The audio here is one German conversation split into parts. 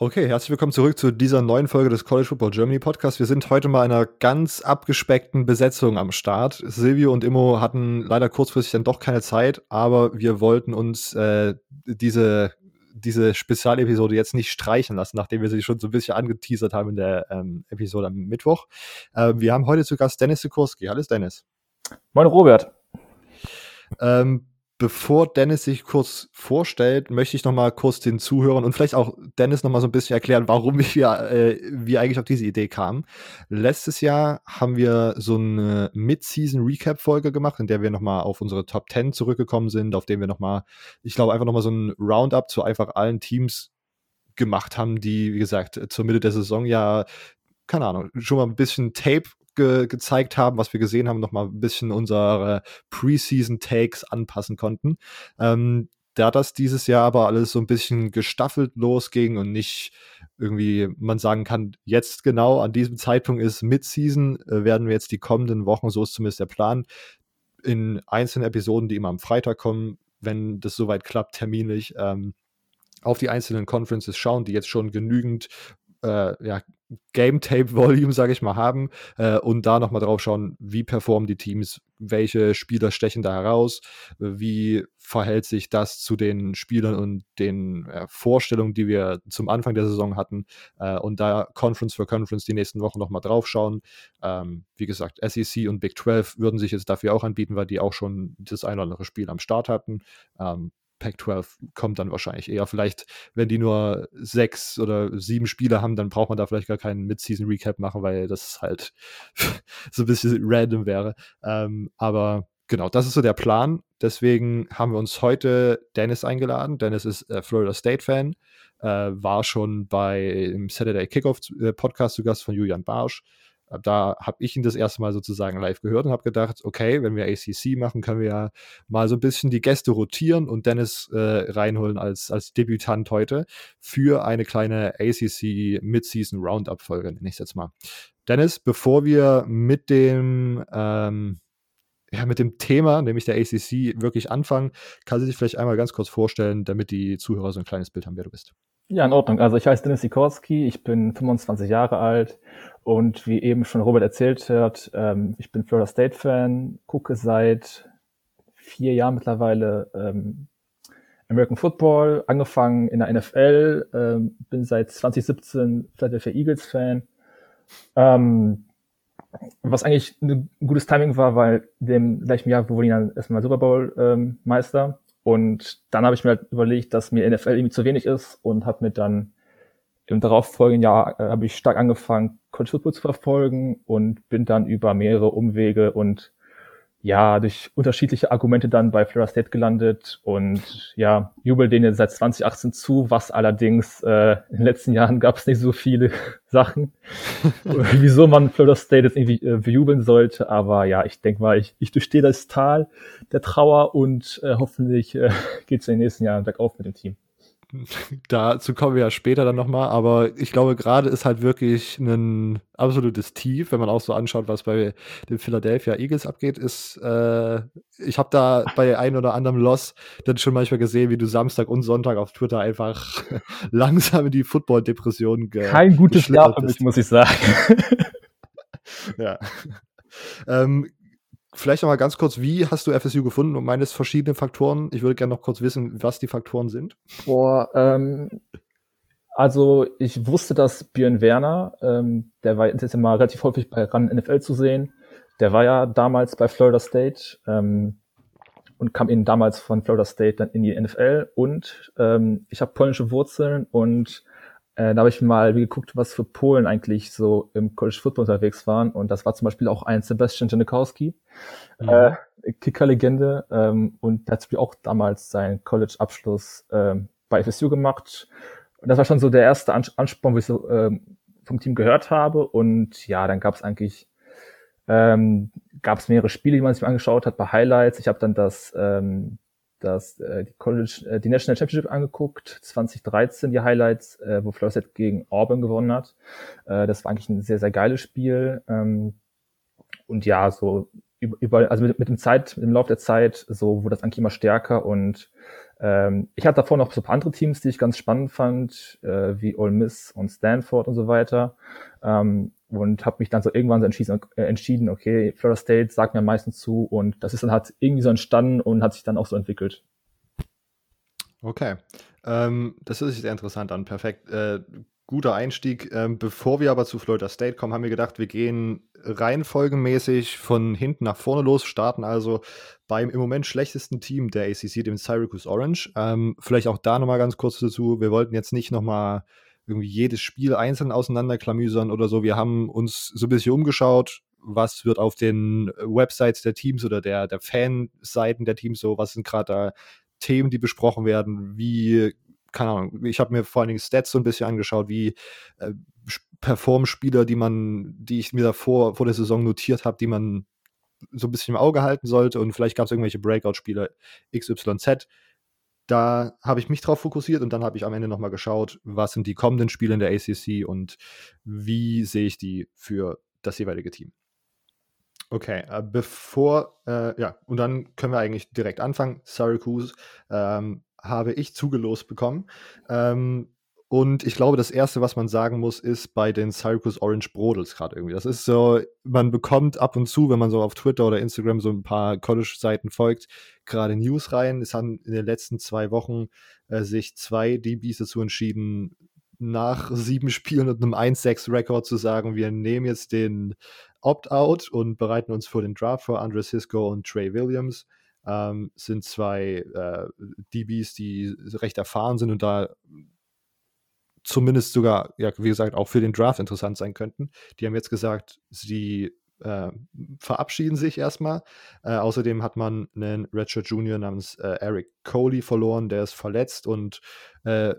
Okay, herzlich willkommen zurück zu dieser neuen Folge des College Football Germany Podcast. Wir sind heute mal in einer ganz abgespeckten Besetzung am Start. Silvio und Immo hatten leider kurzfristig dann doch keine Zeit, aber wir wollten uns äh, diese, diese Spezialepisode jetzt nicht streichen lassen, nachdem wir sie schon so ein bisschen angeteasert haben in der ähm, Episode am Mittwoch. Äh, wir haben heute zu Gast Dennis Sikorski. Hallo Dennis. Moin Robert. Ähm, bevor Dennis sich kurz vorstellt, möchte ich noch mal kurz den Zuhörern und vielleicht auch Dennis noch mal so ein bisschen erklären, warum wir, äh, wir eigentlich auf diese Idee kamen. Letztes Jahr haben wir so eine Mid-Season-Recap-Folge gemacht, in der wir noch mal auf unsere Top 10 zurückgekommen sind, auf dem wir noch mal, ich glaube, einfach noch mal so ein Roundup zu einfach allen Teams gemacht haben, die, wie gesagt, zur Mitte der Saison ja keine Ahnung, schon mal ein bisschen Tape ge gezeigt haben, was wir gesehen haben, noch mal ein bisschen unsere Preseason-Takes anpassen konnten. Ähm, da das dieses Jahr aber alles so ein bisschen gestaffelt losging und nicht irgendwie man sagen kann, jetzt genau an diesem Zeitpunkt ist Mid-Season, äh, werden wir jetzt die kommenden Wochen, so ist zumindest der Plan, in einzelnen Episoden, die immer am Freitag kommen, wenn das soweit klappt, terminlich, ähm, auf die einzelnen Conferences schauen, die jetzt schon genügend äh, ja, Game Tape Volume, sage ich mal, haben äh, und da nochmal drauf schauen, wie performen die Teams, welche Spieler stechen da heraus, wie verhält sich das zu den Spielern und den äh, Vorstellungen, die wir zum Anfang der Saison hatten äh, und da Conference für Conference die nächsten Wochen nochmal drauf schauen. Ähm, wie gesagt, SEC und Big 12 würden sich jetzt dafür auch anbieten, weil die auch schon das ein oder andere Spiel am Start hatten. Ähm, Pac-12 kommt dann wahrscheinlich eher. Vielleicht, wenn die nur sechs oder sieben Spiele haben, dann braucht man da vielleicht gar keinen Mid-Season-Recap machen, weil das halt so ein bisschen random wäre. Ähm, aber genau, das ist so der Plan. Deswegen haben wir uns heute Dennis eingeladen. Dennis ist äh, Florida State-Fan, äh, war schon bei im Saturday Kickoff äh, zu Gast von Julian Barsch da habe ich ihn das erste Mal sozusagen live gehört und habe gedacht, okay, wenn wir ACC machen, können wir ja mal so ein bisschen die Gäste rotieren und Dennis äh, reinholen als, als Debütant heute für eine kleine ACC Mid-Season Roundup-Folge, nenne ich es jetzt mal. Dennis, bevor wir mit dem ähm, ja, mit dem Thema, nämlich der ACC, wirklich anfangen, kannst du dich vielleicht einmal ganz kurz vorstellen, damit die Zuhörer so ein kleines Bild haben, wer du bist. Ja, in Ordnung. Also ich heiße Dennis Sikorski, ich bin 25 Jahre alt und wie eben schon Robert erzählt hat, ähm, ich bin Florida State Fan, gucke seit vier Jahren mittlerweile ähm, American Football, angefangen in der NFL, ähm, bin seit 2017 Philadelphia Eagles Fan. Ähm, was eigentlich ein gutes Timing war, weil dem gleichen Jahr wurde ich dann erstmal Super Bowl ähm, Meister und dann habe ich mir halt überlegt, dass mir NFL irgendwie zu wenig ist und habe mir dann im darauffolgenden Jahr äh, habe ich stark angefangen, College Football zu verfolgen und bin dann über mehrere Umwege und ja, durch unterschiedliche Argumente dann bei Florida State gelandet und ja, jubel denen seit 2018 zu, was allerdings äh, in den letzten Jahren gab es nicht so viele Sachen, wieso man Florida State jetzt irgendwie äh, bejubeln sollte, aber ja, ich denke mal, ich, ich durchstehe das Tal der Trauer und äh, hoffentlich äh, geht es in den nächsten Jahren bergauf mit dem Team. Dazu kommen wir ja später dann nochmal, aber ich glaube, gerade ist halt wirklich ein absolutes Tief, wenn man auch so anschaut, was bei den Philadelphia Eagles abgeht, ist, äh, ich habe da bei ein oder anderem Loss dann schon manchmal gesehen, wie du Samstag und Sonntag auf Twitter einfach langsam in die Football-Depression Kein gutes Jahr für mich, muss ich sagen. ja. Ähm, Vielleicht noch mal ganz kurz, wie hast du FSU gefunden und meines verschiedene Faktoren? Ich würde gerne noch kurz wissen, was die Faktoren sind. Boah, ähm, also ich wusste, dass Björn Werner, ähm, der war jetzt immer relativ häufig bei RAN NFL zu sehen. Der war ja damals bei Florida State ähm, und kam eben damals von Florida State dann in die NFL. Und ähm, ich habe polnische Wurzeln und äh, da habe ich mal geguckt, was für Polen eigentlich so im College Football unterwegs waren. Und das war zum Beispiel auch ein Sebastian Janikowski, mhm. äh, Kickerlegende. Ähm, und der hat auch damals seinen College-Abschluss ähm, bei FSU gemacht. Und das war schon so der erste Ansporn, wo ich so ähm, vom Team gehört habe. Und ja, dann gab es eigentlich ähm, gab es mehrere Spiele, die man sich angeschaut hat bei Highlights. Ich habe dann das ähm, das, äh, die College, äh, die National Championship angeguckt, 2013 die Highlights, äh, wo Florida State gegen Auburn gewonnen hat. Äh, das war eigentlich ein sehr, sehr geiles Spiel. Ähm, und ja, so über, also mit, mit dem Zeit, mit dem Lauf der Zeit, so wurde das eigentlich immer stärker und Ähm, ich hatte davor noch so ein paar andere Teams, die ich ganz spannend fand, äh, wie Ole Miss und Stanford und so weiter. Ähm, und habe mich dann so irgendwann so entschieden, äh, entschieden, okay, Florida State sagt mir meistens zu und das ist dann halt irgendwie so entstanden und hat sich dann auch so entwickelt. Okay, ähm, das sich sehr interessant an. Perfekt. Äh, guter Einstieg. Ähm, bevor wir aber zu Florida State kommen, haben wir gedacht, wir gehen reihenfolgenmäßig von hinten nach vorne los, starten also beim im Moment schlechtesten Team der ACC, dem Syracuse Orange. Ähm, vielleicht auch da nochmal ganz kurz dazu. Wir wollten jetzt nicht nochmal irgendwie jedes Spiel einzeln auseinanderklamüsern oder so. Wir haben uns so ein bisschen umgeschaut, was wird auf den Websites der Teams oder der, der Fanseiten der Teams so, was sind gerade da Themen, die besprochen werden, wie keine Ahnung, ich habe mir vor allen Dingen Stats so ein bisschen angeschaut, wie äh, Perform-Spieler, die man, die ich mir davor vor der Saison notiert habe, die man so ein bisschen im Auge halten sollte und vielleicht gab es irgendwelche Breakout-Spieler XYZ. Da habe ich mich drauf fokussiert und dann habe ich am Ende nochmal geschaut, was sind die kommenden Spiele in der ACC und wie sehe ich die für das jeweilige Team. Okay, äh, bevor, äh, ja, und dann können wir eigentlich direkt anfangen. Syracuse ähm, habe ich zugelost bekommen. Ähm, und ich glaube, das Erste, was man sagen muss, ist bei den Syracuse Orange Brodels gerade irgendwie. Das ist so, man bekommt ab und zu, wenn man so auf Twitter oder Instagram so ein paar College-Seiten folgt, gerade News rein. Es haben in den letzten zwei Wochen äh, sich zwei DBs dazu entschieden, nach sieben Spielen und einem 1-6-Rekord zu sagen, wir nehmen jetzt den Opt-out und bereiten uns für den Draft vor Andre Cisco und Trey Williams ähm, sind zwei äh, DBs, die recht erfahren sind und da zumindest sogar, ja, wie gesagt, auch für den Draft interessant sein könnten. Die haben jetzt gesagt, sie äh, verabschieden sich erstmal. Äh, außerdem hat man einen Redshirt Junior namens äh, Eric Coley verloren, der ist verletzt und äh,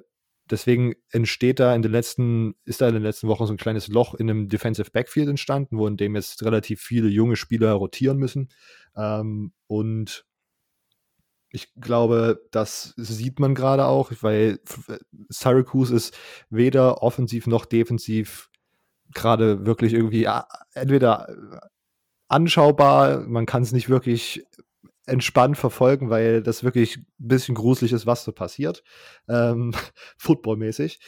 deswegen entsteht da in den letzten, ist da in den letzten Wochen so ein kleines Loch in einem Defensive Backfield entstanden, wo in dem jetzt relativ viele junge Spieler rotieren müssen. Ähm, und ich glaube, das sieht man gerade auch, weil Syracuse ist weder offensiv noch defensiv gerade wirklich irgendwie entweder anschaubar, man kann es nicht wirklich entspannt verfolgen, weil das wirklich ein bisschen gruselig ist, was so passiert, ähm, footballmäßig.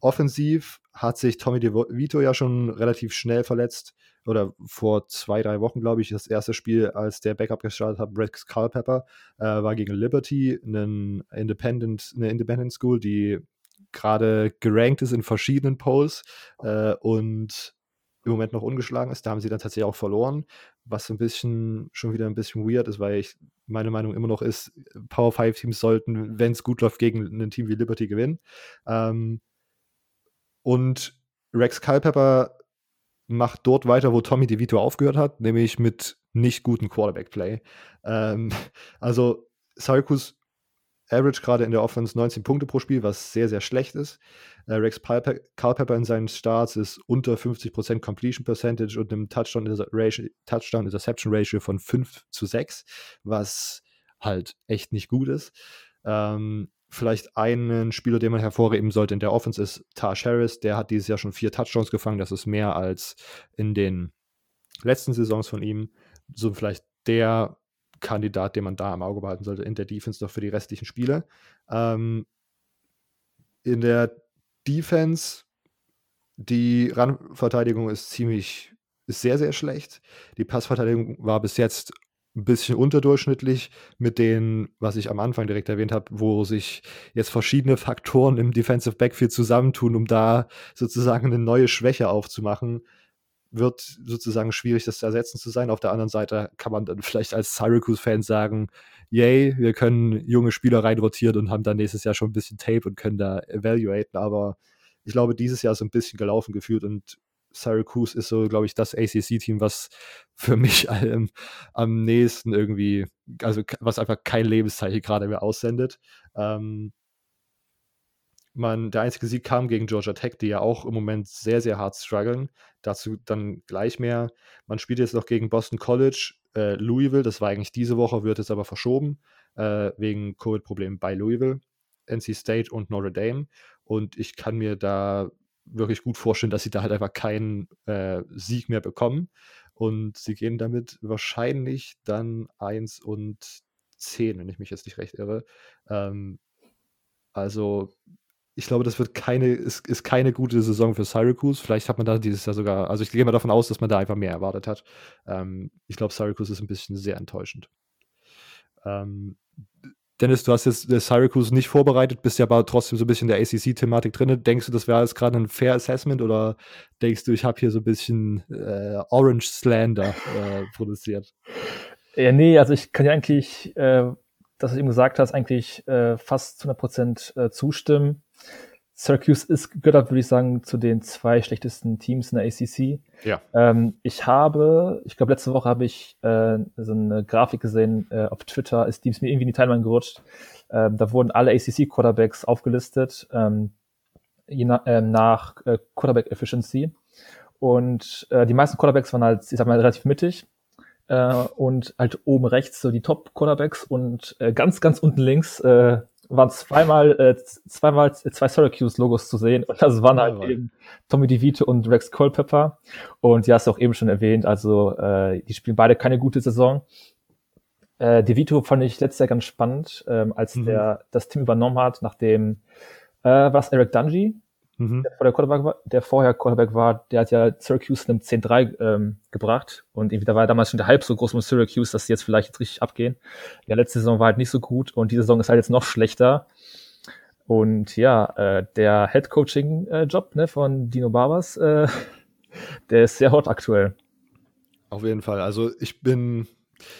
Offensiv hat sich Tommy DeVito ja schon relativ schnell verletzt oder vor zwei, drei Wochen, glaube ich, das erste Spiel, als der Backup gestartet hat, Rex Culpepper, äh, war gegen Liberty, einen Independent, eine Independent School, die gerade gerankt ist in verschiedenen Polls äh, und im Moment noch ungeschlagen ist. Da haben sie dann tatsächlich auch verloren, was ein bisschen schon wieder ein bisschen weird ist, weil ich meine Meinung immer noch ist, Power 5 Teams sollten, wenn es gut läuft, gegen ein Team wie Liberty gewinnen. Ähm, und Rex Culpepper macht dort weiter, wo Tommy DeVito aufgehört hat, nämlich mit nicht guten Quarterback-Play. Ähm, also Syracuse Average gerade in der Offense 19 Punkte pro Spiel, was sehr, sehr schlecht ist. Äh, Rex Culpepper in seinen Starts ist unter 50% Completion Percentage und einem Touchdown-Interception Touchdown Ratio von 5 zu 6, was halt echt nicht gut ist. Ähm, vielleicht einen Spieler, den man hervorheben sollte in der Offense, ist Tash Harris. Der hat dieses Jahr schon vier Touchdowns gefangen. Das ist mehr als in den letzten Saisons von ihm. So vielleicht der Kandidat, den man da im Auge behalten sollte in der Defense noch für die restlichen Spiele. Ähm, in der Defense, die Randverteidigung ist ziemlich, ist sehr, sehr schlecht. Die Passverteidigung war bis jetzt ein bisschen unterdurchschnittlich mit den, was ich am Anfang direkt erwähnt habe, wo sich jetzt verschiedene Faktoren im Defensive Backfield zusammentun, um da sozusagen eine neue Schwäche aufzumachen, wird sozusagen schwierig, das zu ersetzen zu sein. Auf der anderen Seite kann man dann vielleicht als Syracuse-Fan sagen, yay, wir können junge Spieler reinrotieren und haben dann nächstes Jahr schon ein bisschen Tape und können da evaluaten, aber ich glaube, dieses Jahr ist ein bisschen gelaufen gefühlt und Syracuse ist so, glaube ich, das ACC-Team, was für mich ähm, am nächsten irgendwie, also was einfach kein Lebenszeichen gerade mehr aussendet. Ähm, man, der einzige Sieg kam gegen Georgia Tech, die ja auch im Moment sehr, sehr hart strugglen. Dazu dann gleich mehr. Man spielt jetzt noch gegen Boston College, äh, Louisville, das war eigentlich diese Woche, wird jetzt aber verschoben, äh, wegen Covid-Problemen bei Louisville, NC State und Notre Dame. Und ich kann mir da wirklich gut vorstellen, dass sie da halt einfach keinen äh, Sieg mehr bekommen. Und sie gehen damit wahrscheinlich dann 1 und 10, wenn ich mich jetzt nicht recht irre. Ähm, also ich glaube, das wird keine, ist, ist keine gute Saison für Syracuse. Vielleicht hat man da dieses Jahr sogar, also ich gehe mal davon aus, dass man da einfach mehr erwartet hat. Ähm, ich glaube, Syracuse ist ein bisschen sehr enttäuschend. Ähm, Dennis, du hast jetzt Syracuse nicht vorbereitet, bist ja aber trotzdem so ein bisschen in der ACC-Thematik drin. Denkst du, das wäre jetzt gerade ein Fair Assessment oder denkst du, ich habe hier so ein bisschen äh, Orange Slander äh, produziert? Ja, nee, also ich kann ja eigentlich, äh, das, was du eben gesagt hast, eigentlich äh, fast zu 100 Prozent äh, zustimmen. Syracuse ist, gehört, würde ich sagen, zu den zwei schlechtesten Teams in der ACC. Ja. Ähm, ich habe, ich glaube, letzte Woche habe ich äh, so eine Grafik gesehen äh, auf Twitter, ist die ist mir irgendwie in die Timeline gerutscht. Ähm, da wurden alle ACC-Quarterbacks aufgelistet, ähm, je na, äh, nach äh, Quarterback Efficiency. Und äh, die meisten Quarterbacks waren halt, ich sag mal, relativ mittig. Äh, und halt oben rechts so die Top-Quarterbacks und äh, ganz, ganz unten links äh, waren zweimal, äh, zweimal zwei Syracuse-Logos zu sehen und das waren halt ja, eben Tommy DeVito und Rex Culpepper und die hast du auch eben schon erwähnt, also äh, die spielen beide keine gute Saison. Äh, DeVito fand ich letztes Jahr ganz spannend, ähm, als mhm. der das Team übernommen hat, nachdem äh, was Eric Dungy, mhm. der, vorher Quarterback war, der vorher Quarterback war, der hat ja Syracuse einem 10-3 ähm, gebracht und da war damals schon der Halb so groß mit Syracuse, dass sie jetzt vielleicht jetzt richtig abgehen. Ja, letzte Saison war halt nicht so gut und diese Saison ist halt jetzt noch schlechter. Und ja, äh, der Head-Coaching-Job ne, von Dino Barbers, äh, der ist sehr hot aktuell. Auf jeden Fall. Also ich bin,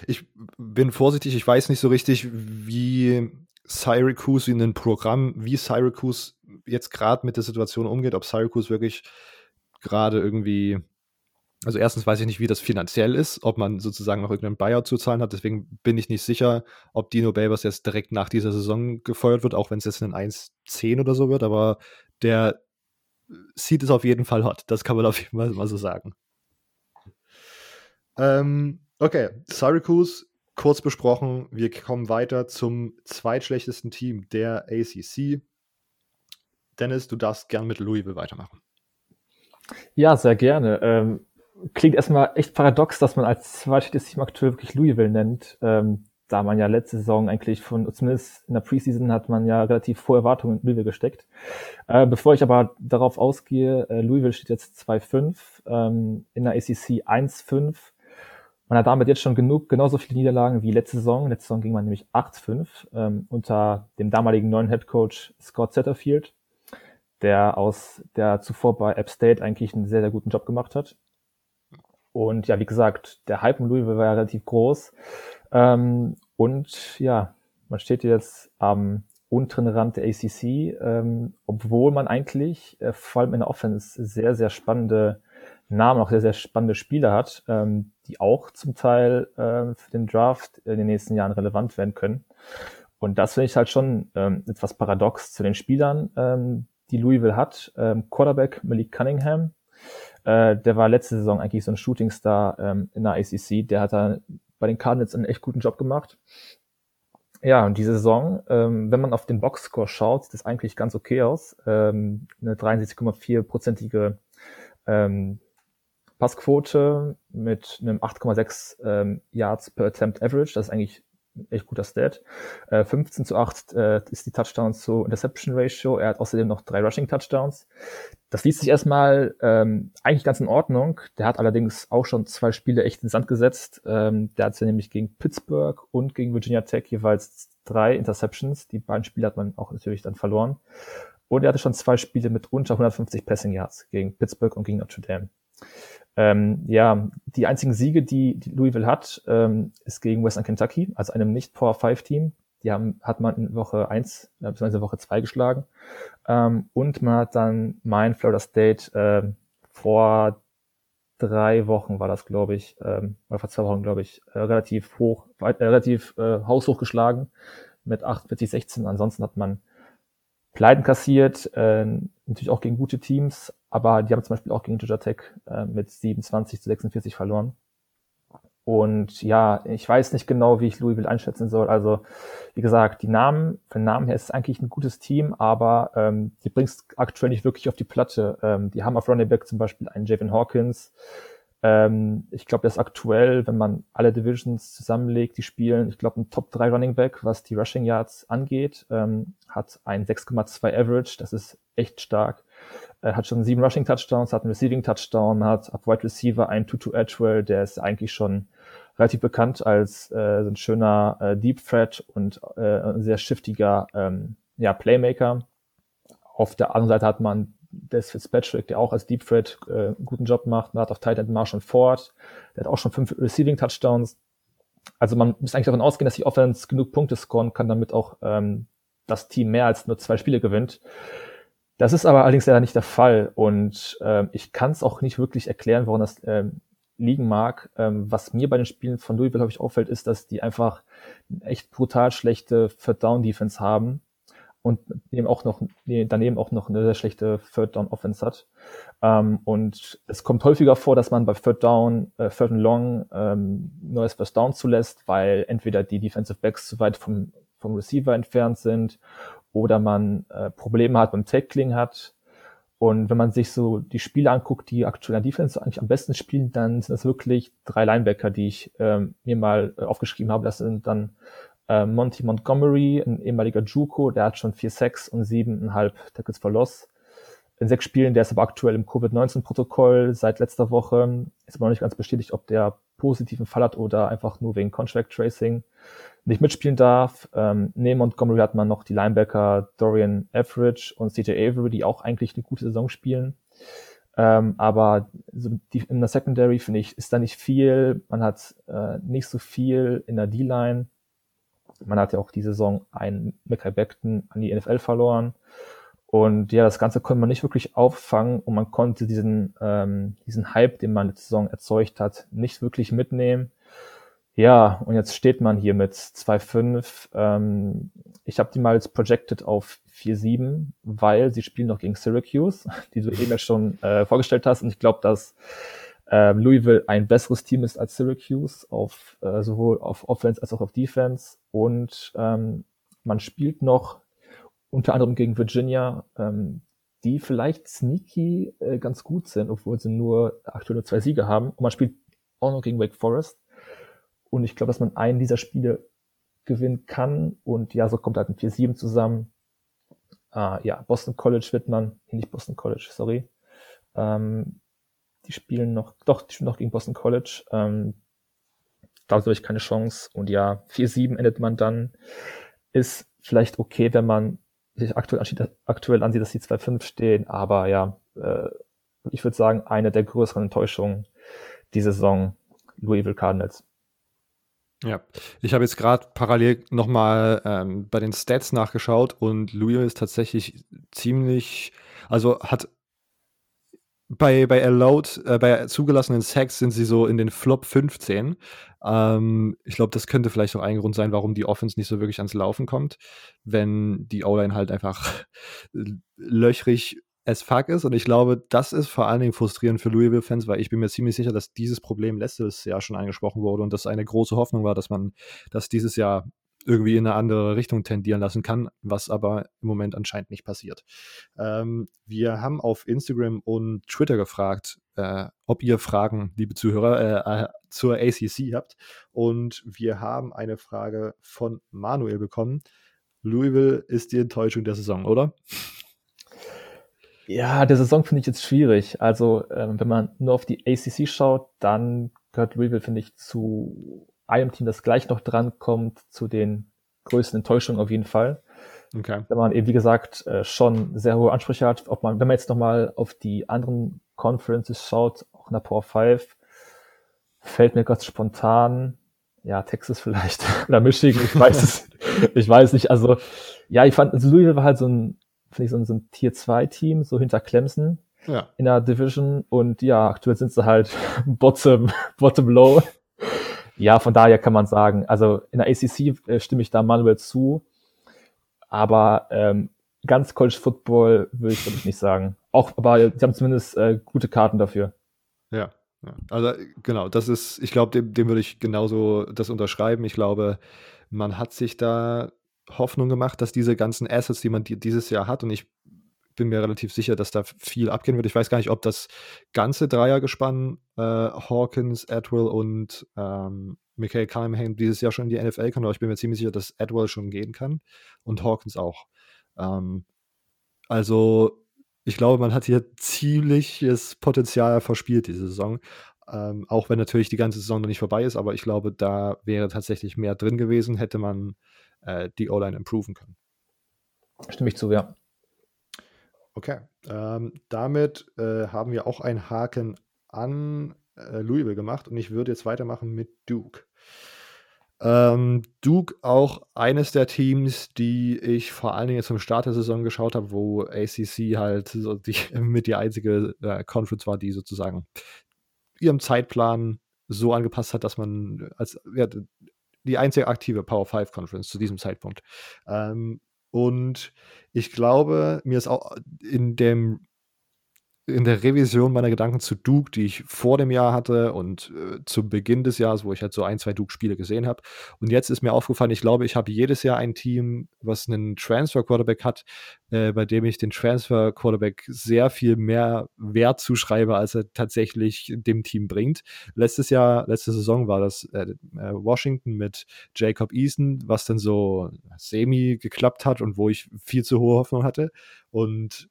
ich bin vorsichtig, ich weiß nicht so richtig, wie Syracuse in ein Programm, wie Syracuse jetzt gerade mit der Situation umgeht, ob Syracuse wirklich gerade irgendwie, also erstens weiß ich nicht, wie das finanziell ist, ob man sozusagen noch irgendeinen Buyout zu zahlen hat, deswegen bin ich nicht sicher, ob Dino Babers jetzt direkt nach dieser Saison gefeuert wird, auch wenn es jetzt ein 1-10 oder so wird, aber der sieht es auf jeden Fall hot, das kann man auf jeden Fall mal so sagen. Ähm, okay, Syracuse kurz besprochen. Wir kommen weiter zum zweitschlechtesten Team der ACC. Dennis, du darfst gern mit Louisville weitermachen. Ja, sehr gerne. Ähm, klingt erstmal echt paradox, dass man als zweitschlechtestes Team aktuell wirklich Louisville nennt, ähm, da man ja letzte Saison eigentlich von, zumindest in der Preseason hat man ja relativ hohe Erwartungen in Louisville gesteckt. Äh, bevor ich aber darauf ausgehe, äh, Louisville steht jetzt 2-5, ähm, in der ACC 1-5. Man hat damit jetzt schon genug, genauso viele Niederlagen wie letzte Saison. Letzte Saison ging man nämlich 8-5 ähm, unter dem damaligen neuen Head Coach Scott Setterfield der aus, der zuvor bei App State eigentlich einen sehr, sehr guten Job gemacht hat. Und ja, wie gesagt, der Hype um Louisville war ja relativ groß. Ähm, und ja, man steht jetzt am unteren Rand der ACC, ähm, obwohl man eigentlich äh, vor allem in der Offense sehr, sehr spannende Namen, auch sehr, sehr spannende Spieler hat, ähm, die auch zum Teil äh, für den Draft in den nächsten Jahren relevant werden können. Und das finde ich halt schon ähm, etwas paradox zu den Spielern, ähm, die Louisville hat. Ähm, Quarterback Malik Cunningham, äh, der war letzte Saison eigentlich so ein Shootingstar ähm, in der ACC. Der hat da bei den Cardinals einen echt guten Job gemacht. Ja, und diese Saison, ähm, wenn man auf den Boxscore schaut, sieht das eigentlich ganz okay aus. Ähm, eine 63,4-prozentige ähm, Passquote mit einem 8,6 ähm, Yards per Attempt Average. Das ist eigentlich echt guter Stat. Äh, 15 zu 8 äh, ist die Touchdowns zu Interception Ratio. Er hat außerdem noch drei Rushing Touchdowns. Das liest sich erstmal ähm, eigentlich ganz in Ordnung. Der hat allerdings auch schon zwei Spiele echt in Sand gesetzt. Ähm, der hat ja nämlich gegen Pittsburgh und gegen Virginia Tech jeweils drei Interceptions. Die beiden Spiele hat man auch natürlich dann verloren. Und er hatte schon zwei Spiele mit unter 150 Passing Yards gegen Pittsburgh und gegen Notre Dame. Ähm, ja, die einzigen Siege, die, die Louisville hat, ähm, ist gegen Western Kentucky, also einem nicht Power 5 Team. Die haben, hat man in Woche 1 äh, bzw. Woche 2 geschlagen. Ähm, und man hat dann mein Florida State äh, vor drei Wochen war das, glaube ich, ähm, oder vor zwei Wochen, glaube ich, äh, relativ hoch, äh, relativ äh, haushoch geschlagen mit 48, 16. Ansonsten hat man Pleiten kassiert, äh, natürlich auch gegen gute Teams, aber die haben zum Beispiel auch gegen Georgia Tech äh, mit 27 zu 46 verloren. Und ja, ich weiß nicht genau, wie ich Louisville einschätzen soll. Also, wie gesagt, die Namen, von Namen her ist es eigentlich ein gutes Team, aber ähm, die bringt es aktuell nicht wirklich auf die Platte. Ähm, die haben auf Running Back zum Beispiel einen Javon Hawkins, Ähm, ich glaube, das aktuell, wenn man alle Divisions zusammenlegt, die spielen, ich glaube, ein Top 3 Running Back, was die Rushing Yards angeht, ähm, hat ein 6,2 Average, das ist echt stark. Er hat schon sieben Rushing Touchdowns, hat einen Receiving Touchdown, hat ab Wide Receiver einen Tutu Edgewell, der ist eigentlich schon relativ bekannt als äh, so ein schöner äh, Deep Threat und äh, ein sehr shiftiger ähm, ja, Playmaker. Auf der anderen Seite hat man Des Fitzpatrick, der auch als Deep Threat äh, einen guten Job macht. Man hat auf Tight End Marshall Ford, der hat auch schon fünf Receiving Touchdowns. Also man muss eigentlich davon ausgehen, dass die Offense genug Punkte scoren kann, damit auch ähm, das Team mehr als nur zwei Spiele gewinnt. Das ist aber allerdings leider nicht der Fall und äh, ich kann es auch nicht wirklich erklären, woran das äh, liegen mag. Ähm, was mir bei den Spielen von Louisville, glaube ich, auffällt, ist, dass die einfach echt brutal schlechte Third-Down-Defense haben und daneben auch noch, daneben auch noch eine sehr schlechte Third Down Offense hat. Ähm, und es kommt häufiger vor, dass man bei Third Down, äh, Third and Long ähm, neues First Down zulässt, weil entweder die Defensive Backs zu weit vom, vom Receiver entfernt sind oder man äh, Probleme hat beim Tackling hat. Und wenn man sich so die Spiele anguckt, die aktuell der Defense eigentlich am besten spielen, dann sind das wirklich drei Linebacker, die ich ähm, mir mal äh, aufgeschrieben habe. Das sind dann äh, Monty Montgomery, ein ehemaliger Juco, der hat schon vier Sacks und siebeneinhalb Tackles for Loss in sechs Spielen. Der ist aber aktuell im Covid-19-Protokoll seit letzter Woche. Ist aber noch nicht ganz bestätigt, ob der positiven Fall hat oder einfach nur wegen Contract Tracing nicht mitspielen darf. Ähm, neben Montgomery hat man noch die Linebacker Dorian Average und CJ Avery, die auch eigentlich eine gute Saison spielen. Ähm, aber die, in der Secondary, finde ich, ist da nicht viel. Man hat äh, nicht so viel in der D-Line. Man hat ja auch die Saison einen Mackay Beckton an die NFL verloren. Und ja, das Ganze konnte man nicht wirklich auffangen und man konnte diesen, ähm, diesen Hype, den man letzte Saison erzeugt hat, nicht wirklich mitnehmen. Ja, und jetzt steht man hier mit 2,5. Ähm, ich habe die mal jetzt projected auf 4,7, weil sie spielen noch gegen Syracuse, die du eben ja schon äh, vorgestellt hast. Und ich glaube, dass äh, Louisville ein besseres Team ist als Syracuse, auf, äh, sowohl auf Offense als auch auf Defense. Und ähm, man spielt noch unter anderem gegen Virginia, ähm, die vielleicht sneaky äh, ganz gut sind, obwohl sie nur aktuell nur zwei Siege haben. Und man spielt auch noch gegen Wake Forest. Und ich glaube, dass man einen dieser Spiele gewinnen kann. Und ja, so kommt halt ein 4-7 zusammen. Ah, ja, Boston College wird man, nicht Boston College, sorry. Ähm, die spielen noch, doch, die spielen noch gegen Boston College. Ähm, da habe ich keine Chance. Und ja, 4-7 endet man dann. Ist vielleicht okay, wenn man sich aktuell ansieht, aktuell ansieht dass die 2-5 stehen. Aber ja, äh, ich würde sagen, eine der größeren Enttäuschungen die Saison Louisville Cardinals. Ja, ich habe jetzt gerade parallel nochmal ähm, bei den Stats nachgeschaut und Louis ist tatsächlich ziemlich, also hat bei, bei Allowed, äh, bei zugelassenen Sacks sind sie so in den Flop 15. Ähm, ich glaube, das könnte vielleicht auch ein Grund sein, warum die Offense nicht so wirklich ans Laufen kommt, wenn die O-Line halt einfach löchrig as fuck ist. Und ich glaube, das ist vor allen Dingen frustrierend für Louisville-Fans, weil ich bin mir ziemlich sicher, dass dieses Problem letztes Jahr schon angesprochen wurde und das eine große Hoffnung war, dass man das dieses Jahr irgendwie in eine andere Richtung tendieren lassen kann, was aber im Moment anscheinend nicht passiert. Ähm, wir haben auf Instagram und Twitter gefragt, äh, ob ihr Fragen, liebe Zuhörer, äh, äh, zur ACC habt. Und wir haben eine Frage von Manuel bekommen. Louisville ist die Enttäuschung der Saison, oder? Ja, der Saison finde ich jetzt schwierig. Also, ähm, wenn man nur auf die ACC schaut, dann gehört Louisville, finde ich, zu einem Team, das gleich noch drankommt, zu den größten Enttäuschungen auf jeden Fall. Okay. Wenn man eben, wie gesagt, äh, schon sehr hohe Ansprüche hat, ob man, wenn man jetzt nochmal auf die anderen Conferences schaut, auch in der Power 5, fällt mir ganz spontan, ja, Texas vielleicht oder Michigan, ich weiß es, ich weiß nicht. Also, ja, ich fand, also Louisville war halt so ein finde ich, so, so ein Tier 2 Team, so hinter Clemson ja. in der Division. Und ja, aktuell sind sie halt bottom, bottom low. Ja, von daher kann man sagen, also in der ACC äh, stimme ich da Manuel zu. Aber ähm, ganz College Football würde ich, ich, nicht sagen. Auch, aber sie haben zumindest äh, gute Karten dafür. Ja, ja. Also genau, das ist, ich glaube, dem, dem würde ich genauso das unterschreiben. Ich glaube, man hat sich da Hoffnung gemacht, dass diese ganzen Assets, die man dieses Jahr hat, und ich bin mir relativ sicher, dass da viel abgehen wird. Ich weiß gar nicht, ob das ganze Dreiergespann äh, Hawkins, Atwell und ähm, Michael Cunningham dieses Jahr schon in die NFL kann, aber ich bin mir ziemlich sicher, dass Atwell schon gehen kann und Hawkins auch. Ähm, also ich glaube, man hat hier ziemliches Potenzial verspielt diese Saison. Ähm, auch wenn natürlich die ganze Saison noch nicht vorbei ist, aber ich glaube, da wäre tatsächlich mehr drin gewesen, hätte man äh, die O-Line improven können. Stimme ich zu, ja. Okay. Ähm, damit äh, haben wir auch einen Haken an äh, Louisville gemacht und ich würde jetzt weitermachen mit Duke. Ähm, Duke auch eines der Teams, die ich vor allen Dingen zum Start der Saison geschaut habe, wo ACC halt so die, mit die einzige äh, Conference war, die sozusagen ihrem Zeitplan so angepasst hat, dass man als ja, die einzige aktive Power 5 Conference zu diesem Zeitpunkt. Ähm, und ich glaube, mir ist auch in dem in der Revision meiner Gedanken zu Duke, die ich vor dem Jahr hatte und äh, zu Beginn des Jahres, wo ich halt so ein, zwei Duke-Spiele gesehen habe. Und jetzt ist mir aufgefallen, ich glaube, ich habe jedes Jahr ein Team, was einen Transfer-Quarterback hat, äh, bei dem ich den Transfer-Quarterback sehr viel mehr Wert zuschreibe, als er tatsächlich dem Team bringt. Letztes Jahr, letzte Saison war das äh, äh Washington mit Jacob Eason, was dann so semi geklappt hat und wo ich viel zu hohe Hoffnung hatte. Und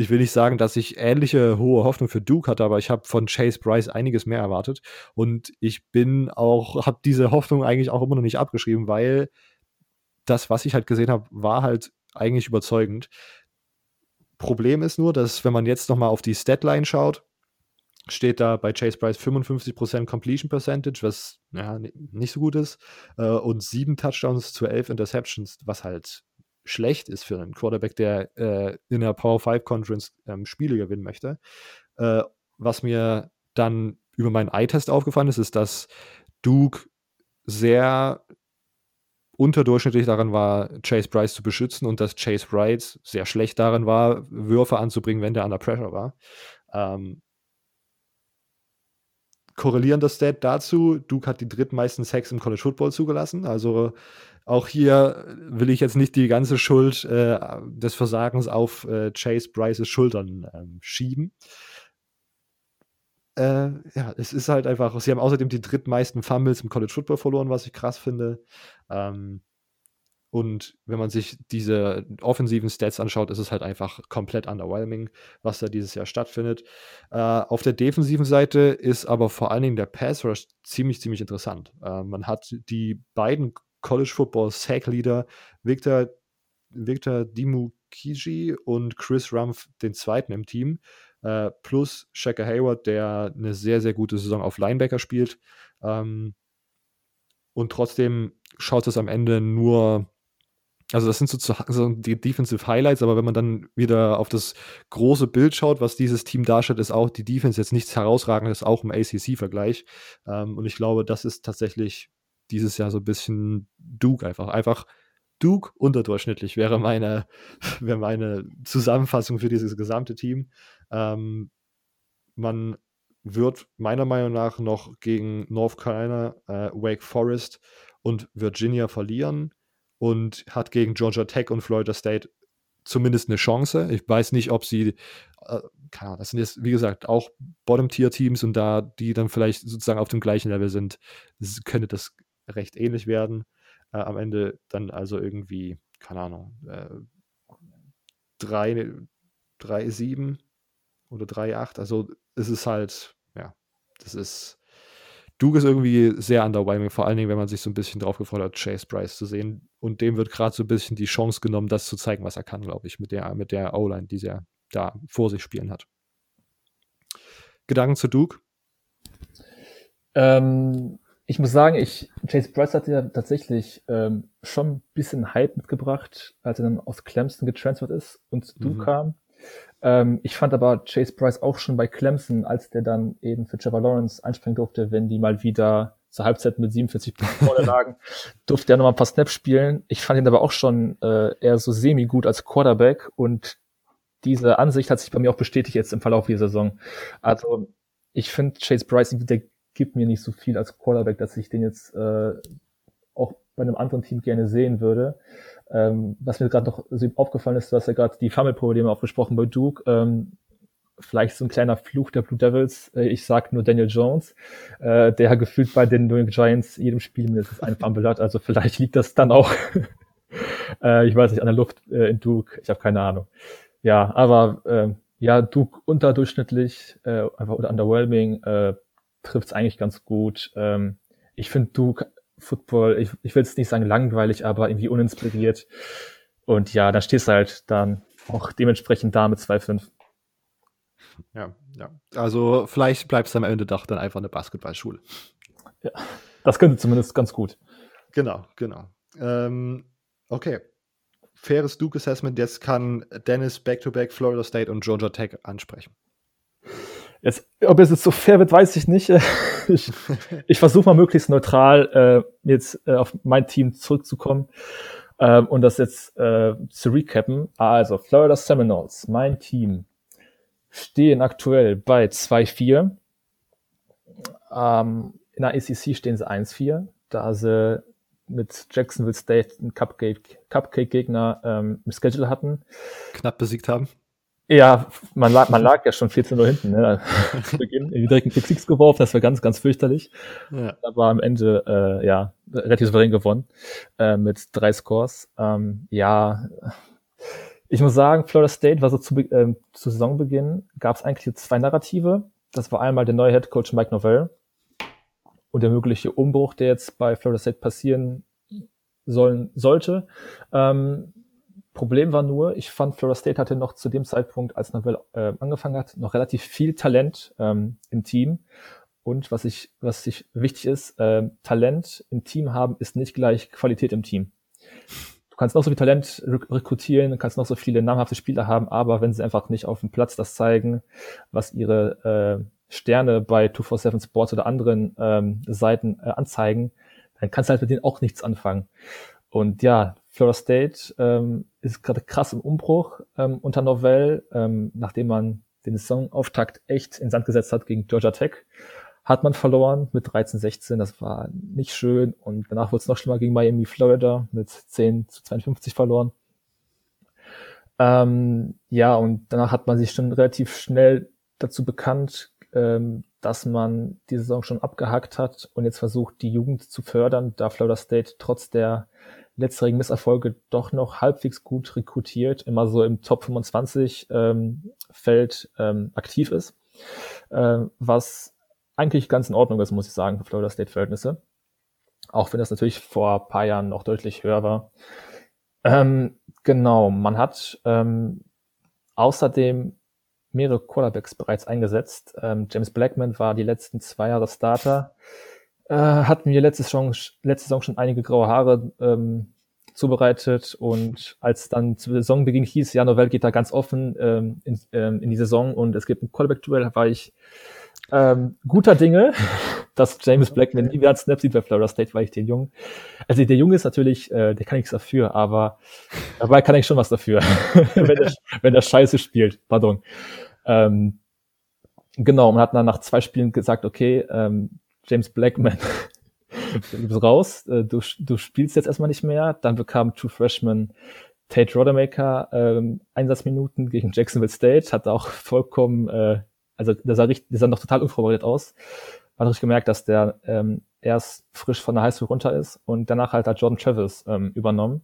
ich will nicht sagen, dass ich ähnliche hohe Hoffnung für Duke hatte, aber ich habe von Chase Bryce einiges mehr erwartet. Und ich bin auch, habe diese Hoffnung eigentlich auch immer noch nicht abgeschrieben, weil das, was ich halt gesehen habe, war halt eigentlich überzeugend. Problem ist nur, dass wenn man jetzt nochmal auf die Statline schaut, steht da bei Chase Bryce 55% Completion Percentage, was ja, nicht so gut ist, äh, und sieben Touchdowns zu elf Interceptions, was halt schlecht ist für einen Quarterback, der äh, in der Power 5 Conference ähm, Spiele gewinnen möchte. Äh, was mir dann über meinen Eye-Test aufgefallen ist, ist, dass Duke sehr unterdurchschnittlich daran war, Chase Bryce zu beschützen und dass Chase Bryce sehr schlecht darin war, Würfe anzubringen, wenn der under pressure war. Ähm, korrelierender Stat dazu, Duke hat die drittmeisten Sacks im College Football zugelassen, also auch hier will ich jetzt nicht die ganze Schuld äh, des Versagens auf äh, Chase Bryces Schultern ähm, schieben. Äh, ja, es ist halt einfach, sie haben außerdem die drittmeisten Fumbles im College Football verloren, was ich krass finde. Ähm, und wenn man sich diese offensiven Stats anschaut, ist es halt einfach komplett underwhelming, was da dieses Jahr stattfindet. Äh, auf der defensiven Seite ist aber vor allen Dingen der Pass Rush ziemlich, ziemlich interessant. Äh, man hat die beiden College Football Sack Leader Victor, Victor Dimukiji und Chris Rumpf den zweiten im Team. Äh, plus Shaka Hayward, der eine sehr, sehr gute Saison auf Linebacker spielt. Ähm, und trotzdem schaut es am Ende nur, also das sind sozusagen die Defensive Highlights, aber wenn man dann wieder auf das große Bild schaut, was dieses Team darstellt, ist auch die Defense jetzt nichts herausragendes, auch im ACC-Vergleich. Ähm, und ich glaube, das ist tatsächlich dieses Jahr so ein bisschen Duke einfach. Einfach Duke unterdurchschnittlich wäre meine, wäre meine Zusammenfassung für dieses gesamte Team. Ähm, man wird meiner Meinung nach noch gegen North Carolina, äh, Wake Forest und Virginia verlieren und hat gegen Georgia Tech und Florida State zumindest eine Chance. Ich weiß nicht, ob sie, äh, das sind jetzt, wie gesagt, auch Bottom-Tier-Teams und da die dann vielleicht sozusagen auf dem gleichen Level sind, könnte das recht ähnlich werden. Äh, am Ende dann also irgendwie, keine Ahnung, äh, 3, 3, 7 oder 3, 8. Also es ist halt, ja, das ist. Duke ist irgendwie sehr underwhelming, vor allen Dingen, wenn man sich so ein bisschen drauf gefreut hat, Chase Bryce zu sehen. Und dem wird gerade so ein bisschen die Chance genommen, das zu zeigen, was er kann, glaube ich, mit der, mit der O-Line, die er da vor sich spielen hat. Gedanken zu Duke? Ähm, ich muss sagen, ich, Chase Bryce hat ja tatsächlich ähm, schon ein bisschen Hype mitgebracht, als er dann aus Clemson getransfert ist und zu mhm. kam. Ähm, ich fand aber Chase Bryce auch schon bei Clemson, als der dann eben für Trevor Lawrence einspringen durfte, wenn die mal wieder zur Halbzeit mit 47 Punkten vorne lagen, durfte er nochmal ein paar Snaps spielen. Ich fand ihn aber auch schon äh, eher so semi-gut als Quarterback und diese Ansicht hat sich bei mir auch bestätigt jetzt im Verlauf dieser Saison. Also ich finde Chase Bryce der gibt mir nicht so viel als Quarterback, dass ich den jetzt äh, auch bei einem anderen Team gerne sehen würde. Ähm, was mir gerade noch so aufgefallen ist, hast ja gerade die Fumble-Probleme aufgesprochen bei Duke. Ähm, vielleicht so ein kleiner Fluch der Blue Devils. Äh, ich sag nur Daniel Jones, äh, der gefühlt bei den New York Giants jedem Spiel mindestens ein Fumble hat. Also vielleicht liegt das dann auch, äh, ich weiß nicht, an der Luft äh, in Duke. Ich habe keine Ahnung. Ja, aber äh, ja, Duke unterdurchschnittlich, äh, einfach oder underwhelming, äh, trifft es eigentlich ganz gut. Ähm, ich finde Duke Football, ich, ich will jetzt nicht sagen langweilig, aber irgendwie uninspiriert. Und ja, da stehst du halt dann auch dementsprechend da mit 2-5. Ja, ja. Also vielleicht bleibt es am Ende doch dann einfach eine Basketballschule. Ja, das könnte zumindest ganz gut. Genau, genau. Ähm, okay. Faires Duke Assessment. Jetzt kann Dennis Back-to-Back -back Florida State und Georgia Tech ansprechen. Jetzt, ob es jetzt so fair wird, weiß ich nicht. ich, ich versuche mal möglichst neutral äh, jetzt äh, auf mein Team zurückzukommen ähm, und das jetzt äh, zu recappen. Also Florida Seminoles, mein Team stehen aktuell bei 2-4. Ähm, in der ACC stehen sie 1-4, da sie mit Jacksonville State einen Cupcake-Gegner ähm, im Schedule hatten. Knapp besiegt haben. Ja, man lag, man lag ja schon 14 Uhr hinten, ne, zu Beginn. Direkt einen Six geworfen, das war ganz, ganz fürchterlich. Ja. Aber am Ende, äh, ja, relativ souverän gewonnen, äh, mit drei Scores. Ähm, ja, ich muss sagen, Florida State war so zu, äh, zu Saisonbeginn, gab es eigentlich zwei Narrative. Das war einmal der neue Head Coach Mike Novell und der mögliche Umbruch, der jetzt bei Florida State passieren sollen sollte. Ähm, Problem war nur, ich fand, Florida State hatte noch zu dem Zeitpunkt, als Novell äh, angefangen hat, noch relativ viel Talent ähm, im Team. Und was ich, was ich wichtig ist, äh, Talent im Team haben ist nicht gleich Qualität im Team kannst noch so viel Talent rekrutieren, kannst noch so viele namhafte Spieler haben, aber wenn sie einfach nicht auf dem Platz das zeigen, was ihre äh, Sterne bei 247 Sports oder anderen ähm, Seiten äh, anzeigen, dann kannst du halt mit denen auch nichts anfangen. Und ja, Florida State ähm, ist gerade krass im Umbruch ähm, unter Novell, ähm, nachdem man den Saisonauftakt echt in Sand gesetzt hat gegen Georgia Tech hat man verloren mit 13, 16. Das war nicht schön. Und danach wurde es noch schlimmer gegen Miami, Florida mit 10 zu 52 verloren. Ähm, ja, und danach hat man sich schon relativ schnell dazu bekannt, ähm, dass man die Saison schon abgehakt hat und jetzt versucht, die Jugend zu fördern, da Florida State trotz der letztjährigen Misserfolge doch noch halbwegs gut rekrutiert, immer so im Top 25 ähm, Feld ähm, aktiv ist, äh, was eigentlich ganz in Ordnung ist, muss ich sagen, für Florida State Verhältnisse. Auch wenn das natürlich vor ein paar Jahren noch deutlich höher war. Ähm, genau, man hat ähm, außerdem mehrere Quarterbacks bereits eingesetzt. Ähm, James Blackman war die letzten zwei Jahre Starter, äh, hat mir letzte Saison, letzte Saison schon einige graue Haare ähm, zubereitet und als dann zu Saisonbeginn hieß, ja, Novell geht da ganz offen ähm, in, ähm, in die Saison und es gibt ein Quarterback-Duell, war ich ähm, guter Dinge, dass James Blackman nie mehr Snap sieht bei Florida State, weil ich den Jungen, also der Junge ist natürlich, äh, der kann nichts dafür, aber dabei kann ich schon was dafür, wenn, der, wenn der Scheiße spielt, pardon. Ähm, genau, man hat dann nach zwei Spielen gesagt, okay, ähm, James Blackman, du bist raus, äh, du, du spielst jetzt erstmal nicht mehr. Dann bekam True Freshman Tate Rodemaker ähm, Einsatzminuten gegen Jacksonville State, hat auch vollkommen äh, also der sah, richtig, der sah noch total unvorbereitet aus. Man hat richtig gemerkt, dass der ähm, erst frisch von der Highschool runter ist und danach halt hat Jordan Travis ähm, übernommen.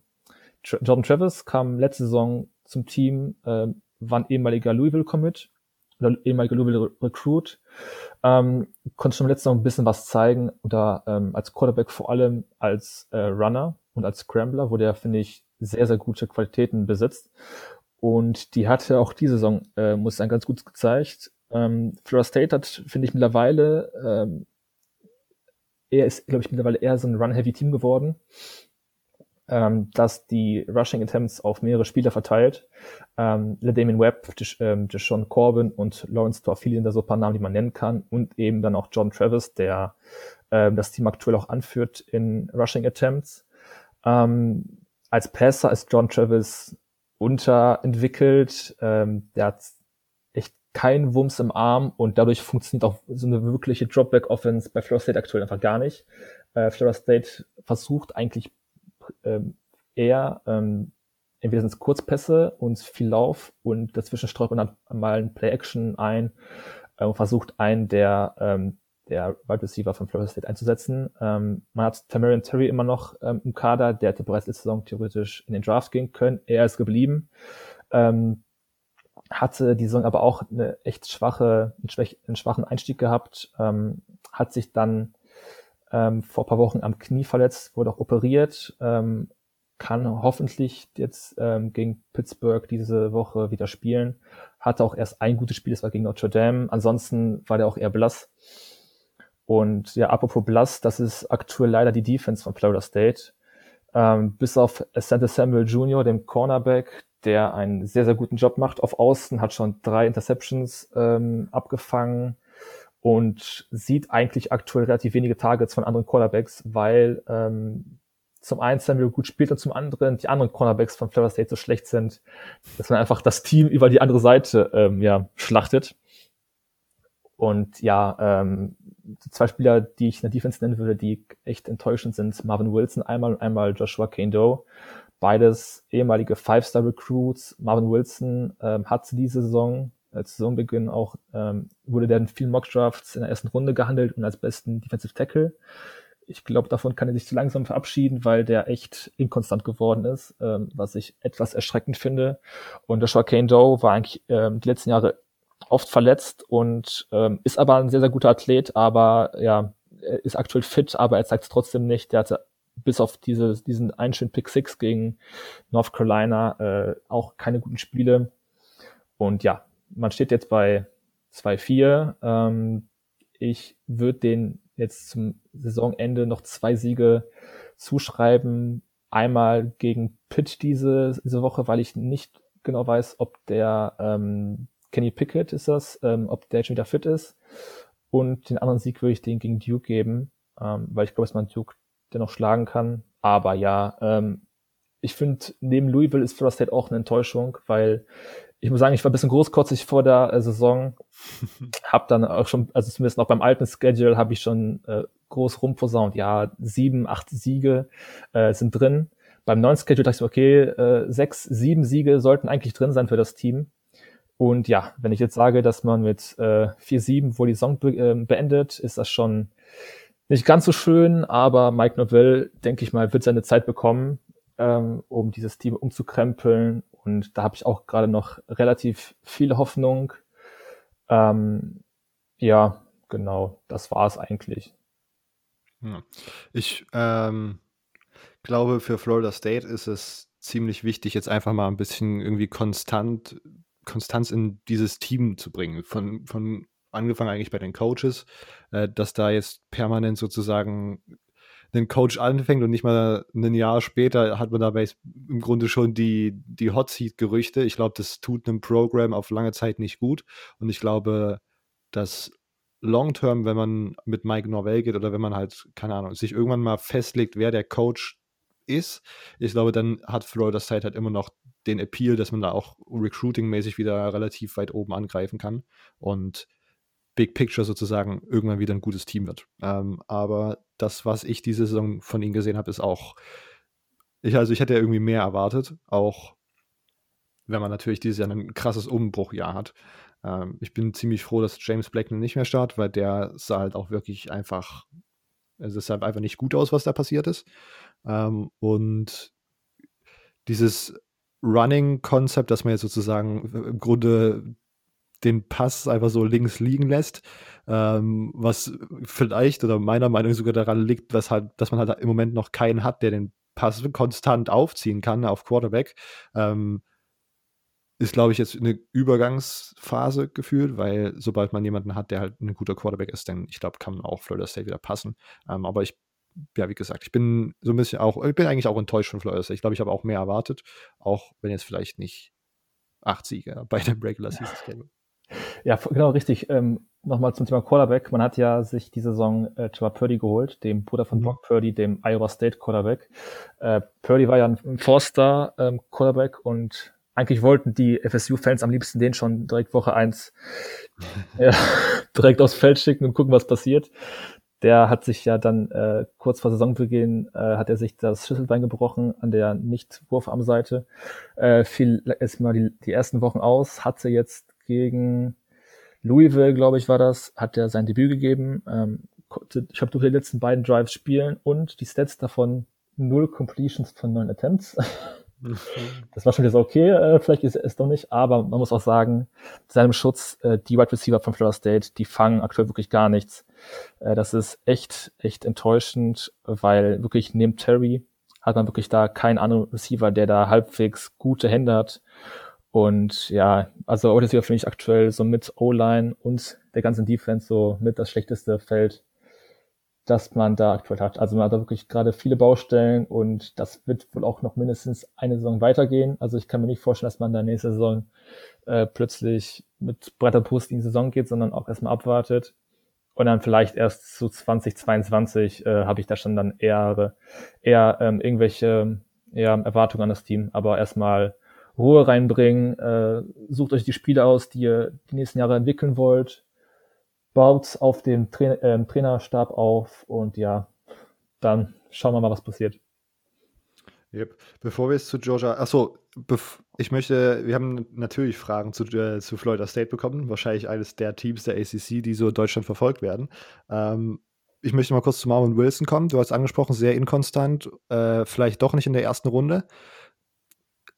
Tra Jordan Travis kam letzte Saison zum Team, äh, war ein ehemaliger Louisville-Commit oder ehemaliger Louisville-Recruit, ähm, konnte schon letzte Saison ein bisschen was zeigen oder ähm, als Quarterback vor allem als äh, Runner und als Scrambler, wo der, finde ich, sehr, sehr gute Qualitäten besitzt. Und die hatte auch diese Saison, äh, muss ich sagen, ganz gut gezeigt. Ähm, Florida State hat, finde ich, mittlerweile, ähm, er ist, glaube ich, mittlerweile eher so ein Run-Heavy-Team geworden, ähm, dass die Rushing Attempts auf mehrere Spieler verteilt. Ähm, LeDamian Webb, ähm, Deshaun Corbin und Lawrence Torfili da so ein paar Namen, die man nennen kann. Und eben dann auch John Travis, der ähm, das Team aktuell auch anführt in Rushing Attempts. Ähm, als Passer ist John Travis unterentwickelt. Ähm, der hat kein Wumms im Arm und dadurch funktioniert auch so eine wirkliche Dropback-Offense bei Florida State aktuell einfach gar nicht. Äh, Florida State versucht eigentlich ähm, eher. Ähm, entweder sind es Kurzpässe und viel Lauf und dazwischen streut man dann mal ein Play-Action ein äh, und versucht einen der, ähm, der Wide Receiver von Florida State einzusetzen. Ähm, man hat Tamarian Terry immer noch ähm, im Kader, der hätte bereits letzte Saison theoretisch in den Draft gehen können. Er ist geblieben. Ähm, hatte die Saison aber auch eine echt schwache, einen, schwach, einen schwachen Einstieg gehabt, ähm, hat sich dann ähm, vor paar Wochen am Knie verletzt, wurde auch operiert, ähm, kann hoffentlich jetzt ähm, gegen Pittsburgh diese Woche wieder spielen. Hatte auch erst ein gutes Spiel, das war gegen Notre Dame. Ansonsten war der auch eher blass. Und ja, apropos blass, das ist aktuell leider die Defense von Florida State. Ähm, bis auf Santa Samuel Jr., dem Cornerback, der einen sehr, sehr guten Job macht auf Außen, hat schon drei Interceptions ähm, abgefangen und sieht eigentlich aktuell relativ wenige Targets von anderen Cornerbacks, weil ähm, zum einen Samuel gut spielt und zum anderen die anderen Cornerbacks von Florida State so schlecht sind, dass man einfach das Team über die andere Seite ähm, ja, schlachtet. Und ja, ähm, zwei Spieler, die ich in der Defense nennen würde, die echt enttäuschend sind, Marvin Wilson einmal und einmal Joshua Kane Doe. Beides ehemalige Five-Star-Recruits. Marvin Wilson ähm, hat diese Saison, als Saisonbeginn auch, ähm, wurde der in vielen Mock-Drafts in der ersten Runde gehandelt und als besten Defensive Tackle ich glaube, davon kann er sich zu langsam verabschieden, weil der echt inkonstant geworden ist, ähm, was ich etwas erschreckend finde. Und Joshua Kane Doe war eigentlich ähm, die letzten Jahre oft verletzt und ähm, ist aber ein sehr, sehr guter Athlet, aber ja, er ist aktuell fit, aber er zeigt es trotzdem nicht. Der hatte bis auf diese, diesen einen schönen Pick Six gegen North Carolina äh, auch keine guten Spiele. Und ja, man steht jetzt bei 2-4. Ähm, ich würde den jetzt zum Saisonende noch zwei Siege zuschreiben. Einmal gegen Pitt diese, diese Woche, weil ich nicht genau weiß, ob der ähm, Kenny Pickett ist das, ähm, ob der schon wieder fit ist. Und den anderen Sieg würde ich den gegen Duke geben, ähm, weil ich glaube, dass man Duke dennoch schlagen kann. Aber ja, ähm, ich finde, neben Louisville ist Florida State auch eine Enttäuschung, weil ich muss sagen, ich war ein bisschen großkotzig vor der äh, Saison. hab dann auch schon, also zumindest noch beim alten Schedule habe ich schon äh, groß rumposaunt. Ja, sieben, acht Siege äh, sind drin. Beim neuen Schedule dachte ich, okay, äh, sechs, sieben Siege sollten eigentlich drin sein für das Team. Und ja, wenn ich jetzt sage, dass man mit äh, 4-7 wohl die Saison be äh, beendet, ist das schon nicht ganz so schön, aber Mike Novell, denke ich mal, wird seine Zeit bekommen, ähm, um dieses Team umzukrempeln und da habe ich auch gerade noch relativ viel Hoffnung. Ähm, ja, genau, das war es eigentlich. Ich ähm, glaube, für Florida State ist es ziemlich wichtig, jetzt einfach mal ein bisschen irgendwie konstant, Konstanz in dieses Team zu bringen. Von, von angefangen eigentlich bei den Coaches, äh, dass da jetzt permanent sozusagen einen Coach anfängt und nicht mal ein Jahr später hat man dabei im Grunde schon die, die Hot Seat-Gerüchte. Ich glaube, das tut einem Programm auf lange Zeit nicht gut. Und ich glaube, dass long term, wenn man mit Mike Norvell geht oder wenn man halt, keine Ahnung, sich irgendwann mal festlegt, wer der Coach ist, ich glaube, dann hat Florida State halt immer noch den Appeal, dass man da auch recruiting-mäßig wieder relativ weit oben angreifen kann. Und Big Picture sozusagen irgendwann wieder ein gutes Team wird. Ähm, aber das, was ich diese Saison von ihnen gesehen habe, ist auch, ich, also ich hätte ja irgendwie mehr erwartet, auch wenn man natürlich dieses Jahr ein krasses Umbruchjahr hat. Ähm, ich bin ziemlich froh, dass James Blackman nicht mehr startet, weil der sah halt auch wirklich einfach, also es sah einfach nicht gut aus, was da passiert ist. Ähm, und dieses Running-Konzept, dass man jetzt sozusagen im Grunde den Pass einfach so links liegen lässt, ähm, was vielleicht oder meiner Meinung sogar daran liegt, dass, halt, dass man halt im Moment noch keinen hat, der den Pass konstant aufziehen kann auf Quarterback. Ähm, ist, glaube ich, jetzt eine Übergangsphase gefühlt, weil sobald man jemanden hat, der halt ein guter Quarterback ist, dann, ich glaube, kann man auch Florida State wieder passen. Ähm, aber ich, ja, wie gesagt, ich bin so ein bisschen auch, ich bin eigentlich auch enttäuscht von Florida State. Ich glaube, ich habe auch mehr erwartet, auch wenn jetzt vielleicht nicht acht Siege bei dem Regular Season Schedule. Ja, genau, richtig. Ähm, Nochmal zum Thema Quarterback. Man hat ja sich die Saison äh, Trevor Purdy geholt, dem Bruder von mhm. Brock Purdy, dem Iowa State Quarterback. Äh, Purdy war ja ein Four-Star ähm, Quarterback und eigentlich wollten die FSU-Fans am liebsten den schon direkt Woche eins ja, direkt aufs Feld schicken und gucken, was passiert. der hat sich ja dann äh, kurz vor Saisonbeginn äh, hat er sich das Schlüsselbein gebrochen an der Nicht-Wurfarmseite. Äh, fiel erstmal die, die ersten Wochen aus, hatte jetzt gegen Louisville, glaube ich, war das, hat er sein Debüt gegeben. Ähm, ich habe durch die letzten beiden Drives spielen und die Stats davon null Completions von neun Attempts. Das war schon wieder so, okay, äh, vielleicht ist es doch nicht, aber man muss auch sagen, seinem Schutz, äh, die Wide Receiver von Florida State, die fangen aktuell wirklich gar nichts. Äh, das ist echt, echt enttäuschend, weil wirklich neben Terry hat man wirklich da keinen anderen Receiver, der da halbwegs gute Hände hat. Und ja, also Wide Receiver finde ich aktuell so mit O-Line und der ganzen Defense so mit das schlechteste Feld dass man da aktuell hat. Also man hat da wirklich gerade viele Baustellen und das wird wohl auch noch mindestens eine Saison weitergehen. Also ich kann mir nicht vorstellen, dass man da nächste Saison äh, plötzlich mit breiter Brust in die Saison geht, sondern auch erstmal abwartet. Und dann vielleicht erst zu 2022 äh, habe ich da schon dann eher, eher ähm, irgendwelche ja, Erwartungen an das Team. Aber erstmal Ruhe reinbringen, äh, sucht euch die Spiele aus, die ihr die nächsten Jahre entwickeln wollt, baut auf dem Tra äh, Trainerstab auf und ja, dann schauen wir mal, was passiert. Yep. Bevor wir jetzt zu Georgia, achso, ich möchte, wir haben natürlich Fragen zu, äh, zu Florida State bekommen, wahrscheinlich eines der Teams der ACC, die so Deutschland verfolgt werden. Ähm, ich möchte mal kurz zu Marvin Wilson kommen. Du hast angesprochen, sehr inkonstant, äh, vielleicht doch nicht in der ersten Runde.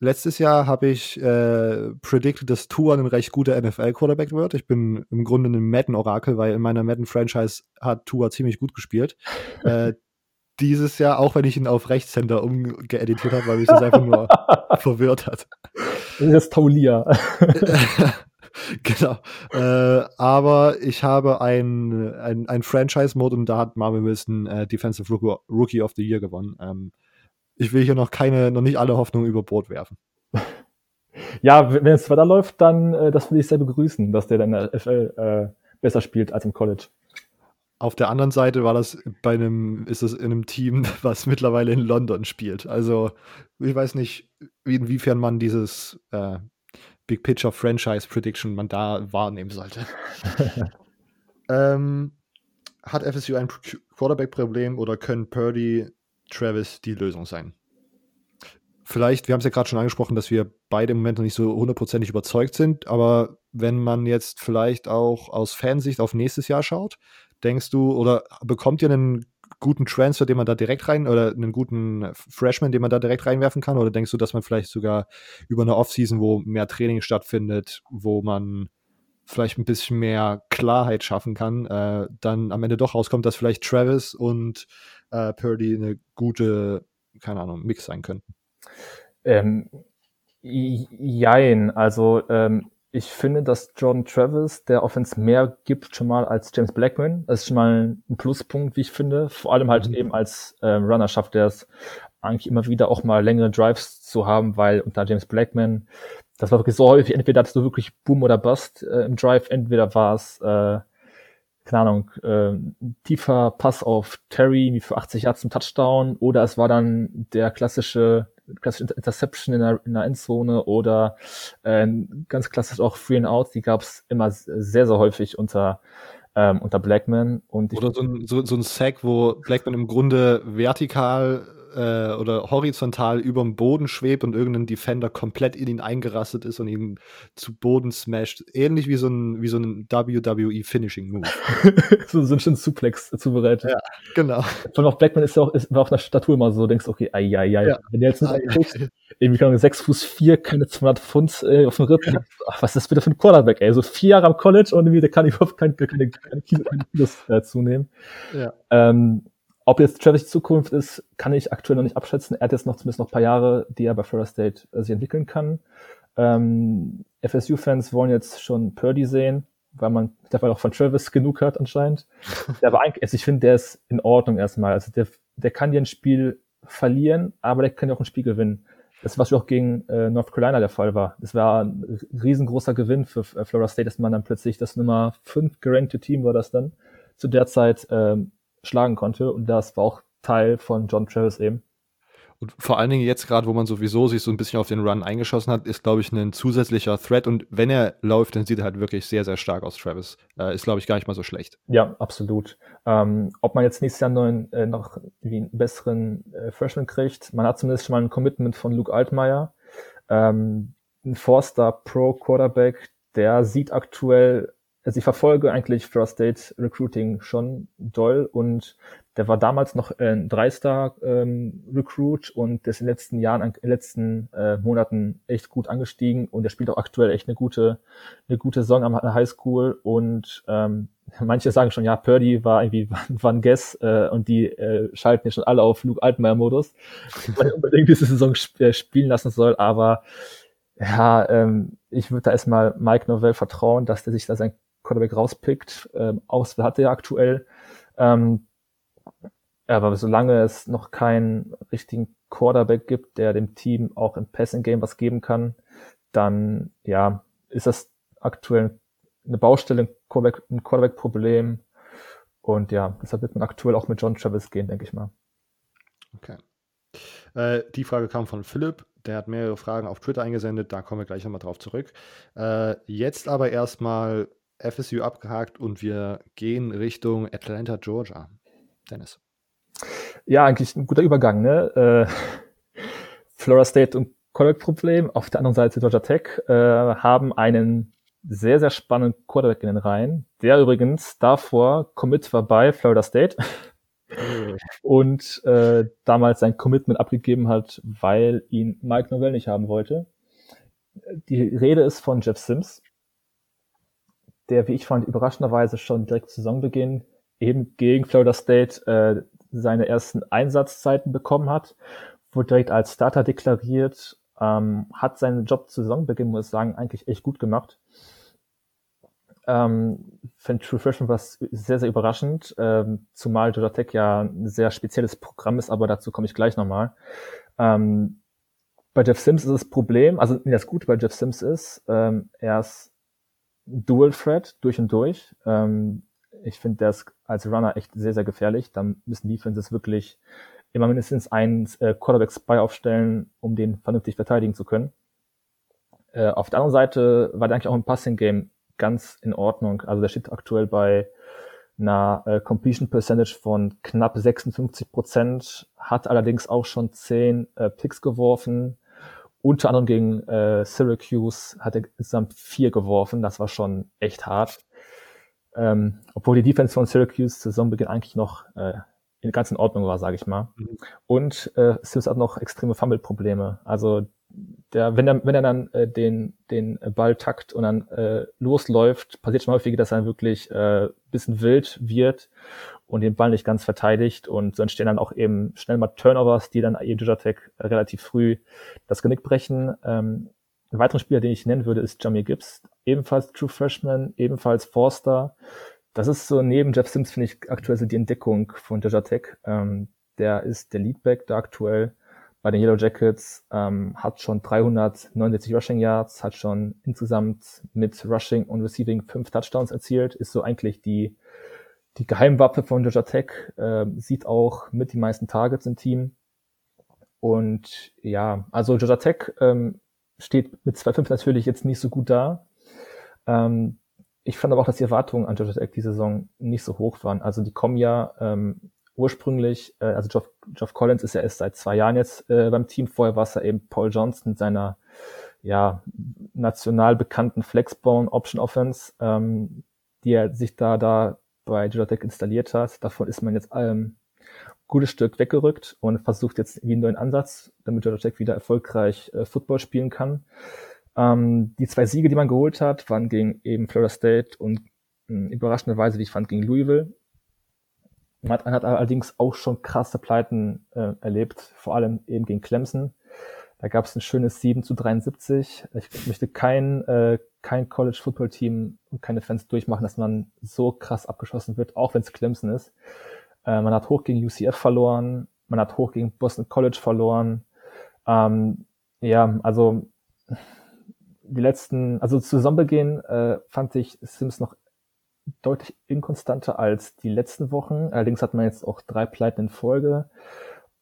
Letztes Jahr habe ich äh, predicted, dass Tua ein recht guter NFL-Quarterback wird. Ich bin im Grunde ein Madden-Orakel, weil in meiner Madden-Franchise hat Tua ziemlich gut gespielt. äh, dieses Jahr, auch wenn ich ihn auf Rechtshänder umgeeditiert habe, weil mich das einfach nur verwirrt hat. Das ist Taulia. genau. Äh, aber ich habe ein, ein, ein Franchise-Mode und da hat Marvin Wilson äh, Defensive Rookie of the Year gewonnen. Ähm, ich will hier noch keine, noch nicht alle Hoffnungen über Bord werfen. Ja, wenn es weiterläuft, dann äh, das würde ich sehr begrüßen, dass der dann in der FL äh, besser spielt als im College. Auf der anderen Seite war das bei einem, ist es in einem Team, was mittlerweile in London spielt. Also ich weiß nicht, inwiefern man dieses äh, Big Picture Franchise Prediction man da wahrnehmen sollte. ähm, hat FSU ein Quarterback-Problem oder können Purdy Travis die Lösung sein. Vielleicht, wir haben es ja gerade schon angesprochen, dass wir beide im Moment noch nicht so hundertprozentig überzeugt sind, aber wenn man jetzt vielleicht auch aus Fansicht auf nächstes Jahr schaut, denkst du, oder bekommt ihr einen guten Transfer, den man da direkt rein, oder einen guten Freshman, den man da direkt reinwerfen kann, oder denkst du, dass man vielleicht sogar über eine Offseason, wo mehr Training stattfindet, wo man vielleicht ein bisschen mehr Klarheit schaffen kann, äh, dann am Ende doch rauskommt, dass vielleicht Travis und äh, Purdy eine gute, keine Ahnung, Mix sein könnten? Ähm, jein, also ähm, ich finde, dass Jordan Travis der Offense mehr gibt schon mal als James Blackman. Das ist schon mal ein Pluspunkt, wie ich finde. Vor allem halt mhm. eben als ähm, Runner schafft er es eigentlich immer wieder auch mal längere Drives zu haben, weil unter James Blackman, das war wirklich so häufig, entweder hattest du wirklich Boom oder Bust äh, im Drive, entweder war es äh, keine Ahnung, äh, tiefer Pass auf Terry wie für 80 Yards zum Touchdown oder es war dann der klassische, klassische Interception in der, in der Endzone oder äh, ganz klassisch auch Free and Out, die gab es immer sehr, sehr häufig unter ähm, unter Blackman. Und oder so ein, so, so ein Sack, wo Blackman im Grunde vertikal äh, oder horizontal über dem Boden schwebt und irgendein Defender komplett in ihn eingerastet ist und ihn zu Boden smasht. Ähnlich wie so ein, wie so ein WWE Finishing Move. so, so ein schönes Suplex zubereitet. Ja, genau. Von auch Blackman ist ja auch, ist, war auf der Statur immer so, denkst, okay, ai, ai, ai. Ja. Wenn der jetzt nicht kriegst, irgendwie kann 6 Fuß 4, keine 200 Pfund äh, auf dem Rippen. Ja. Ach, was ist das bitte für ein Quarterback, ey? So vier Jahre am College und irgendwie, der kann überhaupt keine, keine, keine, keine Kilos äh, zunehmen. Ja. Ähm, ob jetzt Travis Zukunft ist, kann ich aktuell noch nicht abschätzen. Er hat jetzt noch zumindest noch ein paar Jahre, die er bei Florida State äh, sich entwickeln kann. Ähm, FSU-Fans wollen jetzt schon Purdy sehen, weil man dabei auch von Travis genug hat anscheinend. der war eigentlich, also ich finde, der ist in Ordnung erstmal. Also der, der kann dir ein Spiel verlieren, aber der kann ja auch ein Spiel gewinnen. Das was auch gegen äh, North Carolina der Fall war. Das war ein riesengroßer Gewinn für äh, Florida State, dass man dann plötzlich das Nummer 5 gerankte Team war das dann zu der Zeit ähm, schlagen konnte. Und das war auch Teil von John Travis eben. Und vor allen Dingen jetzt gerade, wo man sowieso sich so ein bisschen auf den Run eingeschossen hat, ist, glaube ich, ein zusätzlicher Threat. Und wenn er läuft, dann sieht er halt wirklich sehr, sehr stark aus, Travis. Äh, ist, glaube ich, gar nicht mal so schlecht. Ja, absolut. Ähm, ob man jetzt nächstes Jahr neuen, äh, noch wie einen besseren äh, Freshman kriegt, man hat zumindest schon mal ein Commitment von Luke Altmaier. Ähm, ein Four-Star Pro Quarterback, der sieht aktuell also ich verfolge eigentlich First State Recruiting schon doll und der war damals noch ein Dreistar ähm, Recruit und der ist in den letzten Jahren, in den letzten äh, Monaten echt gut angestiegen und der spielt auch aktuell echt eine gute, eine gute Saison am Highschool und ähm, manche sagen schon, ja, Purdy war irgendwie ein Guess äh, und die äh, schalten ja schon alle auf Luke Altmaier Modus, weil er unbedingt diese Saison sp äh, spielen lassen soll, aber ja, ähm, ich würde da erstmal Mike Novell vertrauen, dass der sich da sein Quarterback rauspickt. Ähm, Auswahl hat er aktuell. Ähm, aber solange es noch keinen richtigen Quarterback gibt, der dem Team auch im Passing Game was geben kann, dann ja, ist das aktuell eine Baustelle, ein Quarterback-Problem. Quarterback und ja, deshalb wird man aktuell auch mit John Travis gehen, denke ich mal. Okay. Äh, die Frage kam von Philipp. Der hat mehrere Fragen auf Twitter eingesendet. Da kommen wir gleich nochmal drauf zurück. Äh, jetzt aber erstmal FSU abgehakt und wir gehen Richtung Atlanta, Georgia. Dennis. Ja, eigentlich ein guter Übergang, ne? Äh, Florida State und Quarterback-Problem. Auf der anderen Seite Georgia Tech äh, haben einen sehr, sehr spannenden Quarterback in den Reihen, der übrigens davor Commit war bei Florida State und äh, damals sein Commitment abgegeben hat, weil ihn Mike Novell nicht haben wollte. Die Rede ist von Jeff Sims, der, wie ich fand, überraschenderweise schon direkt Saisonbeginn eben gegen Florida State äh, seine ersten Einsatzzeiten bekommen hat, wurde direkt als Starter deklariert, ähm, hat seinen Job zu Saisonbeginn, muss ich sagen, eigentlich echt gut gemacht. Ähm, für True Freshman war es sehr, sehr überraschend, ähm, zumal Georgia Tech ja ein sehr spezielles Programm ist, aber dazu komme ich gleich nochmal. Ähm, bei Jeff Sims ist das Problem, also das Gute bei Jeff Sims ist, ähm, er ist Dual Threat durch und durch. Ähm, ich finde, ist als Runner echt sehr, sehr gefährlich. Da müssen Defenses wirklich immer mindestens einen äh, Quarterback Spy aufstellen, um den vernünftig verteidigen zu können. Äh, auf der anderen Seite war der eigentlich auch im Passing Game ganz in Ordnung. Also der steht aktuell bei einer äh, Completion Percentage von knapp 56 Prozent, hat allerdings auch schon 10 äh, Picks geworfen, unter anderem gegen äh, Syracuse hat er insgesamt vier geworfen. Das war schon echt hart. Ähm, obwohl die Defense von Syracuse zu Saisonbeginn eigentlich noch äh, in ganz in Ordnung war, sage ich mal. Mhm. Und äh, Sims hat noch extreme Fumble-Probleme. Also der, wenn er, wenn er dann äh, den, den Ball takt und dann äh, losläuft, passiert schon häufig, dass er wirklich äh, bisschen wild wird und den Ball nicht ganz verteidigt und so entstehen dann auch eben schnell mal Turnovers, die dann eben Georgia Tech relativ früh das Genick brechen. Ähm, ein weiterer Spieler, den ich nennen würde, ist Jamie Gibbs, ebenfalls True Freshman, ebenfalls Forster. Das ist so neben Jeff Sims, finde ich, aktuell so die Entdeckung von Georgia Tech. Ähm, der ist der Leadback da aktuell bei den Yellow Jackets, ähm, hat schon 369 Rushing Yards, hat schon insgesamt mit Rushing und Receiving fünf Touchdowns erzielt, ist so eigentlich die, die Geheimwaffe von Georgia Tech, äh, sieht auch mit die meisten Targets im Team. Und ja, also Georgia Tech ähm, steht mit 2-5 natürlich jetzt nicht so gut da. Ähm, ich fand aber auch, dass die Erwartungen an Georgia Tech die Saison nicht so hoch waren. Also die kommen ja ähm, ursprünglich, äh, also Geoff, Geoff Collins ist ja erst seit zwei Jahren jetzt äh, beim Team. Vorher war es ja eben Paul Johnson mit seiner ja, national bekannten Flexbone Option Offense, ähm, die er sich da, da bei Georgia Tech installiert hat. Davon ist man jetzt ähm, gutes Stück weggerückt und versucht jetzt wie einen neuen Ansatz, damit Georgia Tech wieder erfolgreich äh, Football spielen kann. Ähm, die zwei Siege, die man geholt hat, waren gegen eben Florida State und äh, überraschenderweise, wie ich fand, gegen Louisville. Man hat, man hat allerdings auch schon krasse Pleiten äh, erlebt, vor allem eben gegen Clemson. Da gab es ein schönes 7 zu 73. Ich möchte kein, äh, kein College Football Team und keine Fans durchmachen, dass man so krass abgeschossen wird, auch wenn es Clemson ist. Äh, man hat hoch gegen UCF verloren, man hat hoch gegen Boston College verloren. Ähm, ja, also die letzten, also zu Saisonbeginn äh, fand ich Sims noch deutlich inkonstanter als die letzten Wochen. Allerdings hat man jetzt auch drei Pleiten in Folge.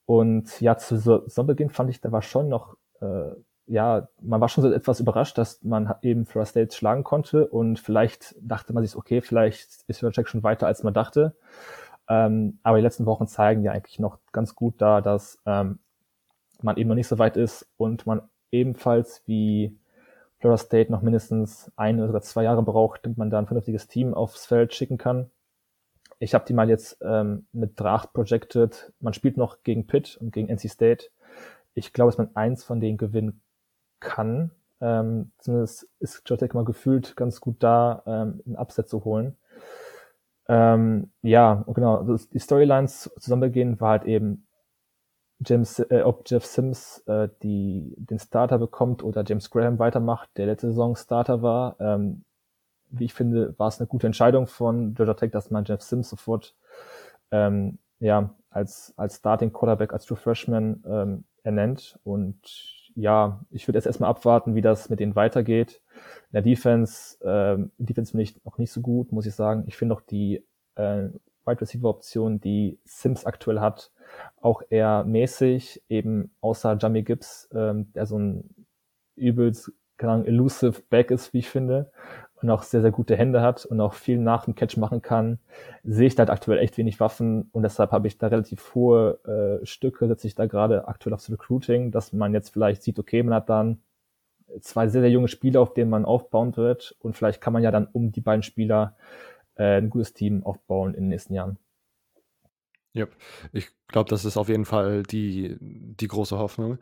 Und ja, zu Saisonbeginn fand ich, da war schon noch, äh, ja, man war schon so etwas überrascht, dass man eben Florida State schlagen konnte und vielleicht dachte man sich, okay, vielleicht ist Jack schon weiter, als man dachte. Ähm, aber die letzten Wochen zeigen ja eigentlich noch ganz gut da, dass ähm, man eben noch nicht so weit ist und man ebenfalls wie Florida State noch mindestens ein oder zwei Jahre braucht, damit man da ein vernünftiges Team aufs Feld schicken kann. Ich habe die mal jetzt ähm, mit Dracht projected. Man spielt noch gegen Pitt und gegen NC State. Ich glaube, dass man eins von denen gewinnen kann. Ähm, zumindest ist Jotec mal gefühlt ganz gut da, ähm, ein Upset zu holen. Ähm, ja, genau. Die Storylines zusammengehen war halt eben James, äh, ob Jeff Sims äh, die, den Starter bekommt oder James Graham weitermacht, der letzte Saison Starter war. Ähm, wie ich finde, war es eine gute Entscheidung von Georgia Tech, dass man Jeff Sims sofort ähm, ja, als, als Starting Quarterback, als True Freshman ähm, ernennt. Und ja, ich würde jetzt erstmal abwarten, wie das mit denen weitergeht. In der Defense, ähm, Defense finde ich noch nicht so gut, muss ich sagen. Ich finde auch die äh, Wide Receiver Option, die Sims aktuell hat, auch eher mäßig, eben außer Jamie Gibbs, ähm, der so ein übelst, keine Ahnung, elusive Back ist, wie ich finde, und auch sehr, sehr gute Hände hat und auch viel nach dem Catch machen kann, sehe ich da halt aktuell echt wenig Waffen und deshalb habe ich da relativ hohe äh, Stücke, setze ich da gerade aktuell aufs Recruiting, dass man jetzt vielleicht sieht, okay, man hat dann zwei sehr, sehr junge Spieler, auf denen man aufbauen wird und vielleicht kann man ja dann um die beiden Spieler äh, ein gutes Team aufbauen in den nächsten Jahren. Ja, ich glaube, das ist auf jeden Fall die, die große Hoffnung.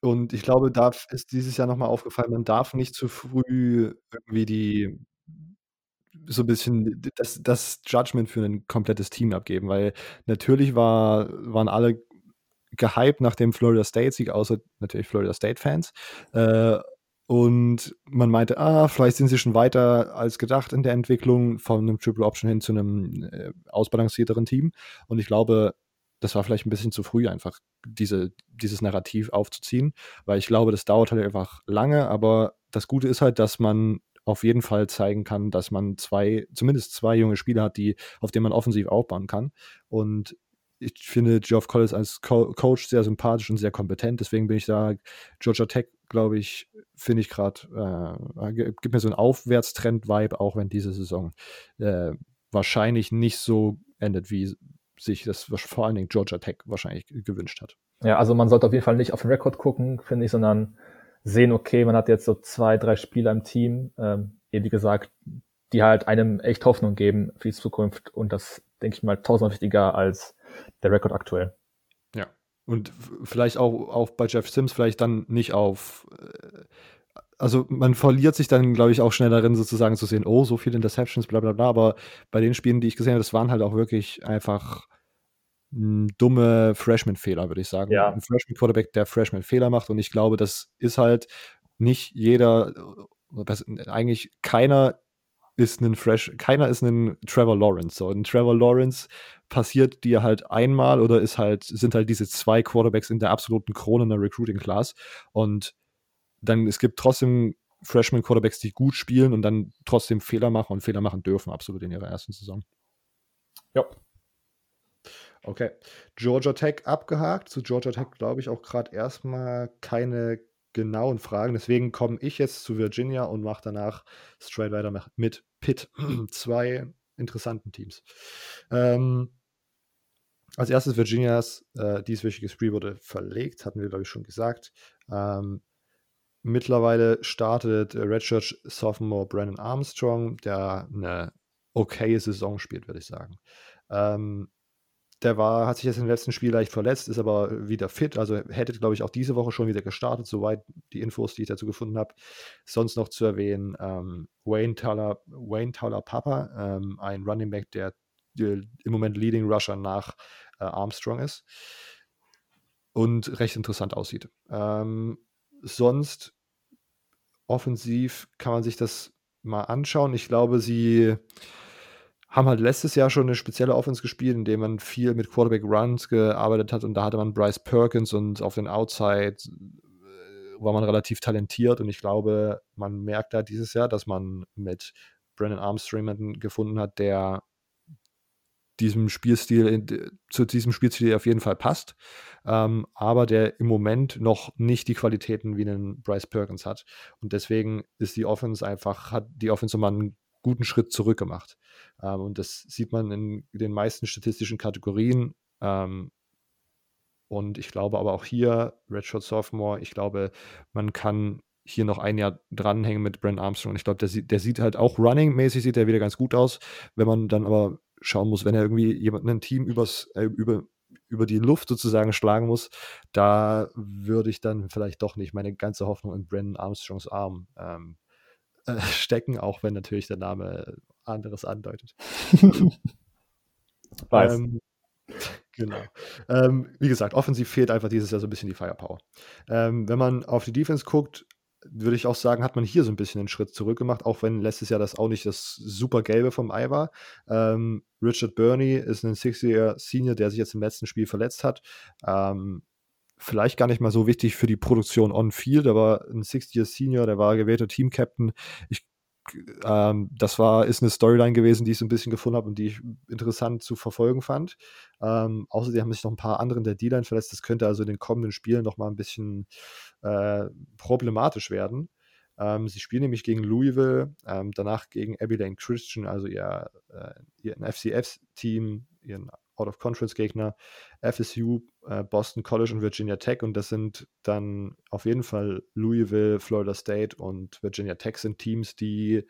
Und ich glaube, da ist dieses Jahr nochmal aufgefallen, man darf nicht zu früh irgendwie die so ein bisschen das das Judgment für ein komplettes Team abgeben, weil natürlich war waren alle gehypt nach dem Florida State-Sieg, außer natürlich Florida State-Fans. Äh, und man meinte, ah, vielleicht sind sie schon weiter als gedacht in der Entwicklung von einem Triple Option hin zu einem äh, ausbalancierteren Team. Und ich glaube, das war vielleicht ein bisschen zu früh, einfach diese, dieses Narrativ aufzuziehen, weil ich glaube, das dauert halt einfach lange, aber das Gute ist halt, dass man auf jeden Fall zeigen kann, dass man zwei, zumindest zwei junge Spieler hat, die, auf denen man offensiv aufbauen kann. Und ich finde Geoff Collins als Co Coach sehr sympathisch und sehr kompetent. Deswegen bin ich da, Georgia Tech, glaube ich, finde ich gerade, äh, gibt mir so einen Aufwärtstrend-Vibe, auch wenn diese Saison äh, wahrscheinlich nicht so endet, wie sich das vor allen Dingen Georgia Tech wahrscheinlich gewünscht hat. Ja, also man sollte auf jeden Fall nicht auf den Rekord gucken, finde ich, sondern sehen, okay, man hat jetzt so zwei, drei Spieler im Team, ähm, eben wie gesagt, die halt einem echt Hoffnung geben für die Zukunft und das, denke ich mal, tausendmal wichtiger als der Rekord aktuell. Ja. Und vielleicht auch, auch bei Jeff Sims vielleicht dann nicht auf äh, also man verliert sich dann, glaube ich, auch schnell darin, sozusagen zu sehen, oh, so viele Interceptions, bla bla bla. Aber bei den Spielen, die ich gesehen habe, das waren halt auch wirklich einfach hm, dumme Freshman-Fehler, würde ich sagen. Ja. Ein Freshman-Quarterback, der Freshman-Fehler macht. Und ich glaube, das ist halt nicht jeder, eigentlich keiner ist ein Fresh, keiner ist ein Trevor Lawrence. So, ein Trevor Lawrence passiert dir halt einmal oder ist halt, sind halt diese zwei Quarterbacks in der absoluten Krone einer Recruiting Class. Und dann, es gibt trotzdem Freshman Quarterbacks, die gut spielen und dann trotzdem Fehler machen und Fehler machen dürfen, absolut in ihrer ersten Saison. Ja. Okay. Georgia Tech abgehakt. Zu Georgia Tech glaube ich auch gerade erstmal keine genauen Fragen. Deswegen komme ich jetzt zu Virginia und mache danach straight weiter mit Pitt. Zwei interessanten Teams. Ähm, als erstes Virginias äh, dieswöchige Spree wurde verlegt, hatten wir, glaube ich, schon gesagt. Ähm, mittlerweile startet Redshirt Sophomore Brandon Armstrong, der eine okaye Saison spielt, würde ich sagen. Ähm, der war, hat sich jetzt im letzten Spiel leicht verletzt, ist aber wieder fit. Also hätte, glaube ich, auch diese Woche schon wieder gestartet, soweit die Infos, die ich dazu gefunden habe. Sonst noch zu erwähnen, ähm, Wayne Taylor, Wayne Taylor Papa, ähm, ein Running Back, der, der, im Moment Leading Rusher nach äh, Armstrong ist und recht interessant aussieht. Ähm, sonst offensiv kann man sich das mal anschauen. Ich glaube, sie haben halt letztes Jahr schon eine spezielle Offense gespielt, in der man viel mit Quarterback Runs gearbeitet hat und da hatte man Bryce Perkins und auf den Outside äh, war man relativ talentiert und ich glaube, man merkt da dieses Jahr, dass man mit Brandon Armstrong gefunden hat, der diesem Spielstil, zu diesem Spielstil auf jeden Fall passt, ähm, aber der im Moment noch nicht die Qualitäten wie einen Bryce Perkins hat. Und deswegen ist die Offense einfach, hat die Offense mal einen guten Schritt zurück gemacht. Ähm, und das sieht man in den meisten statistischen Kategorien. Ähm, und ich glaube aber auch hier, Redshirt Sophomore, ich glaube, man kann hier noch ein Jahr dranhängen mit Brent Armstrong. Ich glaube, der, der sieht halt auch running-mäßig sieht er wieder ganz gut aus. Wenn man dann aber schauen muss, wenn er irgendwie jemanden ein Team übers, äh, über, über die Luft sozusagen schlagen muss, da würde ich dann vielleicht doch nicht meine ganze Hoffnung in Brandon Armstrongs Arm ähm, äh, stecken, auch wenn natürlich der Name anderes andeutet. Weiß. Ähm, genau. Ähm, wie gesagt, offensiv fehlt einfach dieses Jahr so ein bisschen die Firepower. Ähm, wenn man auf die Defense guckt, würde ich auch sagen, hat man hier so ein bisschen einen Schritt zurück gemacht, auch wenn letztes Jahr das auch nicht das super Gelbe vom Ei war. Ähm, Richard Burney ist ein Six-Year-Senior, der sich jetzt im letzten Spiel verletzt hat. Ähm, vielleicht gar nicht mal so wichtig für die Produktion on-field, aber ein Six-Year-Senior, der war gewählter Team-Captain. Ich ähm, das war, ist eine Storyline gewesen, die ich so ein bisschen gefunden habe und die ich interessant zu verfolgen fand. Ähm, außerdem haben sich noch ein paar andere in der D-Line verletzt. Das könnte also in den kommenden Spielen noch mal ein bisschen äh, problematisch werden. Ähm, sie spielen nämlich gegen Louisville, ähm, danach gegen Abilene Christian, also ihr, äh, ihr FCF-Team, ihren Out-of-Conference-Gegner, FSU, äh, Boston College und Virginia Tech. Und das sind dann auf jeden Fall Louisville, Florida State und Virginia Tech sind Teams, die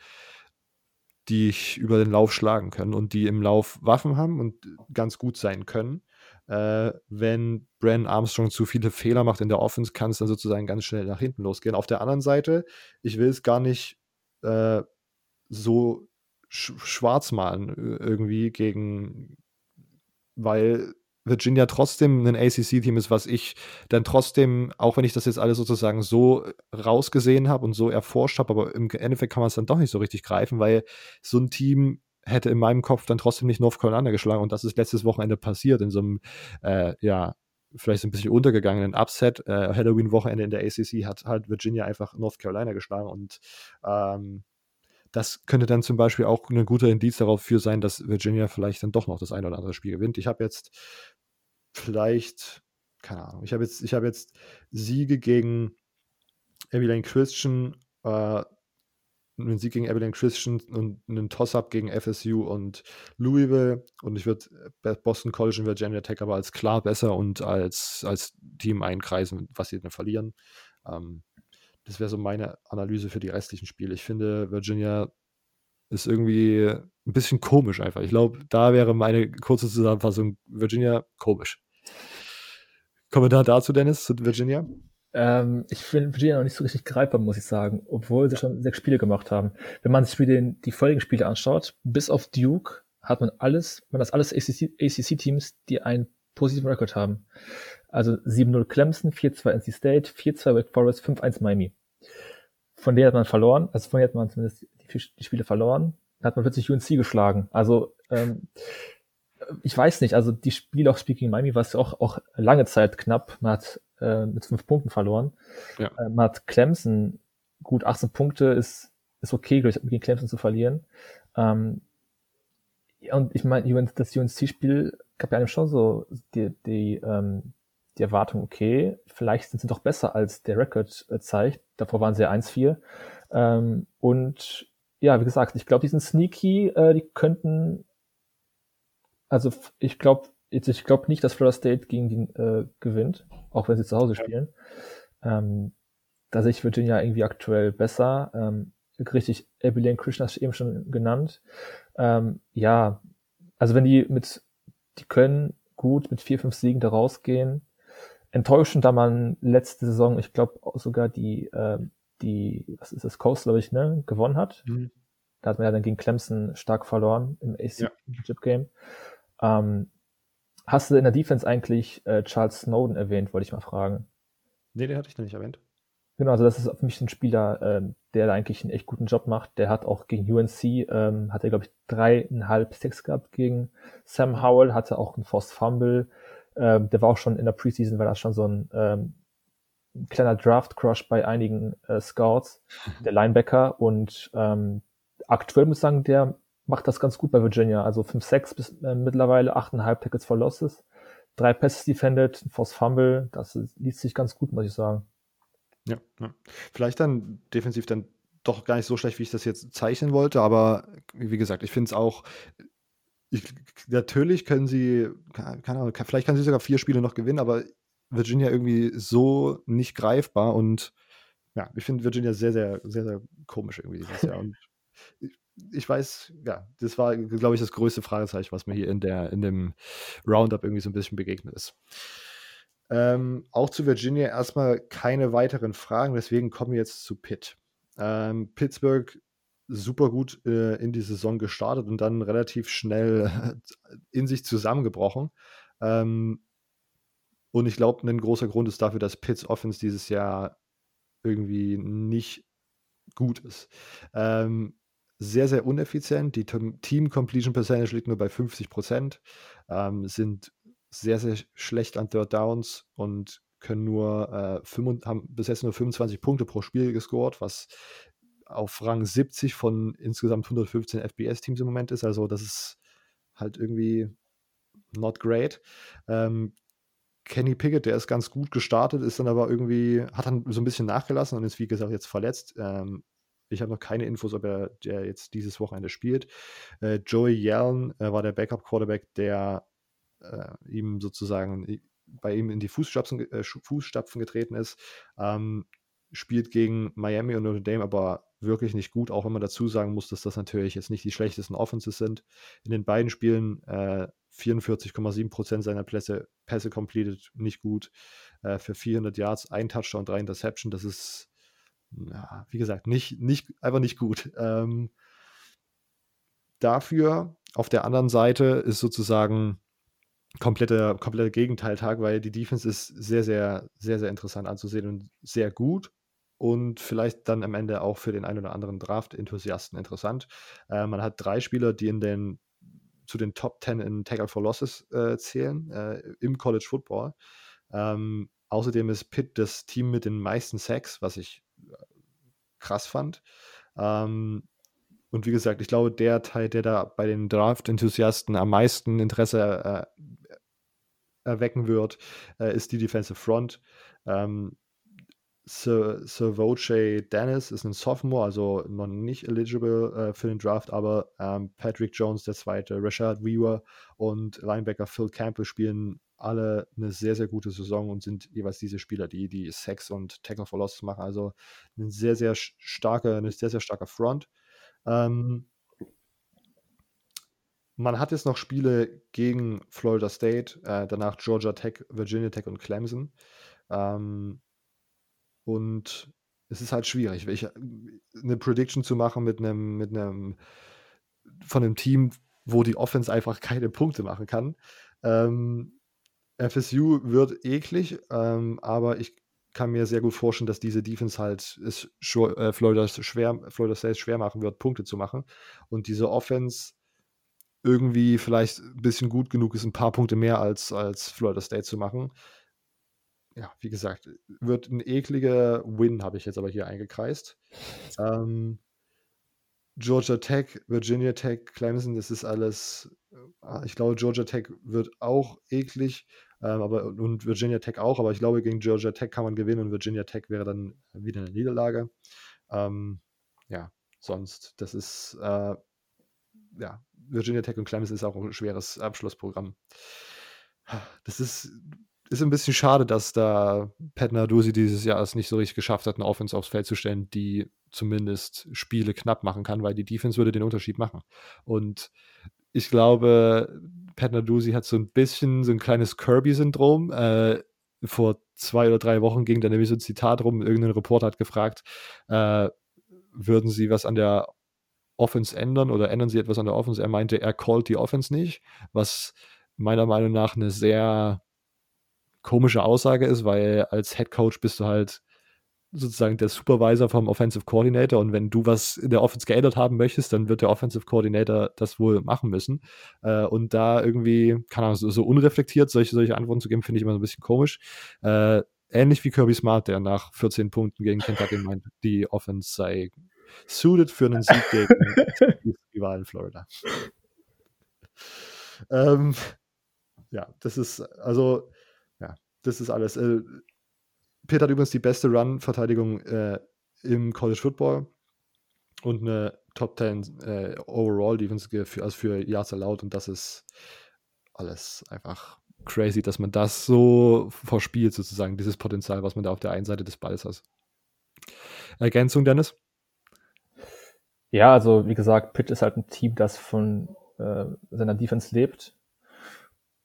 ich über den Lauf schlagen können und die im Lauf Waffen haben und ganz gut sein können. Äh, wenn Brandon Armstrong zu viele Fehler macht in der Offense, kann es dann sozusagen ganz schnell nach hinten losgehen. Auf der anderen Seite, ich will es gar nicht äh, so sch schwarz malen äh, irgendwie gegen, weil Virginia trotzdem ein ACC-Team ist, was ich dann trotzdem, auch wenn ich das jetzt alles sozusagen so rausgesehen habe und so erforscht habe, aber im Endeffekt kann man es dann doch nicht so richtig greifen, weil so ein Team hätte in meinem Kopf dann trotzdem nicht North Carolina geschlagen und das ist letztes Wochenende passiert in so einem, äh, ja, vielleicht so ein bisschen untergegangenen Upset. Äh, Halloween-Wochenende in der ACC hat halt Virginia einfach North Carolina geschlagen und ähm, das könnte dann zum Beispiel auch ein guter Indiz darauf für sein, dass Virginia vielleicht dann doch noch das ein oder andere Spiel gewinnt. Ich habe jetzt vielleicht, keine Ahnung, ich habe jetzt, ich jetzt Siege gegen Abilene Christian, äh, einen Sieg gegen Abilene Christian und einen Toss-Up gegen FSU und Louisville und ich würde äh, Boston College und Virginia Tech aber als klar besser und als, als Team einkreisen, was sie dann verlieren. Ähm, das wäre so meine Analyse für die restlichen Spiele. Ich finde, Virginia ist irgendwie ein bisschen komisch einfach. Ich glaube, da wäre meine kurze Zusammenfassung Virginia komisch. Kommentar dazu, Dennis, zu Virginia? Ähm, ich finde Virginia noch nicht so richtig greifbar, muss ich sagen, obwohl sie schon sechs Spiele gemacht haben. Wenn man sich den, die folgenden Spiele anschaut, bis auf Duke hat man alles, man das alles ACC-Teams, die einen positiven Rekord haben. Also 7-0 Clemson, 4-2 NC State, 4-2 Wake Forest, 5-1 Miami. Von denen hat man verloren, also von denen hat man zumindest die, die Spiele verloren, hat man plötzlich UNC geschlagen. Also ähm, ich weiß nicht, also die Spiele auch Speaking Miami war es auch, auch lange Zeit knapp. Man hat äh, mit fünf Punkten verloren. Ja. Äh, man hat Clemson, gut, 18 Punkte ist, ist okay, gegen Clemson zu verlieren. Ähm, und ich meine, das UNC-Spiel gab ja einem schon so die, die, ähm, die Erwartung, okay, vielleicht sind sie doch besser als der Record äh, zeigt. Davor waren sie ja 1-4. Ähm, und ja, wie gesagt, ich glaube, die sind sneaky, äh, die könnten also ich glaube, ich glaube nicht, dass Florida State gegen die äh, gewinnt, auch wenn sie zu Hause spielen. Ähm, da sehe ich Virginia irgendwie aktuell besser. Ähm, richtig, Abilene Krishna hast du eben schon genannt. Ähm, ja, also wenn die mit, die können gut mit vier, fünf Siegen da rausgehen. Enttäuschend, da man letzte Saison, ich glaube sogar die, äh, die, was ist das, Coast, glaube ich, ne, gewonnen hat. Mhm. Da hat man ja dann gegen Clemson stark verloren im AC Championship ja. Game. Ähm, hast du in der Defense eigentlich äh, Charles Snowden erwähnt, wollte ich mal fragen. Nee, den hatte ich noch nicht erwähnt. Genau, also das ist für mich ein Spieler, ähm, der da eigentlich einen echt guten Job macht. Der hat auch gegen UNC, ähm, hat er glaube ich dreieinhalb Six gehabt gegen Sam Howell, hatte auch einen Forced Fumble. Ähm, der war auch schon in der Preseason, war das schon so ein ähm, kleiner Draft-Crush bei einigen äh, Scouts, der Linebacker. Und ähm, aktuell muss ich sagen, der macht das ganz gut bei Virginia. Also 5-6 bis äh, mittlerweile, 8,5 Tickets for Losses, drei Passes defended, Force Fumble, das liest sich ganz gut, muss ich sagen. Ja, ja. Vielleicht dann defensiv dann doch gar nicht so schlecht, wie ich das jetzt zeichnen wollte, aber wie gesagt, ich finde es auch, ich, natürlich können sie, keine Ahnung, vielleicht kann sie sogar vier Spiele noch gewinnen, aber Virginia irgendwie so nicht greifbar und ja, ich finde Virginia sehr, sehr, sehr, sehr komisch irgendwie dieses Jahr. Und ich, ich weiß, ja, das war, glaube ich, das größte Fragezeichen, was mir hier in, der, in dem Roundup irgendwie so ein bisschen begegnet ist. Ähm, auch zu Virginia erstmal keine weiteren Fragen, deswegen kommen wir jetzt zu Pitt. Ähm, Pittsburgh super gut äh, in die Saison gestartet und dann relativ schnell in sich zusammengebrochen. Ähm, und ich glaube, ein großer Grund ist dafür, dass Pitts Offense dieses Jahr irgendwie nicht gut ist. Ähm, sehr, sehr uneffizient. Die Team Completion Percentage liegt nur bei 50 Prozent, ähm, sind sehr, sehr schlecht an Third Downs und können nur, äh, 5, haben bis jetzt nur 25 Punkte pro Spiel gescored, was auf Rang 70 von insgesamt 115 FBS-Teams im Moment ist. Also das ist halt irgendwie not great. Ähm, Kenny Pickett, der ist ganz gut gestartet, ist dann aber irgendwie, hat dann so ein bisschen nachgelassen und ist wie gesagt jetzt verletzt. Ähm, ich habe noch keine Infos, ob er der jetzt dieses Wochenende spielt. Äh, Joey Yellen äh, war der Backup-Quarterback, der äh, ihm sozusagen bei ihm in die Fußstapfen, äh, Fußstapfen getreten ist. Ähm, spielt gegen Miami und Notre Dame aber wirklich nicht gut, auch wenn man dazu sagen muss, dass das natürlich jetzt nicht die schlechtesten Offenses sind. In den beiden Spielen äh, 44,7% seiner Pässe, Pässe completed, nicht gut. Äh, für 400 Yards, ein Touchdown, drei Interception, das ist, ja, wie gesagt, nicht, nicht, einfach nicht gut. Ähm, dafür auf der anderen Seite ist sozusagen kompletter komplette Gegenteiltag, weil die Defense ist sehr, sehr, sehr, sehr interessant anzusehen und sehr gut und vielleicht dann am Ende auch für den einen oder anderen Draft-Enthusiasten interessant. Äh, man hat drei Spieler, die in den zu den Top 10 in Tackle for Losses äh, zählen äh, im College Football. Ähm, außerdem ist Pitt das Team mit den meisten Sacks, was ich äh, krass fand. Ähm, und wie gesagt, ich glaube, der Teil, der da bei den Draft-Enthusiasten am meisten Interesse äh, erwecken wird, äh, ist die Defensive Front. Ähm, Sir, Sir Voce Dennis ist ein Sophomore, also noch nicht eligible äh, für den Draft, aber ähm, Patrick Jones, der zweite, Rashad Weaver und Linebacker Phil Campbell spielen alle eine sehr, sehr gute Saison und sind jeweils diese Spieler, die die Sex und Tackle for Loss machen. Also ein sehr, sehr starker, eine sehr, sehr starker Front. Ähm, man hat jetzt noch Spiele gegen Florida State, äh, danach Georgia Tech, Virginia Tech und Clemson. Ähm, und es ist halt schwierig, welche, eine Prediction zu machen mit einem, mit einem, von einem Team, wo die Offense einfach keine Punkte machen kann. Ähm, FSU wird eklig, ähm, aber ich kann mir sehr gut vorstellen, dass diese Defense halt es äh, Florida, schwer, Florida State schwer machen wird, Punkte zu machen. Und diese Offense irgendwie vielleicht ein bisschen gut genug ist, ein paar Punkte mehr als, als Florida State zu machen ja, wie gesagt, wird ein ekliger Win, habe ich jetzt aber hier eingekreist. Ähm, Georgia Tech, Virginia Tech, Clemson, das ist alles, äh, ich glaube, Georgia Tech wird auch eklig, ähm, aber und Virginia Tech auch, aber ich glaube, gegen Georgia Tech kann man gewinnen und Virginia Tech wäre dann wieder eine Niederlage. Ähm, ja, sonst, das ist, äh, ja, Virginia Tech und Clemson ist auch ein schweres Abschlussprogramm. Das ist ist ein bisschen schade, dass da Pat Narduzzi dieses Jahr es nicht so richtig geschafft hat, eine Offense aufs Feld zu stellen, die zumindest Spiele knapp machen kann, weil die Defense würde den Unterschied machen. Und ich glaube, Pat Narduzzi hat so ein bisschen so ein kleines Kirby-Syndrom. Äh, vor zwei oder drei Wochen ging da nämlich so ein Zitat rum, irgendein Reporter hat gefragt, äh, würden sie was an der Offense ändern oder ändern sie etwas an der Offense? Er meinte, er callt die Offense nicht, was meiner Meinung nach eine sehr komische Aussage ist, weil als Head Coach bist du halt sozusagen der Supervisor vom Offensive Coordinator und wenn du was in der Offense geändert haben möchtest, dann wird der Offensive Coordinator das wohl machen müssen. Äh, und da irgendwie, keine Ahnung, so, so, unreflektiert solche, solche Antworten zu geben, finde ich immer so ein bisschen komisch. Äh, ähnlich wie Kirby Smart, der nach 14 Punkten gegen Kentucky meint, die Offense sei suited für einen Sieg gegen die Rivalen Florida. ähm, ja, das ist, also, das ist alles. Äh, Pitt hat übrigens die beste Run-Verteidigung äh, im College Football und eine Top 10 äh, Overall Defense für, also für Yards allowed und das ist alles einfach crazy, dass man das so verspielt, sozusagen, dieses Potenzial, was man da auf der einen Seite des Balls hat. Ergänzung, Dennis? Ja, also wie gesagt, Pitt ist halt ein Team, das von äh, seiner Defense lebt.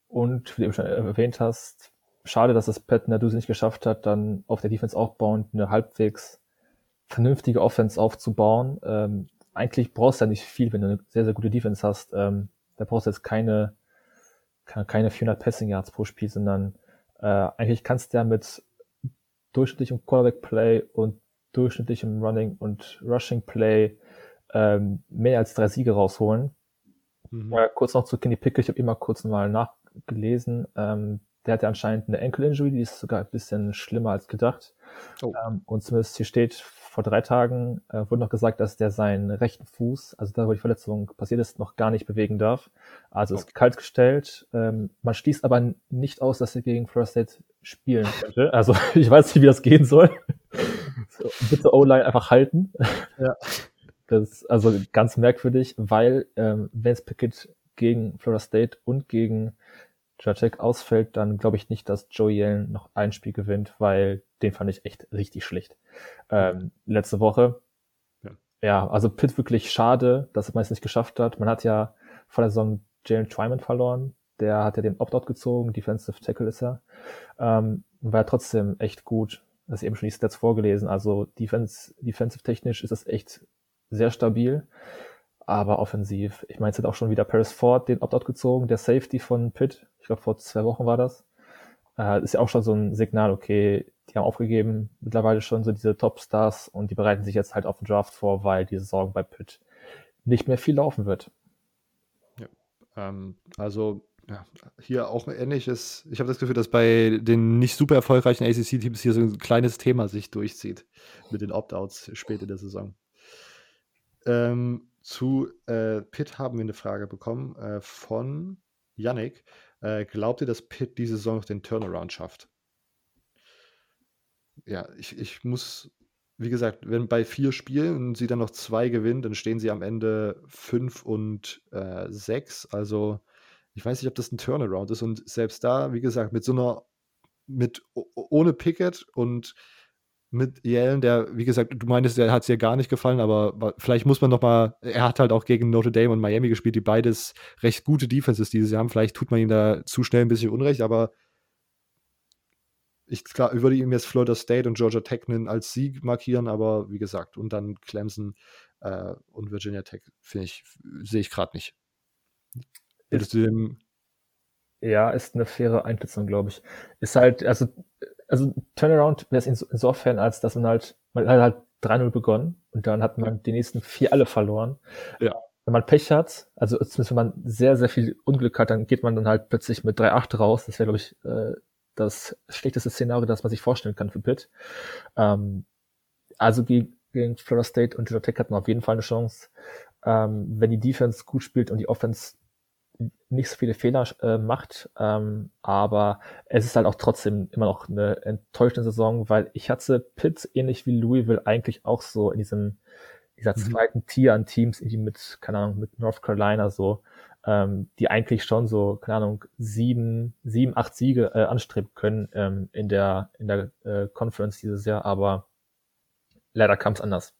Und wie du schon erwähnt hast, schade, dass es Pat Narduzzi nicht geschafft hat, dann auf der Defense aufbauend eine halbwegs vernünftige Offense aufzubauen. Ähm, eigentlich brauchst du ja nicht viel, wenn du eine sehr, sehr gute Defense hast. Ähm, da brauchst du jetzt keine, keine 400 Passing Yards pro Spiel, sondern äh, eigentlich kannst du ja mit durchschnittlichem Quarterback Play und durchschnittlichem Running und Rushing Play ähm, mehr als drei Siege rausholen. Mhm. Äh, kurz noch zu Kenny Pickett, ich habe immer kurz mal nachgelesen. Ähm, der hatte anscheinend eine Ankle Injury, die ist sogar ein bisschen schlimmer als gedacht. Oh. Ähm, und zumindest hier steht, vor drei Tagen äh, wurde noch gesagt, dass der seinen rechten Fuß, also da wo die Verletzung passiert ist, noch gar nicht bewegen darf. Also okay. ist kalt gestellt. Ähm, man schließt aber nicht aus, dass er gegen Florida State spielen könnte. Also ich weiß nicht, wie das gehen soll. so, bitte O-Line einfach halten. Ja. Das ist also ganz merkwürdig, weil ähm, Vance Pickett gegen Florida State und gegen Jacek ausfällt, dann glaube ich nicht, dass Joey Allen noch ein Spiel gewinnt, weil den fand ich echt richtig schlecht. Ähm, letzte Woche. Ja. ja, also Pitt wirklich schade, dass er meist nicht geschafft hat. Man hat ja vor der Saison Jalen Twyman verloren. Der hat ja den Opt-out gezogen, Defensive Tackle ist er. Ähm, war ja trotzdem echt gut. Das ist eben schon die Stats vorgelesen. Also Defense, defensive technisch ist das echt sehr stabil. Aber offensiv, ich meine, es hat auch schon wieder Paris Ford den Opt-out gezogen, der Safety von Pitt. Ich glaube, vor zwei Wochen war das. Äh, ist ja auch schon so ein Signal, okay, die haben aufgegeben, mittlerweile schon so diese Top-Stars und die bereiten sich jetzt halt auf den Draft vor, weil die Saison bei Pitt nicht mehr viel laufen wird. Ja, ähm, also ja, hier auch ein ähnliches. Ich habe das Gefühl, dass bei den nicht super erfolgreichen ACC-Teams hier so ein kleines Thema sich durchzieht mit den Opt-outs später in der Saison. Ähm, zu äh, Pitt haben wir eine Frage bekommen äh, von Yannick. Äh, glaubt ihr, dass Pitt diese Saison noch den Turnaround schafft? Ja, ich, ich muss, wie gesagt, wenn bei vier Spielen und sie dann noch zwei gewinnen, dann stehen sie am Ende fünf und äh, sechs. Also ich weiß nicht, ob das ein Turnaround ist. Und selbst da, wie gesagt, mit so einer, mit ohne Pickett und mit Yellen, der, wie gesagt, du meintest, der hat es dir gar nicht gefallen, aber vielleicht muss man noch mal, er hat halt auch gegen Notre Dame und Miami gespielt, die beides recht gute Defenses dieses Jahr haben. Vielleicht tut man ihm da zu schnell ein bisschen Unrecht, aber ich klar, würde ihm jetzt Florida State und Georgia Tech als Sieg markieren, aber wie gesagt, und dann Clemson äh, und Virginia Tech, finde ich, sehe ich gerade nicht. Dem ja, ist eine faire Einschätzung, glaube ich. Ist halt, also also Turnaround wäre es insofern, als dass man halt, man hat halt 3-0 begonnen und dann hat man die nächsten vier alle verloren. Ja. Wenn man Pech hat, also zumindest wenn man sehr, sehr viel Unglück hat, dann geht man dann halt plötzlich mit 3-8 raus. Das wäre, glaube ich, äh, das schlechteste Szenario, das man sich vorstellen kann für Pitt. Ähm, also gegen, gegen Florida State und Georgia Tech hat man auf jeden Fall eine Chance. Ähm, wenn die Defense gut spielt und die Offense nicht so viele Fehler äh, macht, ähm, aber es ist halt auch trotzdem immer noch eine enttäuschende Saison, weil ich hatte Pitt ähnlich wie Louisville eigentlich auch so in diesem dieser mhm. zweiten Tier an Teams, irgendwie mit, keine Ahnung, mit North Carolina so, ähm, die eigentlich schon so, keine Ahnung, sieben, sieben, acht Siege äh, anstreben können ähm, in der in der äh, Conference dieses Jahr, aber leider kam es anders.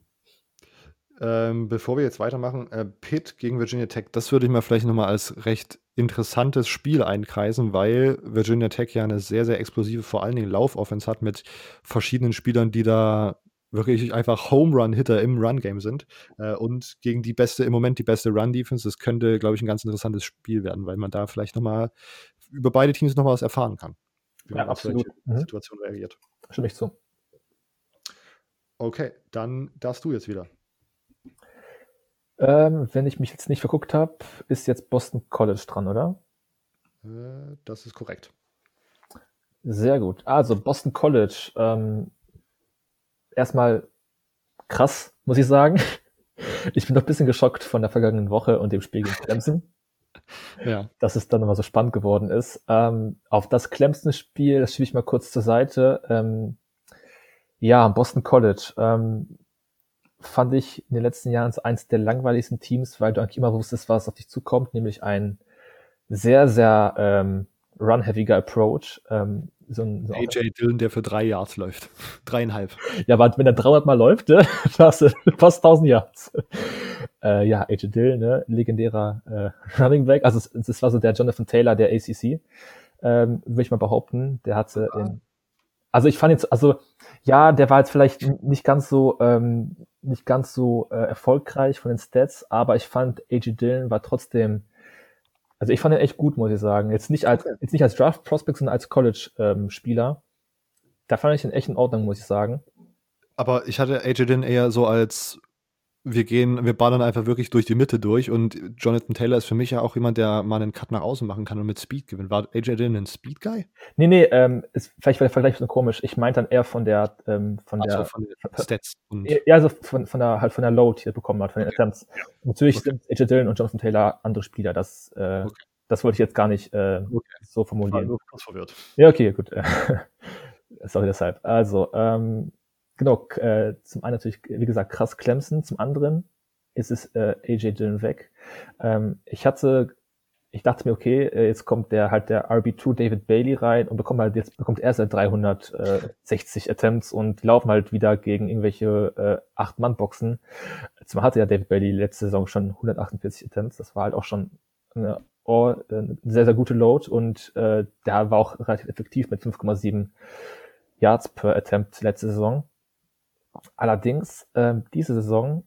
Ähm, bevor wir jetzt weitermachen, äh, Pitt gegen Virginia Tech, das würde ich mal vielleicht nochmal als recht interessantes Spiel einkreisen, weil Virginia Tech ja eine sehr, sehr explosive, vor allen Dingen Laufoffense hat mit verschiedenen Spielern, die da wirklich einfach Home Run Hitter im Run Game sind äh, und gegen die beste im Moment die beste Run Defense. Das könnte, glaube ich, ein ganz interessantes Spiel werden, weil man da vielleicht nochmal über beide Teams noch was erfahren kann, wie ja, man absolut. auf solche mhm. Situationen reagiert. Stimme ich zu. Okay, dann darfst du jetzt wieder. Ähm, wenn ich mich jetzt nicht verguckt habe, ist jetzt Boston College dran, oder? Äh, das ist korrekt. Sehr gut. Also Boston College. Ähm, erstmal krass, muss ich sagen. Ich bin doch ein bisschen geschockt von der vergangenen Woche und dem Spiel gegen Clemson. Ja. Dass es dann nochmal so spannend geworden ist. Ähm, auf das Clemson-Spiel, das schiebe ich mal kurz zur Seite. Ähm, ja, Boston College. Ähm, fand ich in den letzten Jahren eins der langweiligsten Teams, weil du eigentlich immer wusstest, was auf dich zukommt, nämlich ein sehr, sehr ähm, run-heaviger Approach. Ähm, so ein, so AJ Dillon, der für drei Yards läuft. Dreieinhalb. Ja, aber wenn er 300 Mal läuft, ne, hast du fast 1000 Yards. Äh, ja, AJ Dillon, ne, legendärer äh, Running Back. Also es, es war so der Jonathan Taylor der ACC, ähm, würde ich mal behaupten. Der hatte ja. in, also ich fand jetzt, also ja, der war jetzt vielleicht nicht ganz so ähm, nicht ganz so äh, erfolgreich von den Stats, aber ich fand AJ Dillon war trotzdem also ich fand ihn echt gut, muss ich sagen. Jetzt nicht als, okay. jetzt nicht als Draft Prospect, sondern als College-Spieler. Ähm, da fand ich ihn echt in Ordnung, muss ich sagen. Aber ich hatte AJ Dillon eher so als wir gehen, wir ballern einfach wirklich durch die Mitte durch und Jonathan Taylor ist für mich ja auch jemand, der mal einen Cut nach außen machen kann und mit Speed gewinnt. War AJ Dillon ein Speed Guy? Nee, nee, ähm, ist, vielleicht war der Vergleich so komisch. Ich meinte dann eher von der, ähm, von Ach der, von den Stats. Und ja, also von, von der, halt von der Load, die er bekommen hat, von den okay. Attempts. Natürlich okay. sind AJ Dillon und Jonathan Taylor andere Spieler, das, äh, okay. das wollte ich jetzt gar nicht, äh, so formulieren. Ich war kurz verwirrt. Ja, okay, gut. Sorry deshalb. Also, ähm, genau, äh, zum einen natürlich, wie gesagt, krass Clemson, zum anderen ist es äh, AJ Dillon weg. Ähm, ich hatte, ich dachte mir, okay, äh, jetzt kommt der halt der RB2 David Bailey rein und bekommt halt, jetzt bekommt er seit 360 Attempts und laufen halt wieder gegen irgendwelche äh, Acht-Mann-Boxen. Zwar hatte ja David Bailey letzte Saison schon 148 Attempts, das war halt auch schon eine, oh, eine sehr, sehr gute Load und äh, der war auch relativ effektiv mit 5,7 Yards per Attempt letzte Saison. Allerdings, ähm, diese Saison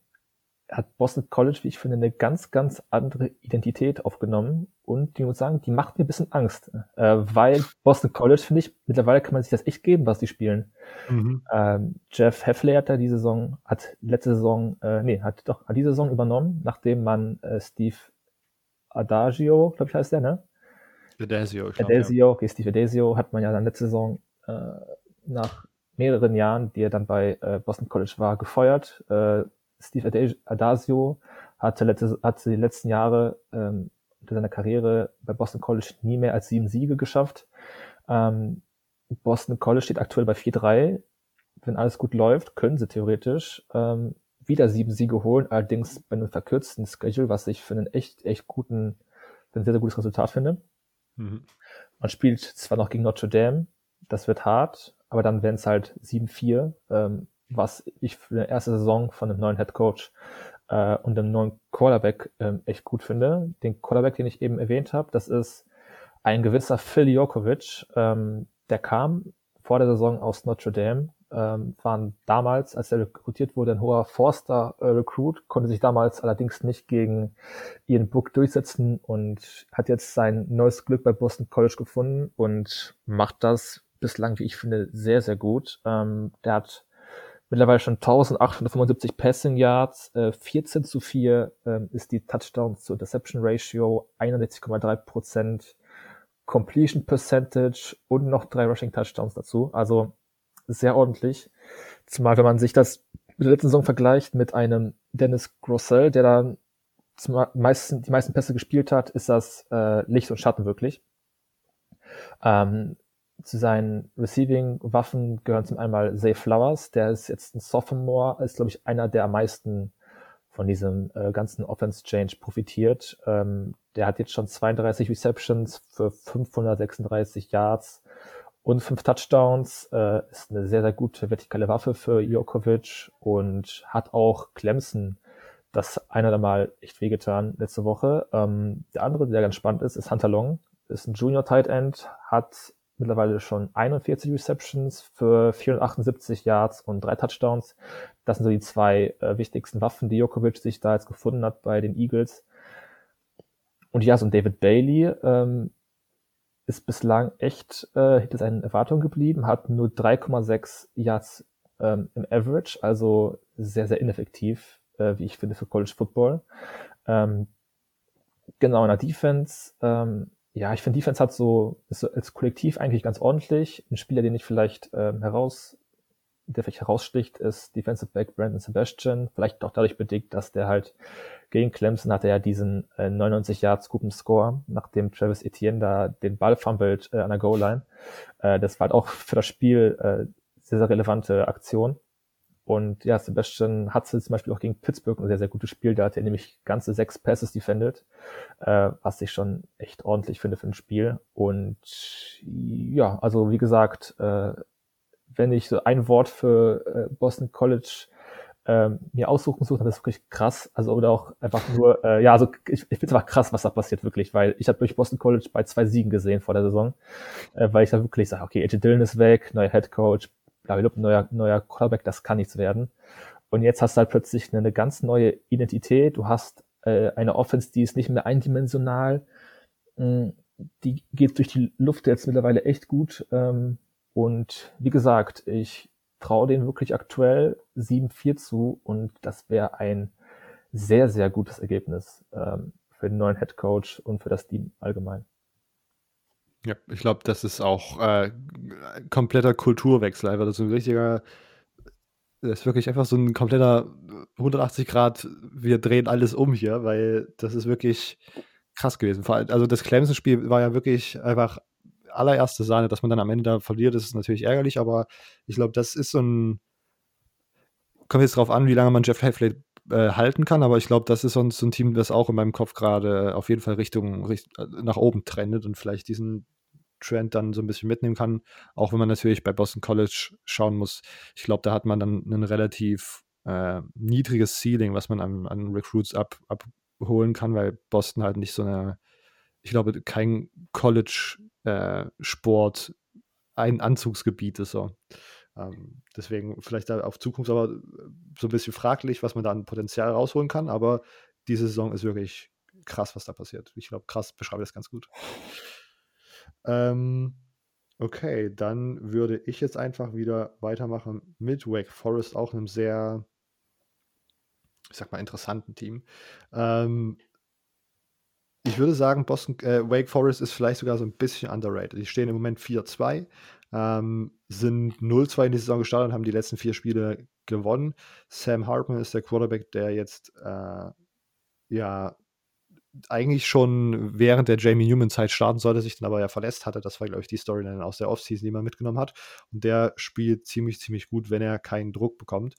hat Boston College, wie ich finde, eine ganz, ganz andere Identität aufgenommen. Und die muss sagen, die macht mir ein bisschen Angst. Äh, weil Boston College, finde ich, mittlerweile kann man sich das echt geben, was die spielen. Mhm. Ähm, Jeff Heffley hat da diese Saison, hat letzte Saison, äh, nee, hat doch hat diese Saison übernommen, nachdem man äh, Steve Adagio, glaube ich heißt der, ne? Adesio, ich glaub, Adesio, ja. okay, Steve Adesio hat man ja dann letzte Saison äh, nach mehreren Jahren, die er dann bei äh, Boston College war, gefeuert. Äh, Steve Adasio hatte, letzte, hatte die letzten Jahre ähm, unter seiner Karriere bei Boston College nie mehr als sieben Siege geschafft. Ähm, Boston College steht aktuell bei 4-3. Wenn alles gut läuft, können sie theoretisch ähm, wieder sieben Siege holen, allerdings bei einem verkürzten Schedule, was ich für einen echt, echt guten, für ein sehr, sehr gutes Resultat finde. Mhm. Man spielt zwar noch gegen Notre Dame, das wird hart, aber dann wären es halt 7-4, ähm, was ich für eine erste Saison von einem neuen Head Coach äh, und einem neuen Quarterback ähm, echt gut finde. Den Quarterback, den ich eben erwähnt habe, das ist ein gewisser Phil Jokovic. Ähm, der kam vor der Saison aus Notre Dame, ähm, waren damals, als er rekrutiert wurde, ein hoher Forster-Recruit, äh, konnte sich damals allerdings nicht gegen Ian Book durchsetzen und hat jetzt sein neues Glück bei Boston College gefunden und macht das bislang, wie ich finde, sehr, sehr gut. Ähm, der hat mittlerweile schon 1875 Passing Yards, äh, 14 zu 4 ähm, ist die Touchdowns zu Interception Ratio, 61,3 Prozent Completion Percentage und noch drei Rushing Touchdowns dazu. Also sehr ordentlich. Zumal wenn man sich das mit der letzten Saison vergleicht mit einem Dennis Grossell, der da zum meisten, die meisten Pässe gespielt hat, ist das äh, Licht und Schatten wirklich. Ähm, zu seinen Receiving-Waffen gehören zum einmal Zay Flowers, der ist jetzt ein Sophomore, ist, glaube ich, einer, der am meisten von diesem äh, ganzen Offense-Change profitiert. Ähm, der hat jetzt schon 32 Receptions für 536 Yards und fünf Touchdowns. Äh, ist eine sehr, sehr gute vertikale Waffe für Jokovic und hat auch Clemson das ein oder Mal echt wehgetan letzte Woche. Ähm, der andere, der ganz spannend ist, ist Hunter Long. Ist ein Junior Tight End, hat mittlerweile schon 41 Receptions für 478 Yards und drei Touchdowns. Das sind so die zwei äh, wichtigsten Waffen, die Jokovic sich da jetzt gefunden hat bei den Eagles. Und ja, so ein David Bailey ähm, ist bislang echt äh, hinter seinen Erwartungen geblieben, hat nur 3,6 Yards ähm, im Average, also sehr, sehr ineffektiv, äh, wie ich finde, für College Football. Ähm, genau, in der Defense ähm, ja, ich finde, Defense hat so, ist so als Kollektiv eigentlich ganz ordentlich. Ein Spieler, den ich vielleicht ähm, heraus, der vielleicht heraussticht, ist Defensive Back Brandon Sebastian. Vielleicht auch dadurch bedingt, dass der halt gegen Clemson hatte ja diesen äh, 99 Yards Scoop Score, nachdem Travis Etienne da den Ball fummelt äh, an der Goal-Line. Äh, das war halt auch für das Spiel äh, sehr, sehr relevante Aktion. Und ja, Sebastian Hutzel zum Beispiel auch gegen Pittsburgh ein sehr, sehr gutes Spiel. Da hat er nämlich ganze sechs Passes defended, äh, was ich schon echt ordentlich finde für ein Spiel. Und ja, also wie gesagt, äh, wenn ich so ein Wort für äh, Boston College ähm, mir aussuchen suche, dann ist wirklich krass. Also oder auch einfach nur, äh, ja, also ich, ich finde es einfach krass, was da passiert wirklich, weil ich habe durch Boston College bei zwei Siegen gesehen vor der Saison, äh, weil ich da wirklich sage, okay, AJ Dillon ist weg, neuer Head Coach, blablabla, neuer, neuer Quarterback, das kann nichts werden. Und jetzt hast du halt plötzlich eine, eine ganz neue Identität. Du hast äh, eine Offense, die ist nicht mehr eindimensional. Mh, die geht durch die Luft jetzt mittlerweile echt gut. Ähm, und wie gesagt, ich traue denen wirklich aktuell 7-4 zu und das wäre ein sehr, sehr gutes Ergebnis ähm, für den neuen Head Coach und für das Team allgemein. Ja, ich glaube, das ist auch äh, kompletter Kulturwechsel. Einfach das ist ein richtiger, das ist wirklich einfach so ein kompletter 180 Grad, wir drehen alles um hier, weil das ist wirklich krass gewesen. Also das Clemson-Spiel war ja wirklich einfach allererste Sahne, dass man dann am Ende da verliert, ist natürlich ärgerlich, aber ich glaube, das ist so ein, kommt jetzt drauf an, wie lange man Jeff Heffley äh, halten kann, aber ich glaube, das ist sonst so ein Team, das auch in meinem Kopf gerade auf jeden Fall Richtung, Richtung nach oben trendet und vielleicht diesen Trend dann so ein bisschen mitnehmen kann, auch wenn man natürlich bei Boston College schauen muss. Ich glaube, da hat man dann ein relativ äh, niedriges Ceiling, was man an, an Recruits ab, abholen kann, weil Boston halt nicht so eine, ich glaube, kein College-Sport äh, ein Anzugsgebiet ist so. Ähm, deswegen vielleicht da auf Zukunft aber so ein bisschen fraglich, was man da an Potenzial rausholen kann, aber diese Saison ist wirklich krass, was da passiert. Ich glaube, krass beschreibe das ganz gut. Ähm, okay, dann würde ich jetzt einfach wieder weitermachen mit Wake Forest, auch einem sehr, ich sag mal, interessanten Team. Ähm, ich würde sagen, Boston, äh, Wake Forest ist vielleicht sogar so ein bisschen underrated. Die stehen im Moment 4-2, ähm, sind 0-2 in die Saison gestartet und haben die letzten vier Spiele gewonnen. Sam Hartman ist der Quarterback, der jetzt äh, ja eigentlich schon während der Jamie Newman-Zeit starten sollte, sich dann aber ja verletzt hatte. Das war, glaube ich, die Storyline aus der Offseason, die man mitgenommen hat. Und der spielt ziemlich, ziemlich gut, wenn er keinen Druck bekommt.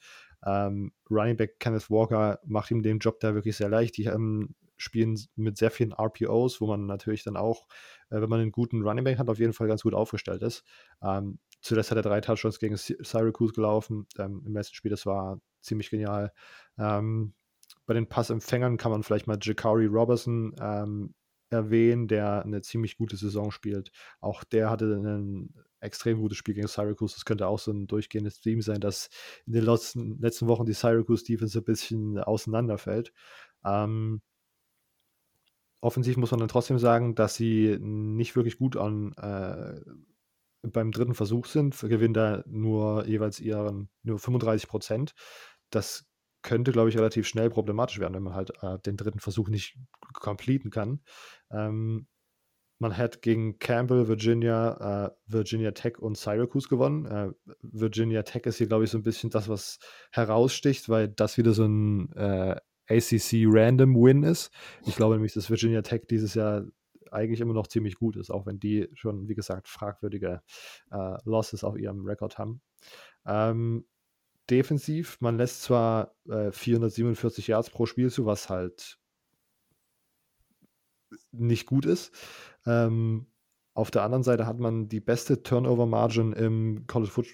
Ähm, Running Back Kenneth Walker macht ihm den Job da wirklich sehr leicht. Die ähm, spielen mit sehr vielen RPOs, wo man natürlich dann auch, äh, wenn man einen guten Running Back hat, auf jeden Fall ganz gut aufgestellt ist. Ähm, zuletzt hat er drei Touchdowns gegen Syracuse gelaufen ähm, im letzten Spiel. Das war ziemlich genial. Ähm, bei den Passempfängern kann man vielleicht mal Jakari Robertson ähm, erwähnen, der eine ziemlich gute Saison spielt. Auch der hatte ein extrem gutes Spiel gegen Syracuse. Das könnte auch so ein durchgehendes Theme sein, dass in den letzten, letzten Wochen die Syracuse Defense ein bisschen auseinanderfällt. Ähm, offensiv muss man dann trotzdem sagen, dass sie nicht wirklich gut an äh, beim dritten Versuch sind, gewinnen da nur jeweils ihren nur 35 Prozent. Das könnte, glaube ich, relativ schnell problematisch werden, wenn man halt äh, den dritten Versuch nicht completen kann. Ähm, man hat gegen Campbell, Virginia, äh, Virginia Tech und Syracuse gewonnen. Äh, Virginia Tech ist hier, glaube ich, so ein bisschen das, was heraussticht, weil das wieder so ein äh, ACC Random Win ist. Ich glaube nämlich, dass Virginia Tech dieses Jahr eigentlich immer noch ziemlich gut ist, auch wenn die schon, wie gesagt, fragwürdige äh, Losses auf ihrem Rekord haben. Ähm, defensiv. Man lässt zwar äh, 447 Yards pro Spiel zu, was halt nicht gut ist. Ähm, auf der anderen Seite hat man die beste Turnover-Margin im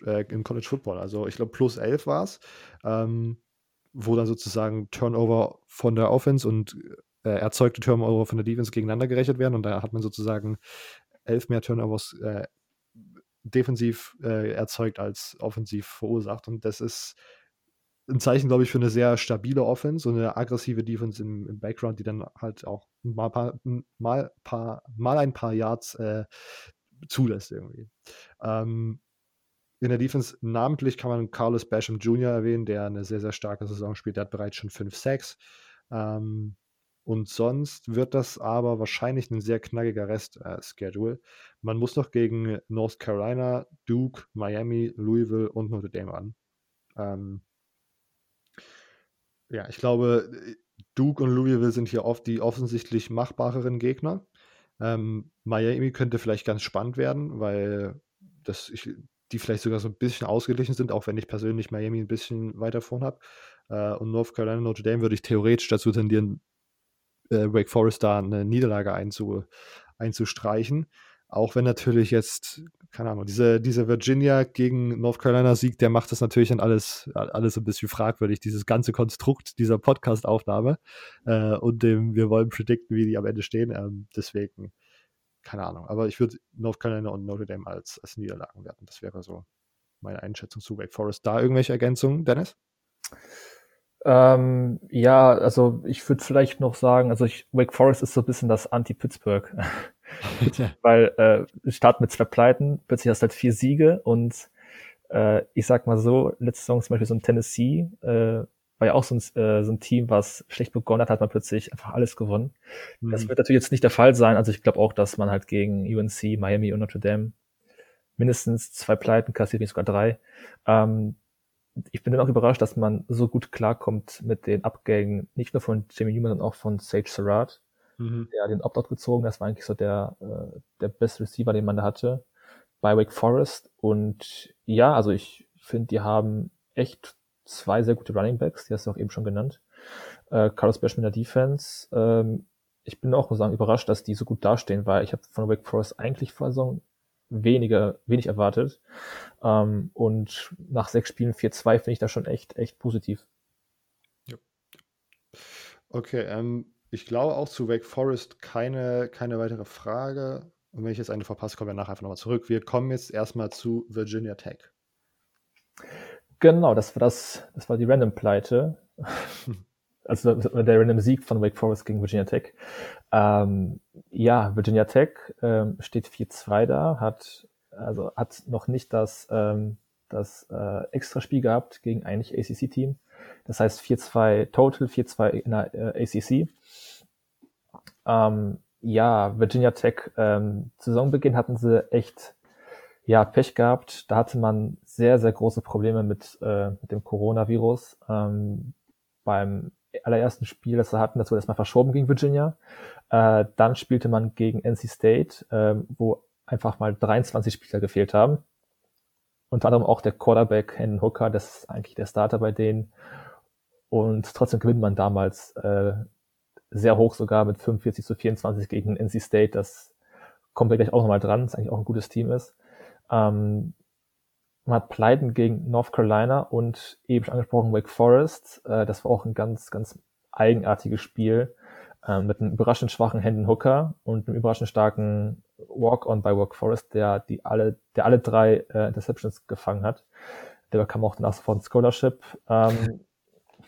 äh, im College Football. Also ich glaube, plus 11 war es, ähm, wo dann sozusagen Turnover von der Offense und äh, erzeugte Turnover von der Defense gegeneinander gerechnet werden. Und da hat man sozusagen elf mehr Turnovers äh, defensiv äh, erzeugt als offensiv verursacht. Und das ist ein Zeichen, glaube ich, für eine sehr stabile Offense und eine aggressive Defense im, im Background, die dann halt auch mal, paar, mal, paar, mal ein paar Yards äh, zulässt irgendwie. Ähm, in der Defense namentlich kann man Carlos Basham Jr. erwähnen, der eine sehr, sehr starke Saison spielt. Der hat bereits schon 5 Sacks. Ähm, und sonst wird das aber wahrscheinlich ein sehr knackiger Rest-Schedule. Äh, Man muss noch gegen North Carolina, Duke, Miami, Louisville und Notre Dame an. Ähm, ja, ich glaube, Duke und Louisville sind hier oft die offensichtlich machbareren Gegner. Ähm, Miami könnte vielleicht ganz spannend werden, weil das, ich, die vielleicht sogar so ein bisschen ausgeglichen sind, auch wenn ich persönlich Miami ein bisschen weiter vorn habe. Äh, und North Carolina, Notre Dame würde ich theoretisch dazu tendieren, äh, Wake Forest da eine Niederlage einzu, einzustreichen. Auch wenn natürlich jetzt, keine Ahnung, diese, diese Virginia gegen North Carolina Sieg, der macht das natürlich dann alles, alles ein bisschen fragwürdig, dieses ganze Konstrukt dieser Podcast-Aufnahme äh, und dem, wir wollen predikten, wie die am Ende stehen. Ähm, deswegen, keine Ahnung. Aber ich würde North Carolina und Notre Dame als, als Niederlagen werten. Das wäre so meine Einschätzung zu Wake Forest. Da irgendwelche Ergänzungen, Dennis? Ähm, ja, also ich würde vielleicht noch sagen, also ich, Wake Forest ist so ein bisschen das Anti-Pittsburgh. Weil äh, Start mit zwei Pleiten, plötzlich hast du halt vier Siege und äh, ich sag mal so, letzte Saison zum Beispiel so ein Tennessee, äh, war ja auch so ein, äh, so ein Team, was schlecht begonnen hat, hat man plötzlich einfach alles gewonnen. Mhm. Das wird natürlich jetzt nicht der Fall sein. Also ich glaube auch, dass man halt gegen UNC, Miami und Notre Dame mindestens zwei Pleiten kassiert, nicht sogar drei. Ähm, ich bin dann auch überrascht, dass man so gut klarkommt mit den Abgängen, nicht nur von Jamie Newman, sondern auch von Sage Surratt, mhm. der den Opt-out gezogen Das war eigentlich so der, äh, der beste Receiver, den man da hatte bei Wake Forest. Und ja, also ich finde, die haben echt zwei sehr gute Running Backs, die hast du auch eben schon genannt. Äh, Carlos Basham in der Defense. Ähm, ich bin auch, muss sagen, überrascht, dass die so gut dastehen, weil ich habe von Wake Forest eigentlich vor Saison weniger, wenig erwartet. Ähm, und nach sechs Spielen 4-2 finde ich das schon echt, echt positiv. Ja. Okay, ähm, ich glaube auch zu Wake Forest keine, keine weitere Frage. Und wenn ich jetzt eine verpasse, kommen wir nachher einfach nochmal zurück. Wir kommen jetzt erstmal zu Virginia Tech. Genau, das war das, das war die Random-Pleite. also der Random Sieg von Wake Forest gegen Virginia Tech. Ähm, ja, Virginia Tech ähm, steht 4-2 da, hat also hat noch nicht das ähm, das äh, Extraspiel gehabt gegen eigentlich ACC-Team. Das heißt 4-2 Total, 4-2 in der äh, ACC. Ähm, ja, Virginia Tech, ähm, Saisonbeginn hatten sie echt ja, Pech gehabt. Da hatte man sehr, sehr große Probleme mit, äh, mit dem Coronavirus. Ähm, beim allerersten Spiel, das sie hatten, das wurde erstmal verschoben gegen Virginia. Äh, dann spielte man gegen NC State, äh, wo einfach mal 23 Spieler gefehlt haben. Unter anderem auch der Quarterback Hendon Hooker, das ist eigentlich der Starter bei denen. Und trotzdem gewinnt man damals äh, sehr hoch sogar mit 45 zu 24 gegen NC State. Das kommt ja gleich auch nochmal dran, das eigentlich auch ein gutes Team ist. Ähm, man hat Pleiten gegen North Carolina und eben schon angesprochen Wake Forest. Äh, das war auch ein ganz, ganz eigenartiges Spiel äh, mit einem überraschend schwachen Hendon Hooker und einem überraschend starken Walk-on bei Wake Forest, der die alle, der alle drei äh, Interceptions gefangen hat. Der bekam auch danach ein Scholarship. Ähm,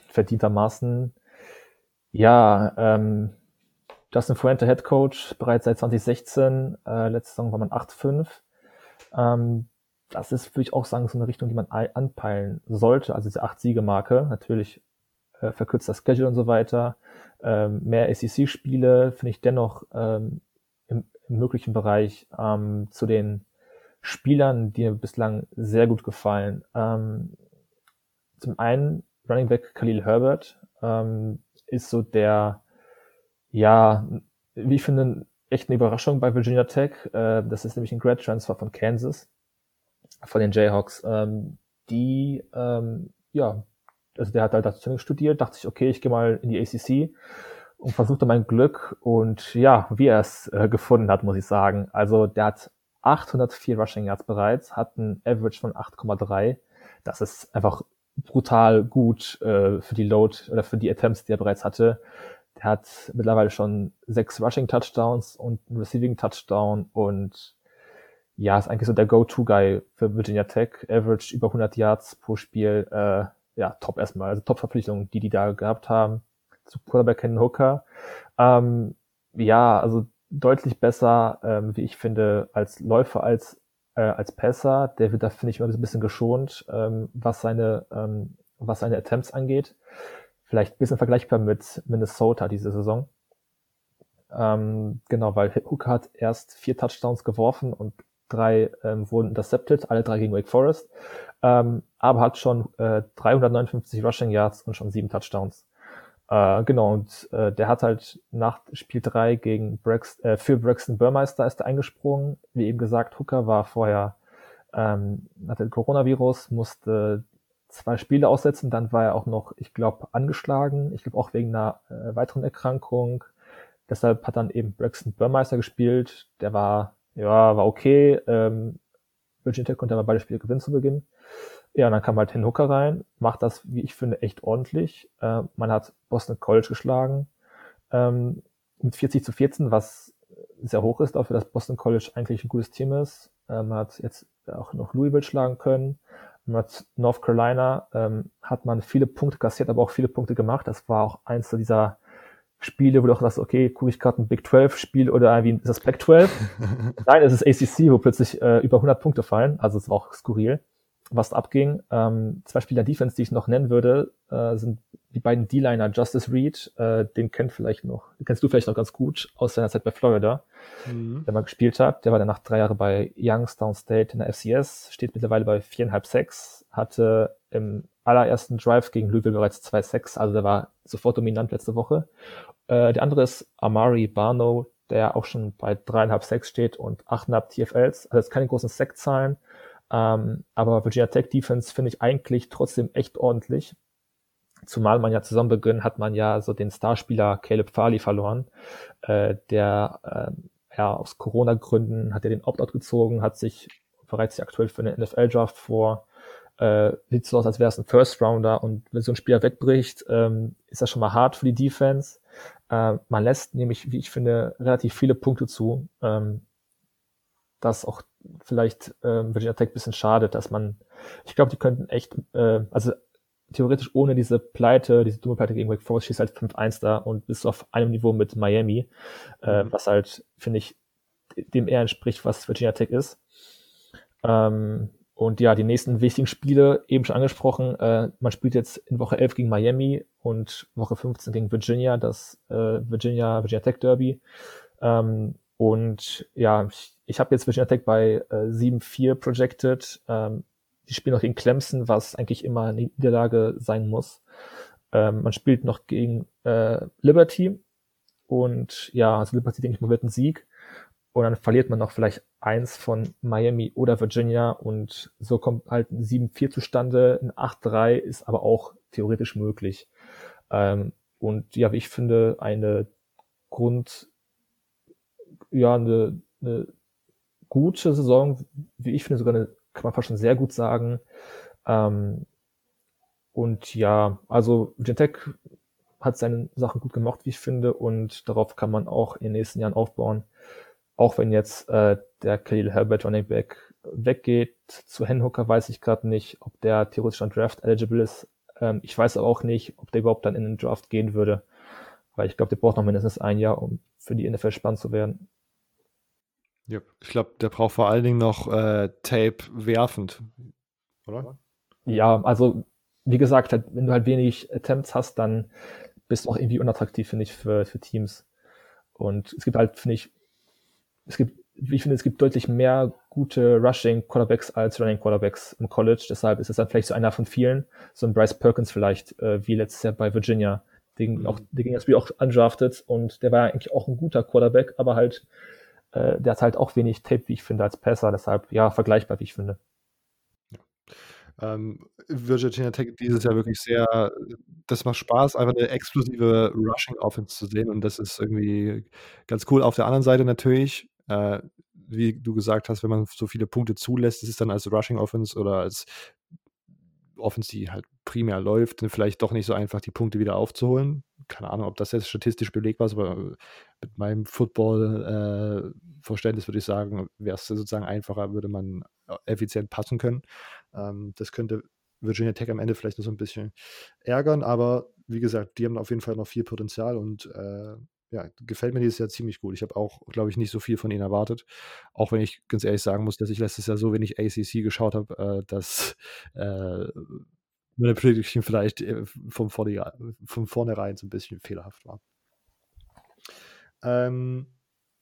verdientermaßen. Ja, ähm, Justin Fuente Head Coach bereits seit 2016. Äh, letzte Saison war man 8-5. Ähm, das ist, würde ich auch sagen, so eine Richtung, die man anpeilen sollte. Also diese acht Siege-Marke, natürlich äh, verkürzter Schedule und so weiter. Ähm, mehr SEC-Spiele finde ich dennoch ähm, im, im, möglichen Bereich ähm, zu den Spielern, die mir bislang sehr gut gefallen. Ähm, zum einen Running Back Khalil Herbert ähm, ist so der, ja, wie ich finde, echt eine Überraschung bei Virginia Tech. Äh, das ist nämlich ein Grad Transfer von Kansas, von den Jayhawks. Ähm, die, ähm, ja, also der hat halt dazu studiert, dachte sich, okay, ich gehe mal in die ACC und versuchte mein Glück und ja, wie er es äh, gefunden hat, muss ich sagen. Also der hat 804 Rushing Yards bereits, hat ein Average von 8,3. Das ist einfach brutal gut äh, für die Load oder für die Attempts, die er bereits hatte. Der hat mittlerweile schon sechs Rushing Touchdowns und einen Receiving Touchdown und ja, ist eigentlich so der Go-To-Guy für Virginia Tech. Average über 100 Yards pro Spiel. Äh, ja, top erstmal. Also Top-Verpflichtungen, die die da gehabt haben. Zu Quarterback Ken Hooker. Ähm, ja, also deutlich besser, ähm, wie ich finde, als Läufer, als, äh, als Passer. Der wird da, finde ich, immer ein bisschen geschont, ähm, was seine, ähm, was seine Attempts angeht. Vielleicht ein bisschen vergleichbar mit Minnesota diese Saison. Ähm, genau, weil Hooker hat erst vier Touchdowns geworfen und drei ähm, wurden intercepted, alle drei gegen Wake Forest, ähm, aber hat schon äh, 359 Rushing Yards und schon sieben Touchdowns. Äh, genau, und äh, der hat halt nach Spiel 3 gegen Brex, äh, für Braxton Burmeister ist er eingesprungen. Wie eben gesagt, Hooker war vorher, ähm, hatte Coronavirus, musste zwei Spiele aussetzen, dann war er auch noch, ich glaube, angeschlagen, ich glaube auch wegen einer äh, weiteren Erkrankung. Deshalb hat dann eben Braxton Burmeister gespielt, der war, ja, war okay, ähm, Virginia Tech konnte aber beide Spiele gewinnen zu Beginn. Ja, und dann kam halt Hen Hooker rein, macht das, wie ich finde, echt ordentlich. Äh, man hat Boston College geschlagen ähm, mit 40 zu 14, was sehr hoch ist dafür, dass Boston College eigentlich ein gutes Team ist. Äh, man hat jetzt auch noch Louisville schlagen können. Man hat North Carolina ähm, hat man viele Punkte kassiert, aber auch viele Punkte gemacht. Das war auch eins dieser Spiele, wo du auch sagst, okay, gucke ich gerade ein Big 12 Spiel oder wie ist das Pac 12? Nein, es ist ACC, wo plötzlich äh, über 100 Punkte fallen. Also es war auch skurril was abging. Ähm, zwei Spieler Defense, die ich noch nennen würde, äh, sind die beiden D-Liner Justice Reed, äh, den kennt vielleicht noch, den kennst du vielleicht noch ganz gut aus seiner Zeit bei Florida, mhm. der mal gespielt hat. Der war danach drei Jahre bei Youngstown State in der FCS, steht mittlerweile bei viereinhalb Sacks, hatte im allerersten Drive gegen Louisville bereits zwei Sacks, also der war sofort dominant letzte Woche. Äh, der andere ist Amari Barno, der auch schon bei dreieinhalb Sacks steht und achteinhalb TFLs, also jetzt keine großen Sackzahlen, ähm, aber Virginia Tech Defense finde ich eigentlich trotzdem echt ordentlich. Zumal man ja zusammen begonnen hat man ja so den Starspieler Caleb Farley verloren, äh, der äh, ja aus Corona-Gründen hat er den Opt-out gezogen, hat sich bereits aktuell für eine NFL-Draft vor. Äh, sieht so aus, als wäre es ein First-Rounder und wenn so ein Spieler wegbricht, ähm, ist das schon mal hart für die Defense. Äh, man lässt nämlich, wie ich finde, relativ viele Punkte zu. Ähm, das auch vielleicht äh, Virginia Tech bisschen schade, dass man, ich glaube, die könnten echt, äh, also theoretisch ohne diese Pleite, diese dumme Pleite gegen Wake Forest schießt halt 5-1 da und bist auf einem Niveau mit Miami, äh, mhm. was halt, finde ich, dem eher entspricht, was Virginia Tech ist. Ähm, und ja, die nächsten wichtigen Spiele, eben schon angesprochen, äh, man spielt jetzt in Woche 11 gegen Miami und Woche 15 gegen Virginia, das äh, Virginia, Virginia Tech Derby. Ähm, und ja, ich, ich habe jetzt Virginia Tech bei äh, 7-4 projected. Ähm, die spielen noch gegen Clemson, was eigentlich immer eine Niederlage sein muss. Ähm, man spielt noch gegen äh, Liberty. Und ja, also Liberty, denke ich mal, wird ein Sieg. Und dann verliert man noch vielleicht eins von Miami oder Virginia und so kommt halt ein 7-4 zustande. Ein 8-3 ist aber auch theoretisch möglich. Ähm, und ja, wie ich finde, eine Grund, ja, eine, eine gute Saison, wie ich finde, sogar eine, kann man fast schon sehr gut sagen. Ähm, und ja, also Virginia Tech hat seine Sachen gut gemacht, wie ich finde, und darauf kann man auch in den nächsten Jahren aufbauen. Auch wenn jetzt äh, der Khalil Herbert Running Back weggeht zu Henhooker, weiß ich gerade nicht, ob der theoretisch an Draft eligible ist. Ähm, ich weiß aber auch nicht, ob der überhaupt dann in den Draft gehen würde, weil ich glaube, der braucht noch mindestens ein Jahr, um für die NFL spannend zu werden. Ja, ich glaube, der braucht vor allen Dingen noch äh, Tape werfend, oder? Ja, also wie gesagt, halt, wenn du halt wenig Attempts hast, dann bist du auch irgendwie unattraktiv, finde ich, für, für Teams. Und es gibt halt, finde ich, es gibt, wie ich finde, es gibt deutlich mehr gute Rushing Quarterbacks als Running Quarterbacks im College. Deshalb ist es dann vielleicht so einer von vielen, so ein Bryce Perkins vielleicht, äh, wie letztes Jahr bei Virginia. Den, mhm. auch, der ging das Spiel auch undrafted und der war eigentlich auch ein guter Quarterback, aber halt äh, der hat halt auch wenig Tape, wie ich finde, als Passer. Deshalb, ja, vergleichbar, wie ich finde. Ähm, Virginia Tech dieses Jahr wirklich sehr, das macht Spaß, einfach eine explosive Rushing Offense zu sehen und das ist irgendwie ganz cool. Auf der anderen Seite natürlich, äh, wie du gesagt hast, wenn man so viele Punkte zulässt, ist es dann als Rushing Offense oder als Offense, die halt primär läuft, vielleicht doch nicht so einfach, die Punkte wieder aufzuholen. Keine Ahnung, ob das jetzt statistisch belegbar ist, aber mit meinem Football-Verständnis äh, würde ich sagen, wäre es sozusagen einfacher, würde man äh, effizient passen können. Ähm, das könnte Virginia Tech am Ende vielleicht noch so ein bisschen ärgern, aber wie gesagt, die haben auf jeden Fall noch viel Potenzial und äh, ja, gefällt mir dieses Jahr ziemlich gut. Ich habe auch, glaube ich, nicht so viel von ihnen erwartet. Auch wenn ich ganz ehrlich sagen muss, dass ich letztes Jahr so wenig ACC geschaut habe, äh, dass äh, meine Prediction vielleicht äh, vom, von vornherein so ein bisschen fehlerhaft war. Ähm,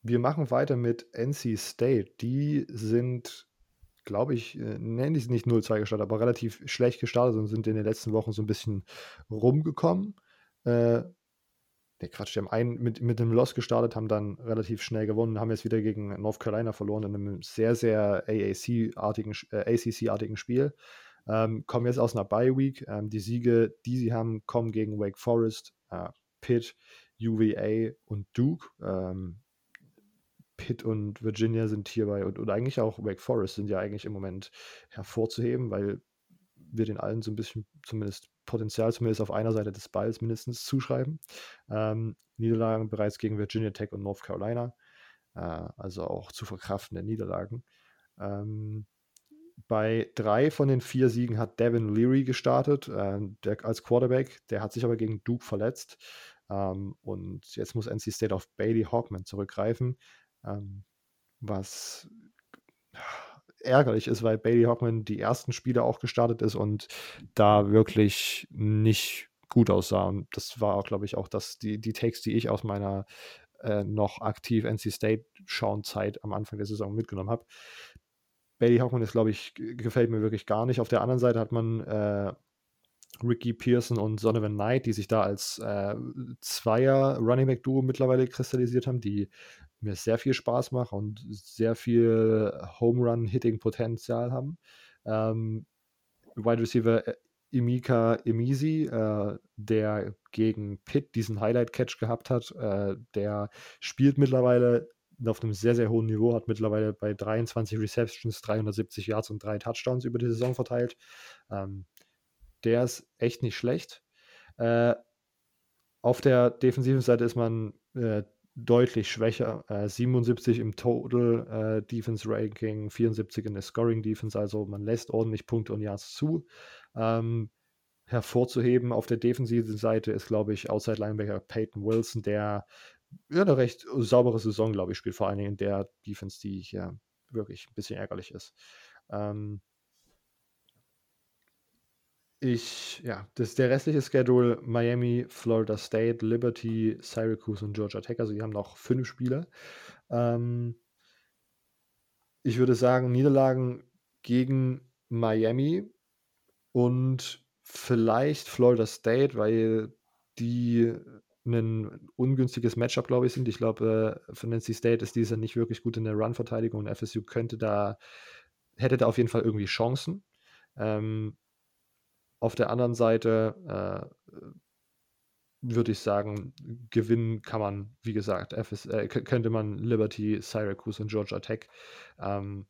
wir machen weiter mit NC State. Die sind, glaube ich, äh, nenne ich es nicht 0-2 gestartet, aber relativ schlecht gestartet und sind in den letzten Wochen so ein bisschen rumgekommen. Äh, ne, Quatsch, die haben einen mit, mit einem Loss gestartet, haben dann relativ schnell gewonnen, haben jetzt wieder gegen North Carolina verloren in einem sehr, sehr AAC-artigen, äh, ACC-artigen Spiel. Ähm, kommen jetzt aus einer Bye-Week. Ähm, die Siege, die sie haben, kommen gegen Wake Forest, äh, Pitt, UVA und Duke. Ähm, Pitt und Virginia sind hierbei und, und eigentlich auch Wake Forest sind ja eigentlich im Moment hervorzuheben, weil wir den allen so ein bisschen zumindest Potenzial zumindest auf einer Seite des Balls mindestens zuschreiben. Ähm, Niederlagen bereits gegen Virginia Tech und North Carolina, äh, also auch zu verkraftende Niederlagen. Ähm, bei drei von den vier Siegen hat Devin Leary gestartet, äh, der, als Quarterback. Der hat sich aber gegen Duke verletzt. Ähm, und jetzt muss NC State auf Bailey Hawkman zurückgreifen, ähm, was ärgerlich ist, weil Bailey Hawkman die ersten Spiele auch gestartet ist und da wirklich nicht gut aussah. Und das war, glaube ich, auch das, die, die Takes, die ich aus meiner äh, noch aktiv NC State schauen Zeit am Anfang der Saison mitgenommen habe. Bailey Hawkman ist, glaube ich, gefällt mir wirklich gar nicht. Auf der anderen Seite hat man äh, Ricky Pearson und Donovan Knight, die sich da als äh, Zweier Running Back Duo mittlerweile kristallisiert haben, die mir sehr viel Spaß machen und sehr viel Home Run Hitting Potenzial haben. Ähm, Wide Receiver äh, Emika Emisi, äh, der gegen Pitt diesen Highlight Catch gehabt hat, äh, der spielt mittlerweile auf einem sehr, sehr hohen Niveau, hat mittlerweile bei 23 Receptions 370 Yards und drei Touchdowns über die Saison verteilt. Ähm, der ist echt nicht schlecht. Äh, auf der defensiven Seite ist man äh, deutlich schwächer. Äh, 77 im Total äh, Defense Ranking, 74 in der Scoring Defense, also man lässt ordentlich Punkte und Yards zu. Ähm, hervorzuheben auf der defensiven Seite ist, glaube ich, Outside Linebacker Peyton Wilson, der ja, eine recht saubere Saison, glaube ich, spielt, vor allen Dingen in der Defense, die hier wirklich ein bisschen ärgerlich ist. Ähm, ich, ja, das, der restliche Schedule: Miami, Florida State, Liberty, Syracuse und Georgia Tech. Also, die haben noch fünf Spiele. Ähm, ich würde sagen, Niederlagen gegen Miami und vielleicht Florida State, weil die ein ungünstiges Matchup, glaube ich, sind. Ich glaube, äh, für NC State ist dieser nicht wirklich gut in der Run-Verteidigung und FSU könnte da, hätte da auf jeden Fall irgendwie Chancen. Ähm, auf der anderen Seite äh, würde ich sagen, gewinnen kann man, wie gesagt, FS, äh, könnte man Liberty, Syracuse und Georgia Tech. Ähm,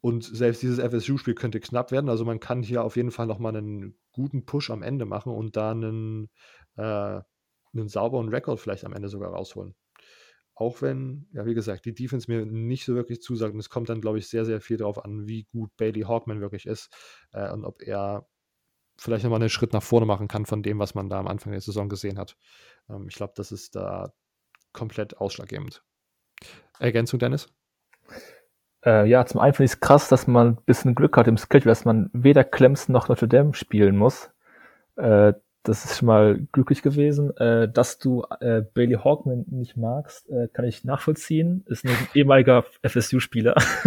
und selbst dieses FSU-Spiel könnte knapp werden. Also man kann hier auf jeden Fall nochmal einen guten Push am Ende machen und da einen, äh, einen sauberen Rekord vielleicht am Ende sogar rausholen. Auch wenn, ja, wie gesagt, die Defense mir nicht so wirklich zusagt. Und es kommt dann, glaube ich, sehr, sehr viel darauf an, wie gut Bailey Hawkman wirklich ist äh, und ob er vielleicht nochmal einen Schritt nach vorne machen kann von dem, was man da am Anfang der Saison gesehen hat. Ähm, ich glaube, das ist da komplett ausschlaggebend. Ergänzung, Dennis? Äh, ja, zum einen finde ich es krass, dass man ein bisschen Glück hat im Schedule, dass man weder Clemson noch Notre Dame spielen muss. Äh, das ist schon mal glücklich gewesen. Äh, dass du äh, Bailey Hawkman nicht magst, äh, kann ich nachvollziehen. Ist ein ehemaliger FSU-Spieler.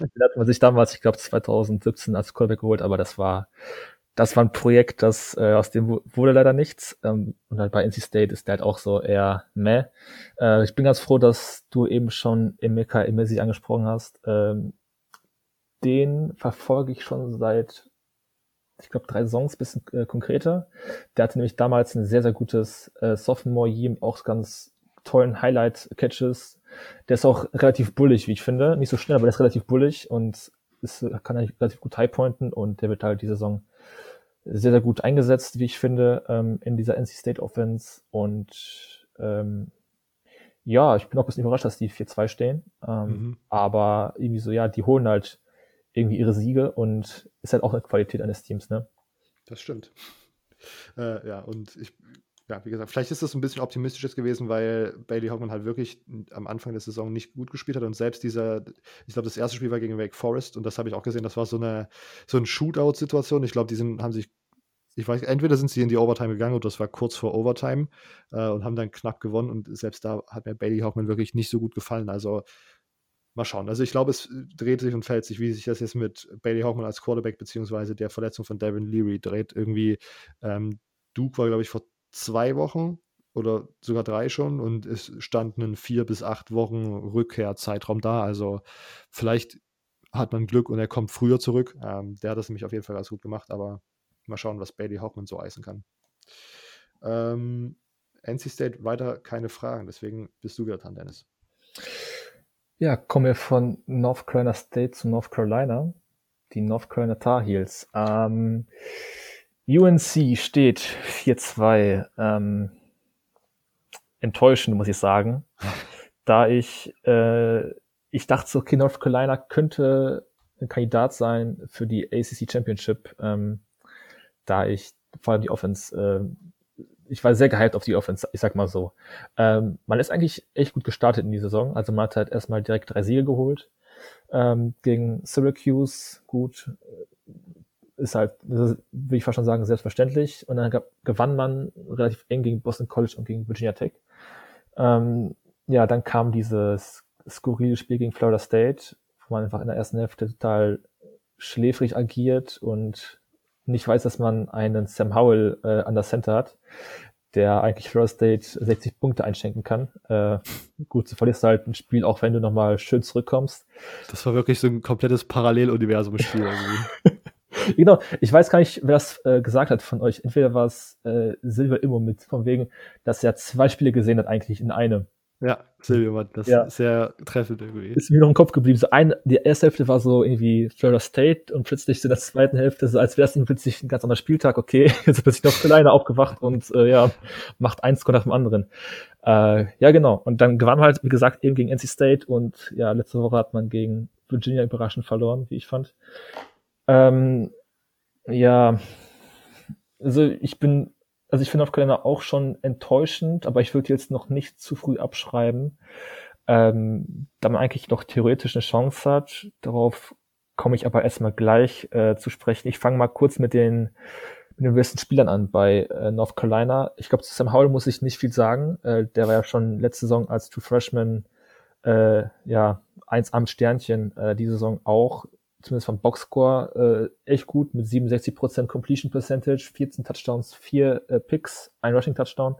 Den hat man sich damals, ich glaube 2017 als Callback geholt, aber das war das war ein Projekt, das äh, aus dem wurde leider nichts. Ähm, und halt bei NC State ist der halt auch so eher meh. Äh, ich bin ganz froh, dass du eben schon Emeka Emesi angesprochen hast. Ähm, den verfolge ich schon seit, ich glaube, drei Songs, bisschen äh, konkreter. Der hatte nämlich damals ein sehr, sehr gutes äh, Sophomore-Year, auch ganz tollen Highlight-Catches. Der ist auch relativ bullig, wie ich finde. Nicht so schnell, aber der ist relativ bullig und ist, kann relativ gut highpointen und der wird halt die Saison sehr, sehr gut eingesetzt, wie ich finde, ähm, in dieser NC State Offense. Und ähm, ja, ich bin auch ein bisschen überrascht, dass die 4-2 stehen. Ähm, mhm. Aber irgendwie so, ja, die holen halt irgendwie ihre Siege und ist halt auch eine Qualität eines Teams, ne? Das stimmt. Äh, ja, und ich ja, wie gesagt, vielleicht ist das ein bisschen optimistisches gewesen, weil Bailey Hockman halt wirklich am Anfang der Saison nicht gut gespielt hat und selbst dieser, ich glaube, das erste Spiel war gegen Wake Forest und das habe ich auch gesehen, das war so eine, so eine Shootout-Situation. Ich glaube, die sind, haben sich ich weiß, entweder sind sie in die Overtime gegangen oder das war kurz vor Overtime äh, und haben dann knapp gewonnen und selbst da hat mir Bailey Hockman wirklich nicht so gut gefallen. Also mal schauen. Also ich glaube, es dreht sich und fällt sich, wie sich das jetzt mit Bailey Hockman als Quarterback beziehungsweise der Verletzung von Devin Leary dreht. Irgendwie, ähm, Duke war, glaube ich, vor zwei Wochen oder sogar drei schon und es stand ein vier bis acht Wochen Rückkehrzeitraum da. Also vielleicht hat man Glück und er kommt früher zurück. Ähm, der hat das nämlich auf jeden Fall ganz gut gemacht, aber mal schauen, was Bailey Hoffman so eisen kann. Ähm, NC State weiter keine Fragen, deswegen bist du wieder dran, Dennis. Ja, kommen wir von North Carolina State zu North Carolina. Die North Carolina Tar Heels. Ähm, UNC steht 4-2. Ähm, enttäuschend, muss ich sagen. Da ich, äh, ich dachte so, okay, North Carolina könnte ein Kandidat sein für die ACC Championship, ähm, da ich vor allem die Offense, äh, ich war sehr gehypt auf die Offense, ich sag mal so. Ähm, man ist eigentlich echt gut gestartet in die Saison, also man hat halt erstmal direkt drei Siege geholt, ähm, gegen Syracuse, gut, ist halt, will ich fast schon sagen, selbstverständlich. Und dann gewann man relativ eng gegen Boston College und gegen Virginia Tech. Ähm, ja, dann kam dieses skurrile Spiel gegen Florida State, wo man einfach in der ersten Hälfte total schläfrig agiert und nicht weiß, dass man einen Sam Howell äh, an der Center hat, der eigentlich Florida State 60 Punkte einschenken kann. Äh, gut, du verlierst halt ein Spiel, auch wenn du nochmal schön zurückkommst. Das war wirklich so ein komplettes Paralleluniversum-Spiel irgendwie. genau, ich weiß gar nicht, wer das äh, gesagt hat von euch. Entweder war es äh, Silver Immo mit, von wegen, dass er zwei Spiele gesehen hat eigentlich in einem. Ja, Silvio war das ja. sehr treffend irgendwie. Ist mir noch im Kopf geblieben. So ein, die erste Hälfte war so irgendwie Florida State und plötzlich in der zweiten Hälfte, so als wäre es plötzlich ein ganz anderer Spieltag. Okay, jetzt ist noch alleine aufgewacht und äh, ja, macht eins nach dem anderen. Äh, ja, genau. Und dann gewann man halt, wie gesagt, eben gegen NC State und ja, letzte Woche hat man gegen Virginia überraschend verloren, wie ich fand. Ähm, ja, also ich bin also ich finde auf Kalender auch schon enttäuschend, aber ich würde jetzt noch nicht zu früh abschreiben, ähm, da man eigentlich noch theoretisch eine Chance hat. Darauf komme ich aber erstmal gleich äh, zu sprechen. Ich fange mal kurz mit den, mit den besten Spielern an bei äh, North Carolina. Ich glaube, zu Sam Howell muss ich nicht viel sagen. Äh, der war ja schon letzte Saison als True Freshman äh, ja eins am Sternchen, äh, die Saison auch zumindest vom Boxscore, äh, echt gut mit 67% Completion Percentage, 14 Touchdowns, 4 äh, Picks, ein Rushing Touchdown.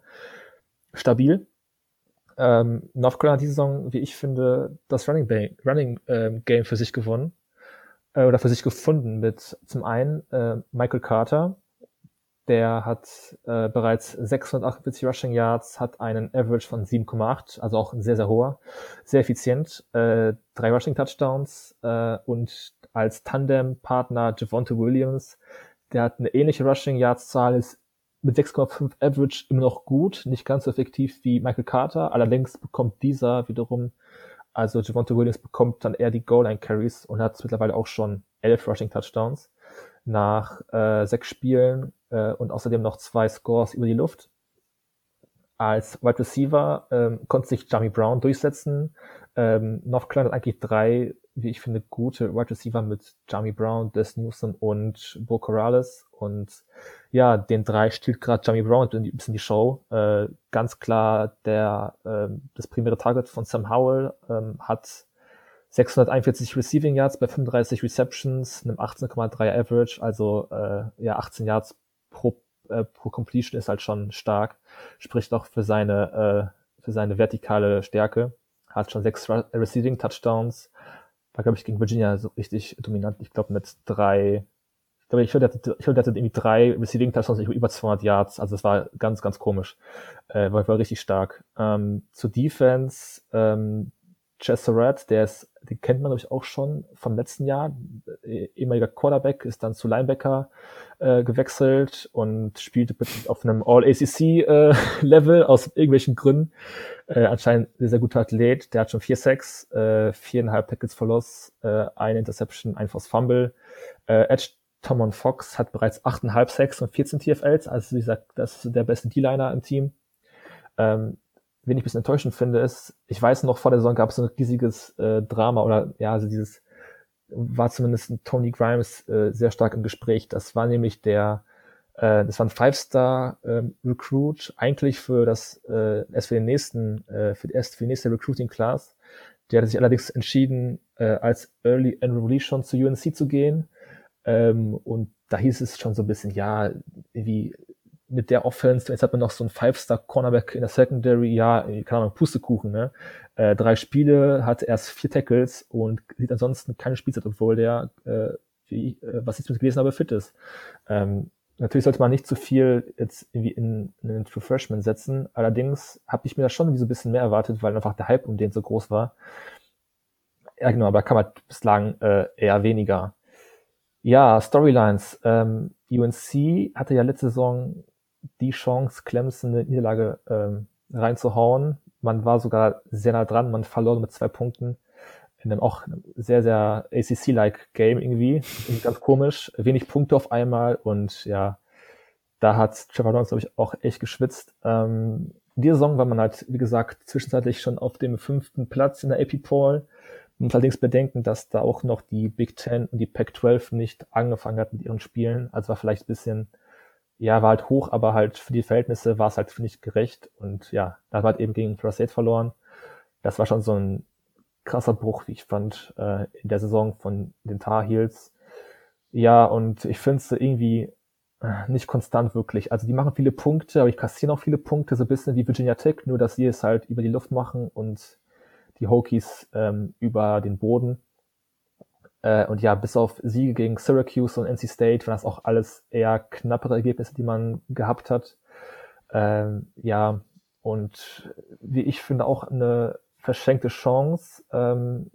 Stabil. Ähm, North Carolina diese Saison, wie ich finde, das Running, Bay, Running ähm, Game für sich gewonnen äh, oder für sich gefunden mit zum einen äh, Michael Carter, der hat äh, bereits 648 Rushing Yards, hat einen Average von 7,8, also auch ein sehr, sehr hoher, sehr effizient, äh, drei Rushing Touchdowns äh, und als Tandem-Partner Javonte Williams. Der hat eine ähnliche Rushing Yards Zahl, ist mit 6,5 Average immer noch gut, nicht ganz so effektiv wie Michael Carter. Allerdings bekommt dieser wiederum, also Javonte Williams bekommt dann eher die Goal Line Carries und hat mittlerweile auch schon elf Rushing Touchdowns nach äh, sechs Spielen äh, und außerdem noch zwei Scores über die Luft. Als Wide Receiver ähm, konnte sich Jamie Brown durchsetzen. Ähm, North Carolina hat eigentlich drei wie ich finde, gute Wide Receiver mit Jamie Brown, Des Newsom und Bo Corrales. Und ja, den drei stiehlt gerade Jamie Brown ein bisschen die Show. Äh, ganz klar, der äh, das primäre Target von Sam Howell ähm, hat 641 Receiving Yards bei 35 Receptions, einem 18,3 Average, also äh, ja 18 Yards pro, äh, pro Completion ist halt schon stark, spricht auch für seine äh, für seine vertikale Stärke. Hat schon sechs Receiving Touchdowns, war, glaube ich, gegen Virginia so richtig dominant. Ich glaube, mit drei, ich glaube, ich hatte, ich hatte irgendwie drei Receiving Touchdowns, über 200 Yards. Also es war ganz, ganz komisch. Äh, war, war richtig stark. Ähm, zur Defense, ähm, Chesserat, der ist, den kennt man, glaube ich, auch schon vom letzten Jahr. Äh, ehemaliger Quarterback, ist dann zu Linebacker äh, gewechselt und spielte auf einem All-ACC-Level äh, aus irgendwelchen Gründen. Äh, anscheinend sehr, sehr guter Athlet. Der hat schon vier Sacks, äh, viereinhalb Tackles for Loss, äh, eine Interception, ein Force Fumble. Äh, Edge Tomon Fox hat bereits achteinhalb Sacks und 14 TFLs. Also wie gesagt, das ist der beste D-Liner im Team. Ähm, wen ich ein bisschen enttäuschend finde, ist, ich weiß noch, vor der Saison gab es ein riesiges äh, Drama oder ja, also dieses war zumindest Tony Grimes äh, sehr stark im Gespräch. Das war nämlich der Äh, das war ein Five-Star-Recruit, ähm, eigentlich für das, äh, erst für den nächsten, äh, für, erst für die nächste Recruiting-Class. Der hat sich allerdings entschieden, äh, als Early Enrollee schon zu UNC zu gehen. Ähm, und da hieß es schon so ein bisschen, ja, wie mit der Offense, jetzt hat man noch so einen Five-Star-Cornerback in der Secondary, ja, keine Ahnung, Pustekuchen, ne? Äh, drei Spiele, hat erst vier Tackles und sieht ansonsten keine Spielzeit, obwohl der, äh, wie, äh, was ich gelesen habe, fit ist. Ähm, natürlich sollte man nicht zu viel jetzt irgendwie in, in den True Freshman setzen. Allerdings habe ich mir da schon irgendwie so ein bisschen mehr erwartet, weil einfach der Hype um den so groß war. Ja, genau, aber kann man bislang äh, eher weniger. Ja, Storylines. Ähm, UNC hatte ja letzte Saison die Chance, Clemson eine Niederlage ähm, reinzuhauen. Man war sogar sehr nah dran, man verlor mit zwei Punkten in einem auch sehr, sehr ACC-like Game irgendwie. Ganz komisch. Wenig Punkte auf einmal und ja, da hat Trevor Lawrence, glaube ich, auch echt geschwitzt. Ähm, in dieser Saison war man halt, wie gesagt, zwischenzeitlich schon auf dem fünften Platz in der AP Poll. Man muss allerdings bedenken, dass da auch noch die Big Ten und die Pac-12 nicht angefangen hat mit ihren Spielen. Also war vielleicht ein bisschen, ja, war halt hoch, aber halt für die Verhältnisse war es halt, ich, gerecht. Und ja, da war halt eben gegen State verloren. Das war schon so ein krasser Bruch, wie ich fand, äh, in der Saison von den Tar Heels. Ja, und ich finde es irgendwie äh, nicht konstant wirklich. Also die machen viele Punkte, aber ich kassieren auch viele Punkte, so ein bisschen wie Virginia Tech, nur dass sie es halt über die Luft machen und die Hokies ähm, über den Boden. Äh, und ja, bis auf Siege gegen Syracuse und NC State waren das auch alles eher knappere Ergebnisse, die man gehabt hat. Ähm, ja, und wie ich finde auch eine verschenkte Chance, ähm,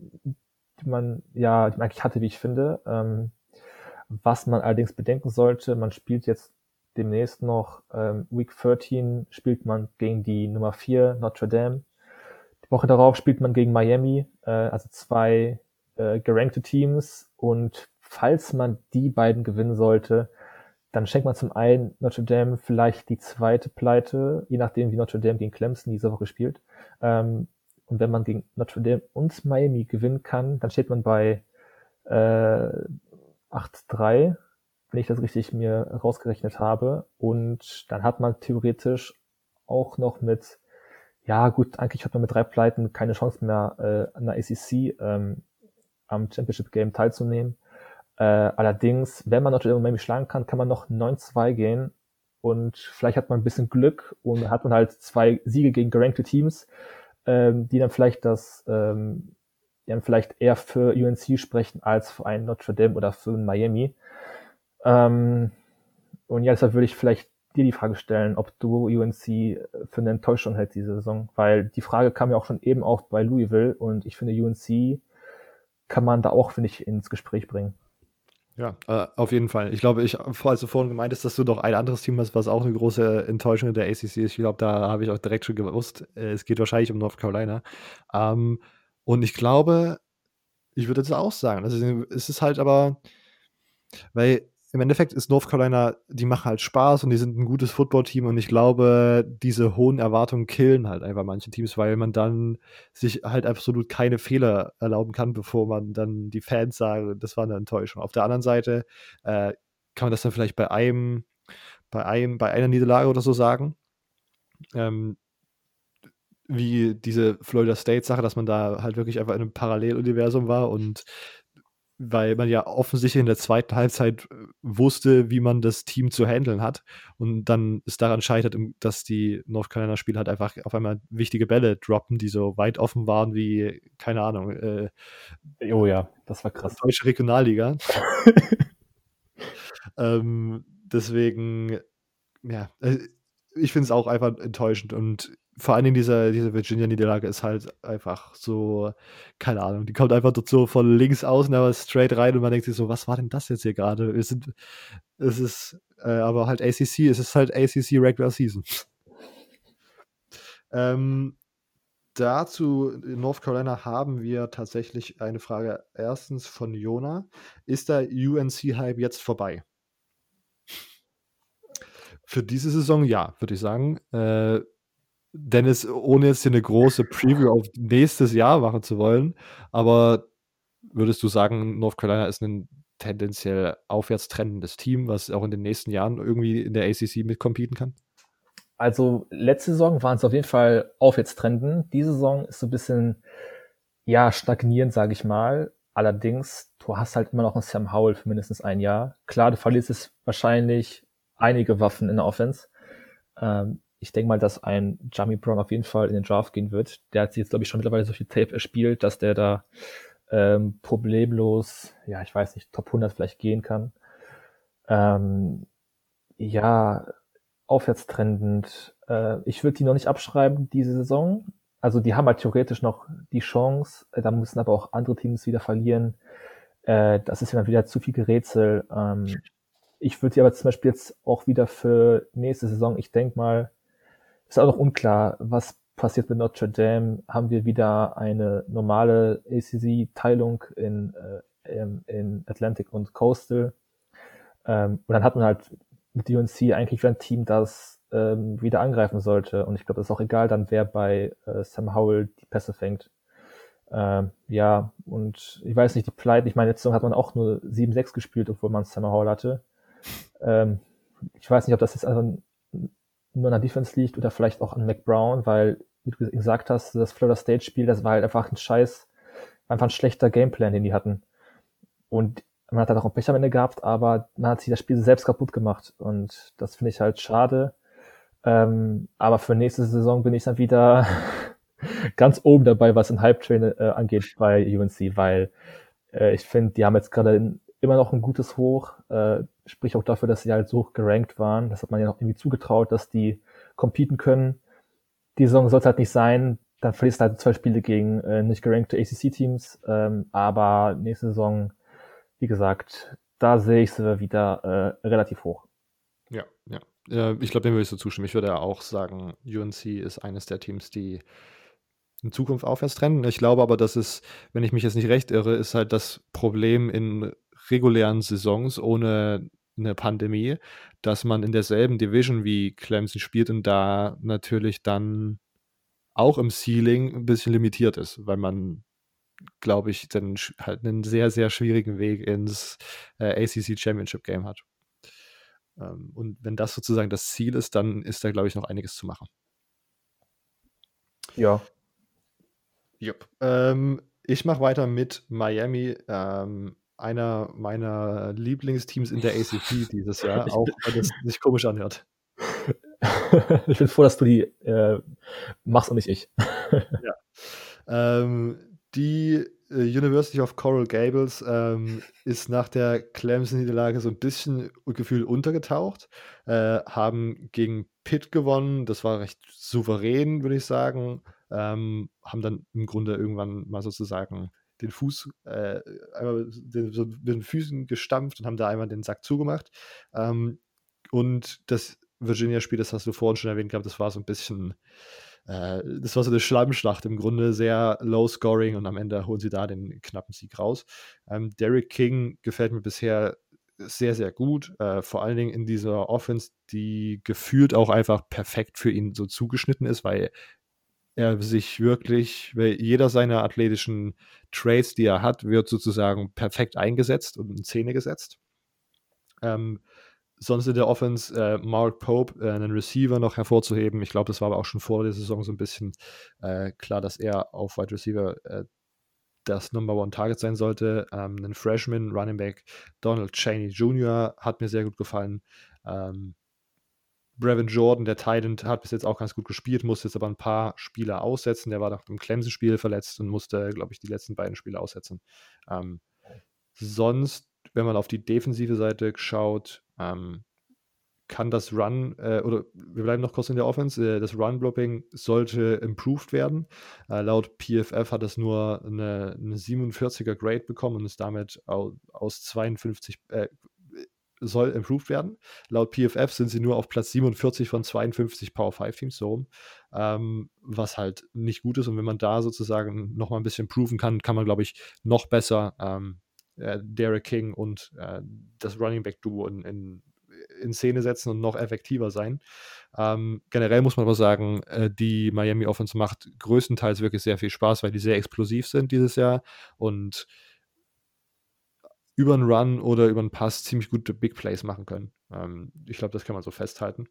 die man ja, die man eigentlich hatte, wie ich finde. Ähm, was man allerdings bedenken sollte, man spielt jetzt demnächst noch ähm, Week 13 spielt man gegen die Nummer 4 Notre Dame. Die Woche darauf spielt man gegen Miami, äh, also zwei äh, gerankte Teams und falls man die beiden gewinnen sollte, dann schenkt man zum einen Notre Dame vielleicht die zweite Pleite, je nachdem wie Notre Dame gegen Clemson diese Woche spielt. Ähm, und wenn man gegen Notre Dame und Miami gewinnen kann, dann steht man bei äh, 8-3, wenn ich das richtig mir rausgerechnet habe. Und dann hat man theoretisch auch noch mit, ja gut, eigentlich hat man mit drei Pleiten keine Chance mehr, äh, an der ACC ähm, am Championship Game teilzunehmen. Äh, allerdings, wenn man Notre Dame Miami schlagen kann, kann man noch 9-2 gehen und vielleicht hat man ein bisschen Glück und hat man halt zwei Siege gegen gerankte Teams ähm, die dann vielleicht das, ähm, die dann vielleicht eher für UNC sprechen als für einen Notre Dame oder für einen Miami. Ähm, und ja, deshalb würde ich vielleicht dir die Frage stellen, ob du UNC für eine Enttäuschung hältst diese Saison, weil die Frage kam ja auch schon eben auch bei Louisville und ich finde UNC kann man da auch, finde ich, ins Gespräch bringen. Ja, äh, auf jeden Fall. Ich glaube, ich, als du vorhin gemeint hast, dass du doch ein anderes Team hast, was auch eine große Enttäuschung der ACC ist. Ich glaube, da habe ich auch direkt schon gewusst, äh, es geht wahrscheinlich um North Carolina. Ähm, und ich glaube, ich würde das auch sagen. Also, es ist halt aber, weil im Endeffekt ist North Carolina, die machen halt Spaß und die sind ein gutes Footballteam und ich glaube, diese hohen Erwartungen killen halt einfach manche Teams, weil man dann sich halt absolut keine Fehler erlauben kann, bevor man dann die Fans sagen, das war eine Enttäuschung. Auf der anderen Seite äh, kann man das dann vielleicht bei einem, bei einem, bei einer Niederlage oder so sagen. Ähm, wie diese Florida State Sache, dass man da halt wirklich einfach in einem Paralleluniversum war und weil man ja offensichtlich in der zweiten Halbzeit äh, wusste, wie man das Team zu handeln hat. Und dann ist daran scheitert, dass die North Carolina Spieler halt einfach auf einmal wichtige Bälle droppen, die so weit offen waren wie, keine Ahnung. Äh, oh ja, das war krass. Deutsche Regionalliga. ähm, deswegen, ja, äh, ich finde es auch einfach enttäuschend und vor allen Dingen diese, diese Virginia-Niederlage ist halt einfach so, keine Ahnung, die kommt einfach dort so von links außen, aber straight rein und man denkt sich so, was war denn das jetzt hier gerade? Es, sind, es ist äh, aber halt ACC, es ist halt ACC Regular Season. ähm, dazu in North Carolina haben wir tatsächlich eine Frage erstens von Jona. Ist der UNC-Hype jetzt vorbei? Für diese Saison ja, würde ich sagen. Äh, Dennis, ohne jetzt hier eine große Preview auf nächstes Jahr machen zu wollen, aber würdest du sagen, North Carolina ist ein tendenziell aufwärts trendendes Team, was auch in den nächsten Jahren irgendwie in der ACC mitcompeten kann? Also letzte Saison waren es auf jeden Fall aufwärts trenden. Diese Saison ist so ein bisschen, ja, stagnierend, sage ich mal. Allerdings, du hast halt immer noch einen Sam Howell für mindestens ein Jahr. Klar, du verlierst es wahrscheinlich einige Waffen in der Offense. Ähm, ich denke mal, dass ein Jamie Brown auf jeden Fall in den Draft gehen wird. Der hat sich jetzt, glaube ich, schon mittlerweile so viel Tape erspielt, dass der da ähm, problemlos, ja, ich weiß nicht, Top 100 vielleicht gehen kann. Ähm, ja, aufwärtstrendend. Äh, ich würde die noch nicht abschreiben, diese Saison. Also die haben halt theoretisch noch die Chance, da müssen aber auch andere Teams wieder verlieren. Äh, das ist ja dann wieder zu viel Gerätsel. Ähm, ich würde die aber zum Beispiel jetzt auch wieder für nächste Saison, ich denke mal, ist auch noch unklar, was passiert mit Notre Dame. Haben wir wieder eine normale ACC-Teilung in, äh, in Atlantic und Coastal? Ähm, und dann hat man halt mit UNC eigentlich wieder ein Team, das ähm, wieder angreifen sollte. Und ich glaube, es ist auch egal dann, wer bei äh, Sam Howell die Pässe fängt. Ähm, ja, und ich weiß nicht, die Pleite, ich meine, letzte Saison hat man auch nur 7-6 gespielt, obwohl man Sam Howell hatte. Ähm, ich weiß nicht, ob das jetzt also nur an der Defense liegt oder vielleicht auch an Mac Brown, weil, wie du gesagt hast, das Florida State Spiel, das war halt einfach ein scheiß, einfach ein schlechter Gameplan, den die hatten. Und man hat halt auch ein Pech am Ende gehabt, aber man hat sich das Spiel selbst kaputt gemacht. Und das finde ich halt schade. Ähm, aber für nächste Saison bin ich dann wieder ganz oben dabei, was ein Hype-Train äh, angeht bei UNC, weil äh, ich finde, die haben jetzt gerade immer noch ein gutes Hoch, äh, sprich auch dafür, dass sie halt so hoch gerankt waren. Das hat man ja noch irgendwie zugetraut, dass die competen können. Die Saison sollte halt nicht sein, dann verlierst du halt zwei Spiele gegen äh, nicht gerankte ACC-Teams, ähm, aber nächste Saison wie gesagt, da sehe ich sie wieder äh, relativ hoch. Ja, ja. Äh, ich glaube, dem würde ich so zustimmen. Ich würde ja auch sagen, UNC ist eines der Teams, die in Zukunft aufwärts trennen. Ich glaube aber, dass es, wenn ich mich jetzt nicht recht irre, ist halt das Problem in regulären Saisons ohne eine Pandemie, dass man in derselben Division wie Clemson spielt und da natürlich dann auch im Ceiling ein bisschen limitiert ist, weil man glaube ich, dann halt einen sehr, sehr schwierigen Weg ins äh, ACC Championship Game hat. Ähm, und wenn das sozusagen das Ziel ist, dann ist da, glaube ich, noch einiges zu machen. Ja. Jupp. Ähm, ich mache weiter mit Miami, ähm, einer meiner Lieblingsteams in der ACC dieses Jahr, auch wenn es sich komisch anhört. ich bin froh, dass du die äh, machst und nicht ich. ja. Ähm, die äh, University of Coral Gables ähm, ist nach der Clemson-Niederlage so ein bisschen Gefühl untergetaucht, äh, haben gegen Pitt gewonnen, das war recht souverän, würde ich sagen, ähm, haben dann im Grunde irgendwann mal sozusagen den Fuß äh, einmal den, so mit den Füßen gestampft und haben da einmal den Sack zugemacht. Ähm, und das Virginia-Spiel, das hast du vorhin schon erwähnt gehabt, das war so ein bisschen äh, das war so eine Schlammschlacht im Grunde, sehr low scoring und am Ende holen sie da den knappen Sieg raus. Ähm, Derek King gefällt mir bisher sehr, sehr gut. Äh, vor allen Dingen in dieser Offense, die gefühlt auch einfach perfekt für ihn so zugeschnitten ist, weil er sich wirklich, weil jeder seiner athletischen Traits, die er hat, wird sozusagen perfekt eingesetzt und in Szene gesetzt. Ähm, sonst in der Offense äh, Mark Pope, äh, einen Receiver noch hervorzuheben. Ich glaube, das war aber auch schon vor der Saison so ein bisschen äh, klar, dass er auf Wide Receiver äh, das Number One Target sein sollte. Ähm, ein Freshman Running Back Donald Cheney Jr. hat mir sehr gut gefallen. Ähm, Brevin Jordan, der Titan, hat bis jetzt auch ganz gut gespielt, musste jetzt aber ein paar Spiele aussetzen. Der war nach dem Clemson-Spiel verletzt und musste, glaube ich, die letzten beiden Spiele aussetzen. Ähm, sonst, wenn man auf die defensive Seite schaut, ähm, kann das Run, äh, oder wir bleiben noch kurz in der Offense, äh, das Run-Blocking sollte improved werden. Äh, laut PFF hat es nur eine, eine 47er Grade bekommen und ist damit aus, aus 52, äh, soll improved werden. Laut PFF sind sie nur auf Platz 47 von 52 Power 5 Teams so rum, ähm, was halt nicht gut ist. Und wenn man da sozusagen noch mal ein bisschen proven kann, kann man, glaube ich, noch besser ähm, äh, Derek King und äh, das Running Back Duo in, in, in, Szene setzen und noch effektiver sein. Ähm, generell muss man aber sagen, äh, die Miami Offense macht größtenteils wirklich sehr viel Spaß, weil die sehr explosiv sind dieses Jahr und über einen Run oder über einen Pass ziemlich gute Big Plays machen können. Ähm, ich glaube, das kann man so festhalten.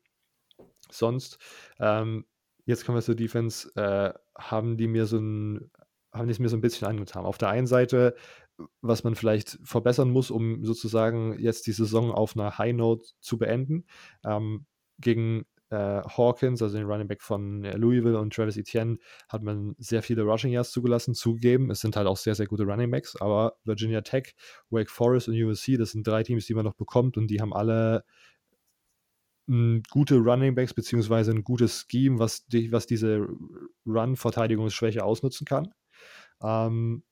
Sonst, ähm, jetzt kommen wir zur Defense, äh, haben die mir so ein, haben die es mir so ein bisschen angetan. Auf der einen Seite, was man vielleicht verbessern muss, um sozusagen jetzt die Saison auf einer High Note zu beenden. Ähm, gegen äh, Hawkins, also den Running Back von äh, Louisville und Travis Etienne, hat man sehr viele Rushing Yards zugelassen, zugeben. Es sind halt auch sehr, sehr gute Running Backs, aber Virginia Tech, Wake Forest und USC, das sind drei Teams, die man noch bekommt und die haben alle gute Running Backs beziehungsweise ein gutes Scheme, was, die, was diese Run-Verteidigungsschwäche ausnutzen kann. Ähm,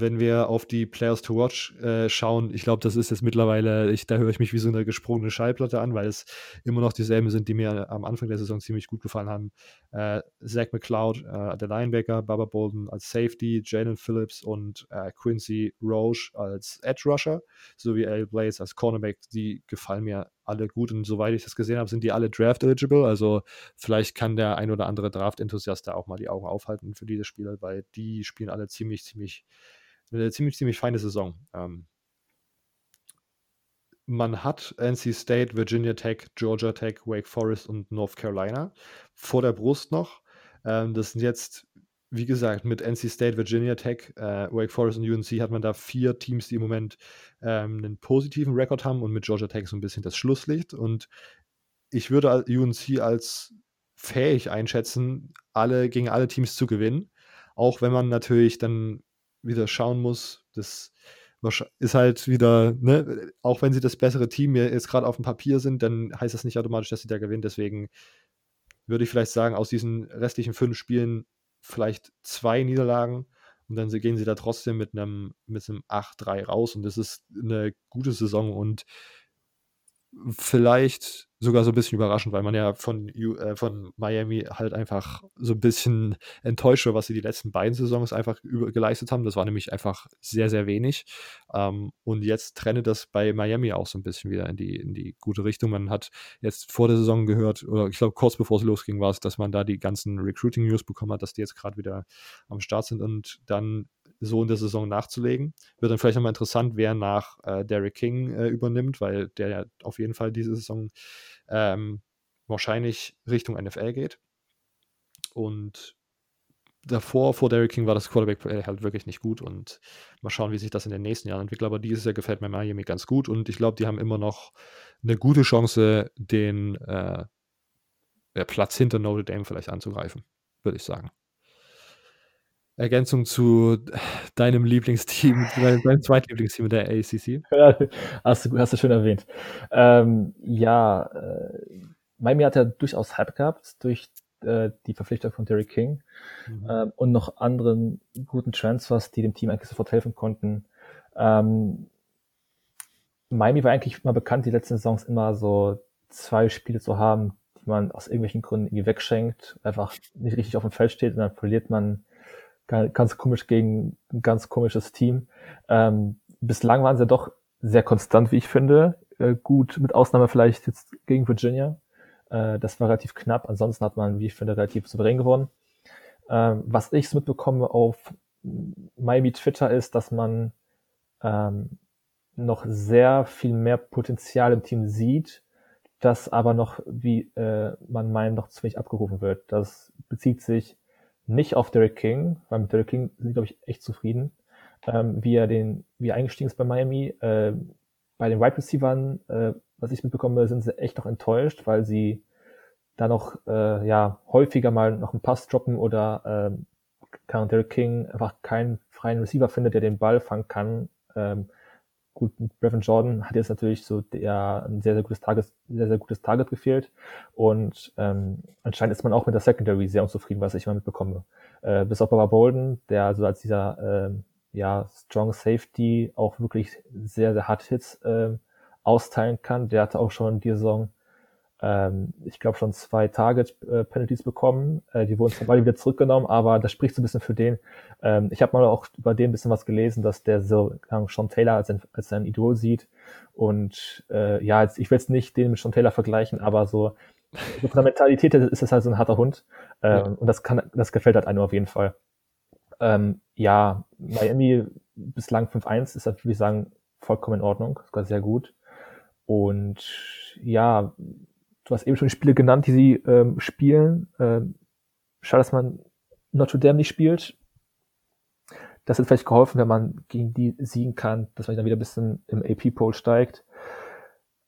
wenn wir auf die Players to Watch äh, schauen, ich glaube, das ist jetzt mittlerweile, ich, da höre ich mich wie so eine gesprungene Schallplatte an, weil es immer noch dieselben sind, die mir am Anfang der Saison ziemlich gut gefallen haben. Äh, Zach McCloud, äh, der Linebacker, Baba Bolden als Safety, Jalen Phillips und äh, Quincy Roche als Edge Rusher, sowie Al Blaze als Cornerback, die gefallen mir alle gut und soweit ich das gesehen habe, sind die alle Draft eligible. Also vielleicht kann der ein oder andere Draft-Enthusiast da auch mal die Augen aufhalten für diese Spieler, weil die spielen alle ziemlich, ziemlich eine ziemlich, ziemlich feine Saison. Ähm, man hat NC State, Virginia Tech, Georgia Tech, Wake Forest und North Carolina vor der Brust noch. Ähm, das sind jetzt, wie gesagt, mit NC State, Virginia Tech, äh, Wake Forest und UNC hat man da vier Teams, die im Moment ähm, einen positiven Rekord haben und mit Georgia Tech so ein bisschen das Schlusslicht. Und ich würde UNC als fähig einschätzen, alle gegen alle Teams zu gewinnen. Auch wenn man natürlich dann wieder schauen muss. Das ist halt wieder, ne, auch wenn sie das bessere Team jetzt gerade auf dem Papier sind, dann heißt das nicht automatisch, dass sie da gewinnen. Deswegen würde ich vielleicht sagen, aus diesen restlichen fünf Spielen vielleicht zwei Niederlagen und dann gehen sie da trotzdem mit einem, mit einem 8-3 raus und das ist eine gute Saison und vielleicht sogar so ein bisschen überraschend, weil man ja von, äh, von Miami halt einfach so ein bisschen enttäuscht war, was sie die letzten beiden Saisons einfach geleistet haben. Das war nämlich einfach sehr, sehr wenig. Ähm, und jetzt trennt das bei Miami auch so ein bisschen wieder in die, in die gute Richtung. Man hat jetzt vor der Saison gehört, oder ich glaube kurz bevor es losging, war es, dass man da die ganzen Recruiting-News bekommen hat, dass die jetzt gerade wieder am Start sind und dann so in der Saison nachzulegen. Wird dann vielleicht nochmal interessant, wer nach äh, Derek King äh, übernimmt, weil der ja auf jeden Fall diese Saison ähm, wahrscheinlich Richtung NFL geht. Und davor, vor Derek King, war das Quarterback-Play halt wirklich nicht gut und mal schauen, wie sich das in den nächsten Jahren entwickelt. Aber dieses Jahr gefällt mir Miami ganz gut und ich glaube, die haben immer noch eine gute Chance, den äh, Platz hinter Notre Dame vielleicht anzugreifen, würde ich sagen. Ergänzung zu deinem Lieblingsteam, deinem Zweitlieblingsteam der ACC? Hast, du, hast du schön erwähnt. Ähm, ja, äh, Miami hat ja durchaus Hype gehabt durch äh, die Verpflichtung von Derek King mhm. äh, und noch anderen guten Transfers, die dem Team eigentlich sofort helfen konnten. Ähm, Miami war eigentlich immer bekannt, die letzten Saisons immer so zwei Spiele zu haben, die man aus irgendwelchen Gründen irgendwie wegschenkt, einfach nicht richtig auf dem Feld steht und dann verliert man ganz komisch gegen ein ganz komisches Team. Ähm, bislang waren sie doch sehr konstant, wie ich finde. Äh, gut, mit Ausnahme vielleicht jetzt gegen Virginia. Äh, das war relativ knapp. Ansonsten hat man, wie ich finde, relativ souverän gewonnen. Ähm, was ich so mitbekomme auf Miami Twitter ist, dass man ähm, noch sehr viel mehr Potenzial im Team sieht, das aber noch, wie äh, man meint, noch wenig abgerufen wird. Das bezieht sich nicht auf Derek King, weil mit Derek King sind, glaube ich, echt zufrieden, ähm, wie er den, wie er eingestiegen ist bei Miami. Äh, bei den Wide Receivers, äh, was ich mitbekomme, sind sie echt noch enttäuscht, weil sie da noch äh, ja häufiger mal noch einen Pass droppen oder äh, Derek King einfach keinen freien Receiver findet, der den Ball fangen kann. Ähm, gut, Brevin Jordan hat jetzt natürlich so der ein sehr, sehr gutes Target, sehr, sehr gutes Target gefehlt. Und ähm, anscheinend ist man auch mit der Secondary sehr unzufrieden, was ich immer mitbekomme. Äh, bis auf Baba Bolden, der also als dieser äh, ja, Strong Safety auch wirklich sehr, sehr hart Hits äh, austeilen kann. Der hatte auch schon die Saison ähm, ich glaube, schon zwei Target-Penalties bekommen. Äh, die wurden zwar beide wieder zurückgenommen, aber das spricht so ein bisschen für den. Ähm, ich habe mal auch über den ein bisschen was gelesen, dass der so äh, Sean Taylor als, ein, als sein Idol sieht. Und äh, ja, jetzt, ich will jetzt nicht den mit Sean Taylor vergleichen, aber so, so von der Mentalität ist es halt so ein harter Hund. Ähm, ja. Und das kann, das gefällt halt einem auf jeden Fall. Ähm, ja, Miami bislang 5-1 ist halt, würde ich sagen, vollkommen in Ordnung, sogar sehr gut. Und ja, du hast eben schon Spiele genannt, die sie ähm, spielen. Ähm, schade, dass man Notre Dame nicht spielt. Das hätte vielleicht geholfen, wenn man gegen die siegen kann, dass man dann wieder ein bisschen im AP-Poll steigt.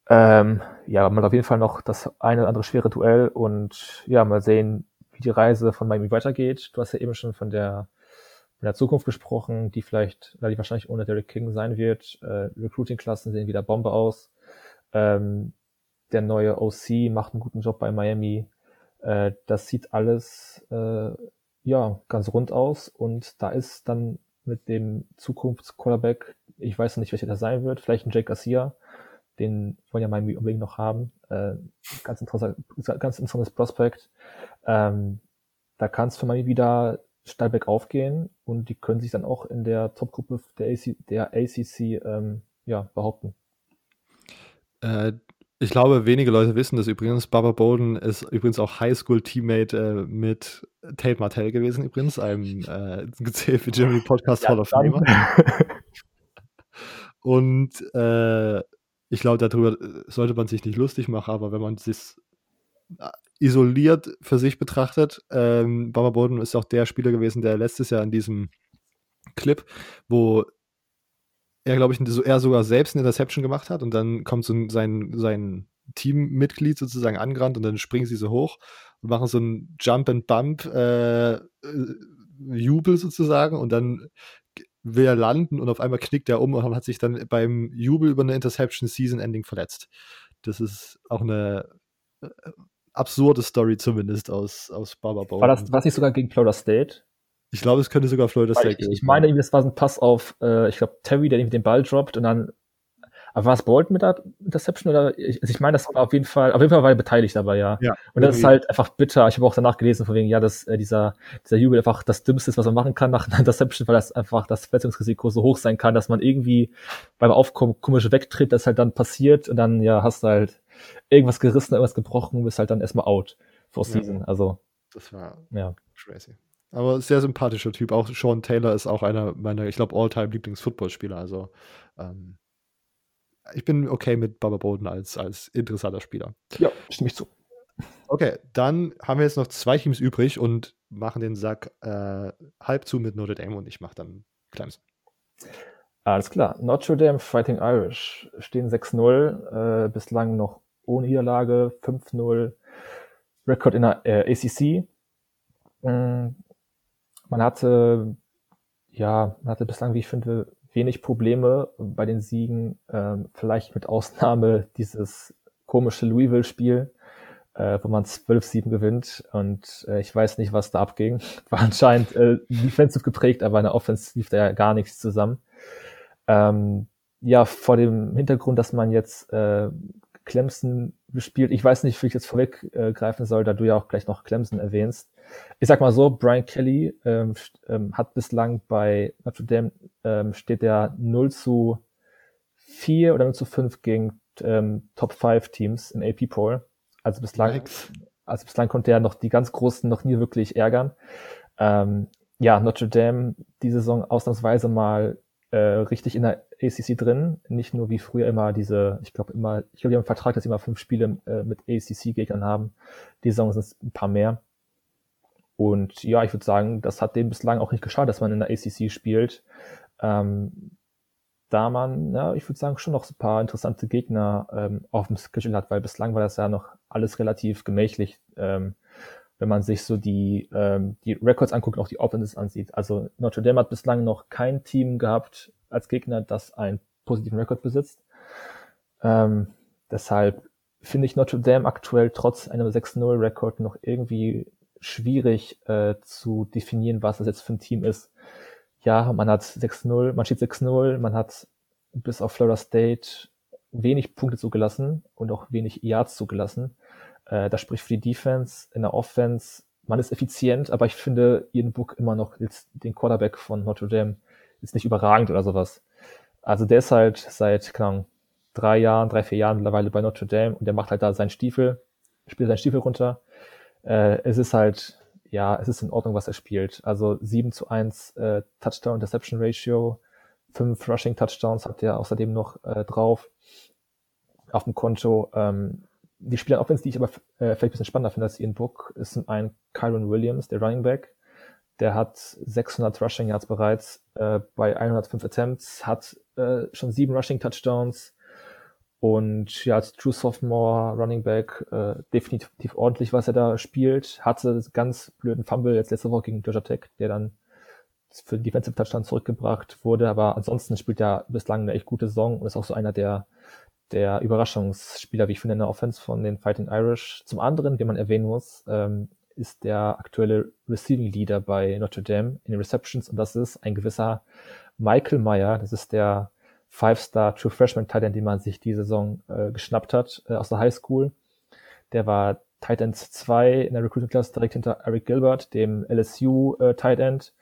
Ähm, ja, man hat auf jeden Fall noch das eine oder andere schwere Duell und ja, mal sehen, wie die Reise von Miami weitergeht. Du hast ja eben schon von der, von der Zukunft gesprochen, die vielleicht, oder die wahrscheinlich ohne Derek King sein wird. Äh, Recruiting-Klassen sehen wieder Bombe aus. Ähm, der neue OC macht einen guten Job bei Miami. Äh, das sieht alles äh, ja ganz rund aus und da ist dann mit dem Zukunfts-Quarterback, ich weiß nicht, welcher das sein wird, vielleicht ein Jake Garcia, den wollen ja Miami unbedingt noch haben. Äh, ganz, interessant, ganz interessantes Prospect. Ähm, da kann es für Miami wieder steil bergauf gehen und die können sich dann auch in der Topgruppe der, AC, der ACC ähm, ja, behaupten. Äh, ich glaube, wenige Leute wissen das übrigens. Baba Bolden ist übrigens auch Highschool-Teammate äh, mit Tate Martell gewesen, übrigens, einem äh, für Jimmy Podcast ja, Hall of Famer. Und äh, ich glaube, darüber sollte man sich nicht lustig machen, aber wenn man sich äh, isoliert für sich betrachtet, ähm, Baba Bolden ist auch der Spieler gewesen, der letztes Jahr in diesem Clip, wo er, glaube ich, so, er sogar selbst eine Interception gemacht hat und dann kommt so sein, sein Teammitglied sozusagen angerannt und dann springen sie so hoch und machen so einen Jump and Bump äh, äh, Jubel sozusagen und dann will er landen und auf einmal knickt er um und hat sich dann beim Jubel über eine Interception Season Ending verletzt. Das ist auch eine äh, absurde Story zumindest aus, aus Baba War das, war nicht sogar gegen Florida State? Ich glaube, es könnte sogar Florida State Ich, ich meine, das war so ein Pass auf, äh, ich glaube, Terry, der den Ball droppt und dann aber war es Bolton mit der Interception oder ich, also ich meine, das war auf jeden Fall, auf jeden Fall war er beteiligt dabei, ja. ja und das ist halt einfach bitter. Ich habe auch danach gelesen, von wegen, ja, dass äh, dieser, dieser Jubel einfach das Dümmste ist, was man machen kann nach einer Interception, weil das einfach das Verletzungsrisiko so hoch sein kann, dass man irgendwie beim Aufkommen komisch wegtritt, das halt dann passiert und dann, ja, hast du halt irgendwas gerissen, irgendwas gebrochen, bist halt dann erstmal out for season. Ja. Also. Das war ja. crazy. Aber sehr sympathischer Typ. Auch Sean Taylor ist auch einer meiner, ich glaube, all-time Lieblings-Footballspieler. Also ähm, ich bin okay mit Baba Bolden als, als interessanter Spieler. Ja, stimme ich zu. Okay, dann haben wir jetzt noch zwei Teams übrig und machen den Sack äh, halb zu mit Notre Dame und ich mache dann Clemson. Alles klar. Notre Dame Fighting Irish stehen 6-0, äh, bislang noch ohne Niederlage, 5-0 Rekord in der äh, ACC. Mm, man hatte, ja, man hatte bislang, wie ich finde, wenig Probleme bei den Siegen, ähm, vielleicht mit Ausnahme dieses komische Louisville-Spiel, äh, wo man 12-7 gewinnt und äh, ich weiß nicht, was da abging. War anscheinend äh, defensive geprägt, aber in der Offense lief da ja gar nichts zusammen. Ähm, ja, vor dem Hintergrund, dass man jetzt äh, Clemson bespielt, ich weiß nicht, wie ich jetzt vorweggreifen soll, da du ja auch gleich noch Clemson erwähnst, ich sag mal so, Brian Kelly ähm, ähm, hat bislang bei Notre Dame ähm, steht der 0 zu 4 oder 0 zu 5 gegen ähm, Top 5 Teams im AP Poll. Also bislang, also bislang konnte er noch die ganz Großen noch nie wirklich ärgern. Ähm, ja, Notre Dame die Saison ausnahmsweise mal äh, richtig in der ACC drin, nicht nur wie früher immer diese, ich glaube immer, ich glaube, die haben einen Vertrag, dass sie immer fünf Spiele äh, mit ACC-Gegnern haben. Die Saison sind es ein paar mehr. Und ja, ich würde sagen, das hat dem bislang auch nicht geschadet, dass man in der ACC spielt. Ähm, da man, ja, ich würde sagen, schon noch ein paar interessante Gegner ähm, auf dem Schedule hat, weil bislang war das ja noch alles relativ gemächlich, ähm, wenn man sich so die, ähm, die Records anguckt und auch die Offenses ansieht. Also Notre Dame hat bislang noch kein Team gehabt als Gegner, das einen positiven Rekord besitzt. Ähm, deshalb finde ich Notre Dame aktuell trotz einem 6-0-Rekord noch irgendwie schwierig äh, zu definieren, was das jetzt für ein Team ist. Ja, man hat 6-0, man steht 6-0, man hat bis auf Florida State wenig Punkte zugelassen und auch wenig Yards zugelassen. Äh, das spricht für die Defense. In der Offense, man ist effizient, aber ich finde Ian Book immer noch jetzt den Quarterback von Notre Dame ist nicht überragend oder sowas. Also der ist halt seit, keine Ahnung, drei Jahren, drei, vier Jahren mittlerweile bei Notre Dame und der macht halt da seinen Stiefel, spielt seinen Stiefel runter äh, es ist halt, ja, es ist in Ordnung, was er spielt. Also 7 zu 1 äh, Touchdown-Interception-Ratio, fünf Rushing Touchdowns hat er außerdem noch äh, drauf auf dem Konto. Ähm, die Spieler Offense, die ich aber äh, vielleicht ein bisschen spannender finde als Ian Book, ist zum einen Kyron Williams, der Running Back. Der hat 600 Rushing Yards bereits äh, bei 105 Attempts, hat äh, schon sieben Rushing Touchdowns und ja, als True Sophomore Running Back äh, definitiv ordentlich, was er da spielt. Hatte ganz blöden Fumble jetzt letzte Woche gegen Georgia Tech, der dann für den Defensive Touchdown zurückgebracht wurde. Aber ansonsten spielt er bislang eine echt gute Saison und ist auch so einer der, der Überraschungsspieler, wie ich finde, in der Offense von den Fighting Irish. Zum anderen, den man erwähnen muss, ähm, ist der aktuelle Receiving Leader bei Notre Dame in den Receptions und das ist ein gewisser Michael Meyer. Das ist der Five-Star True Freshman Tight End, den man sich die Saison äh, geschnappt hat äh, aus der High School. Der war Tight End 2 in der Recruiting Class direkt hinter Eric Gilbert, dem LSU äh, Tight End.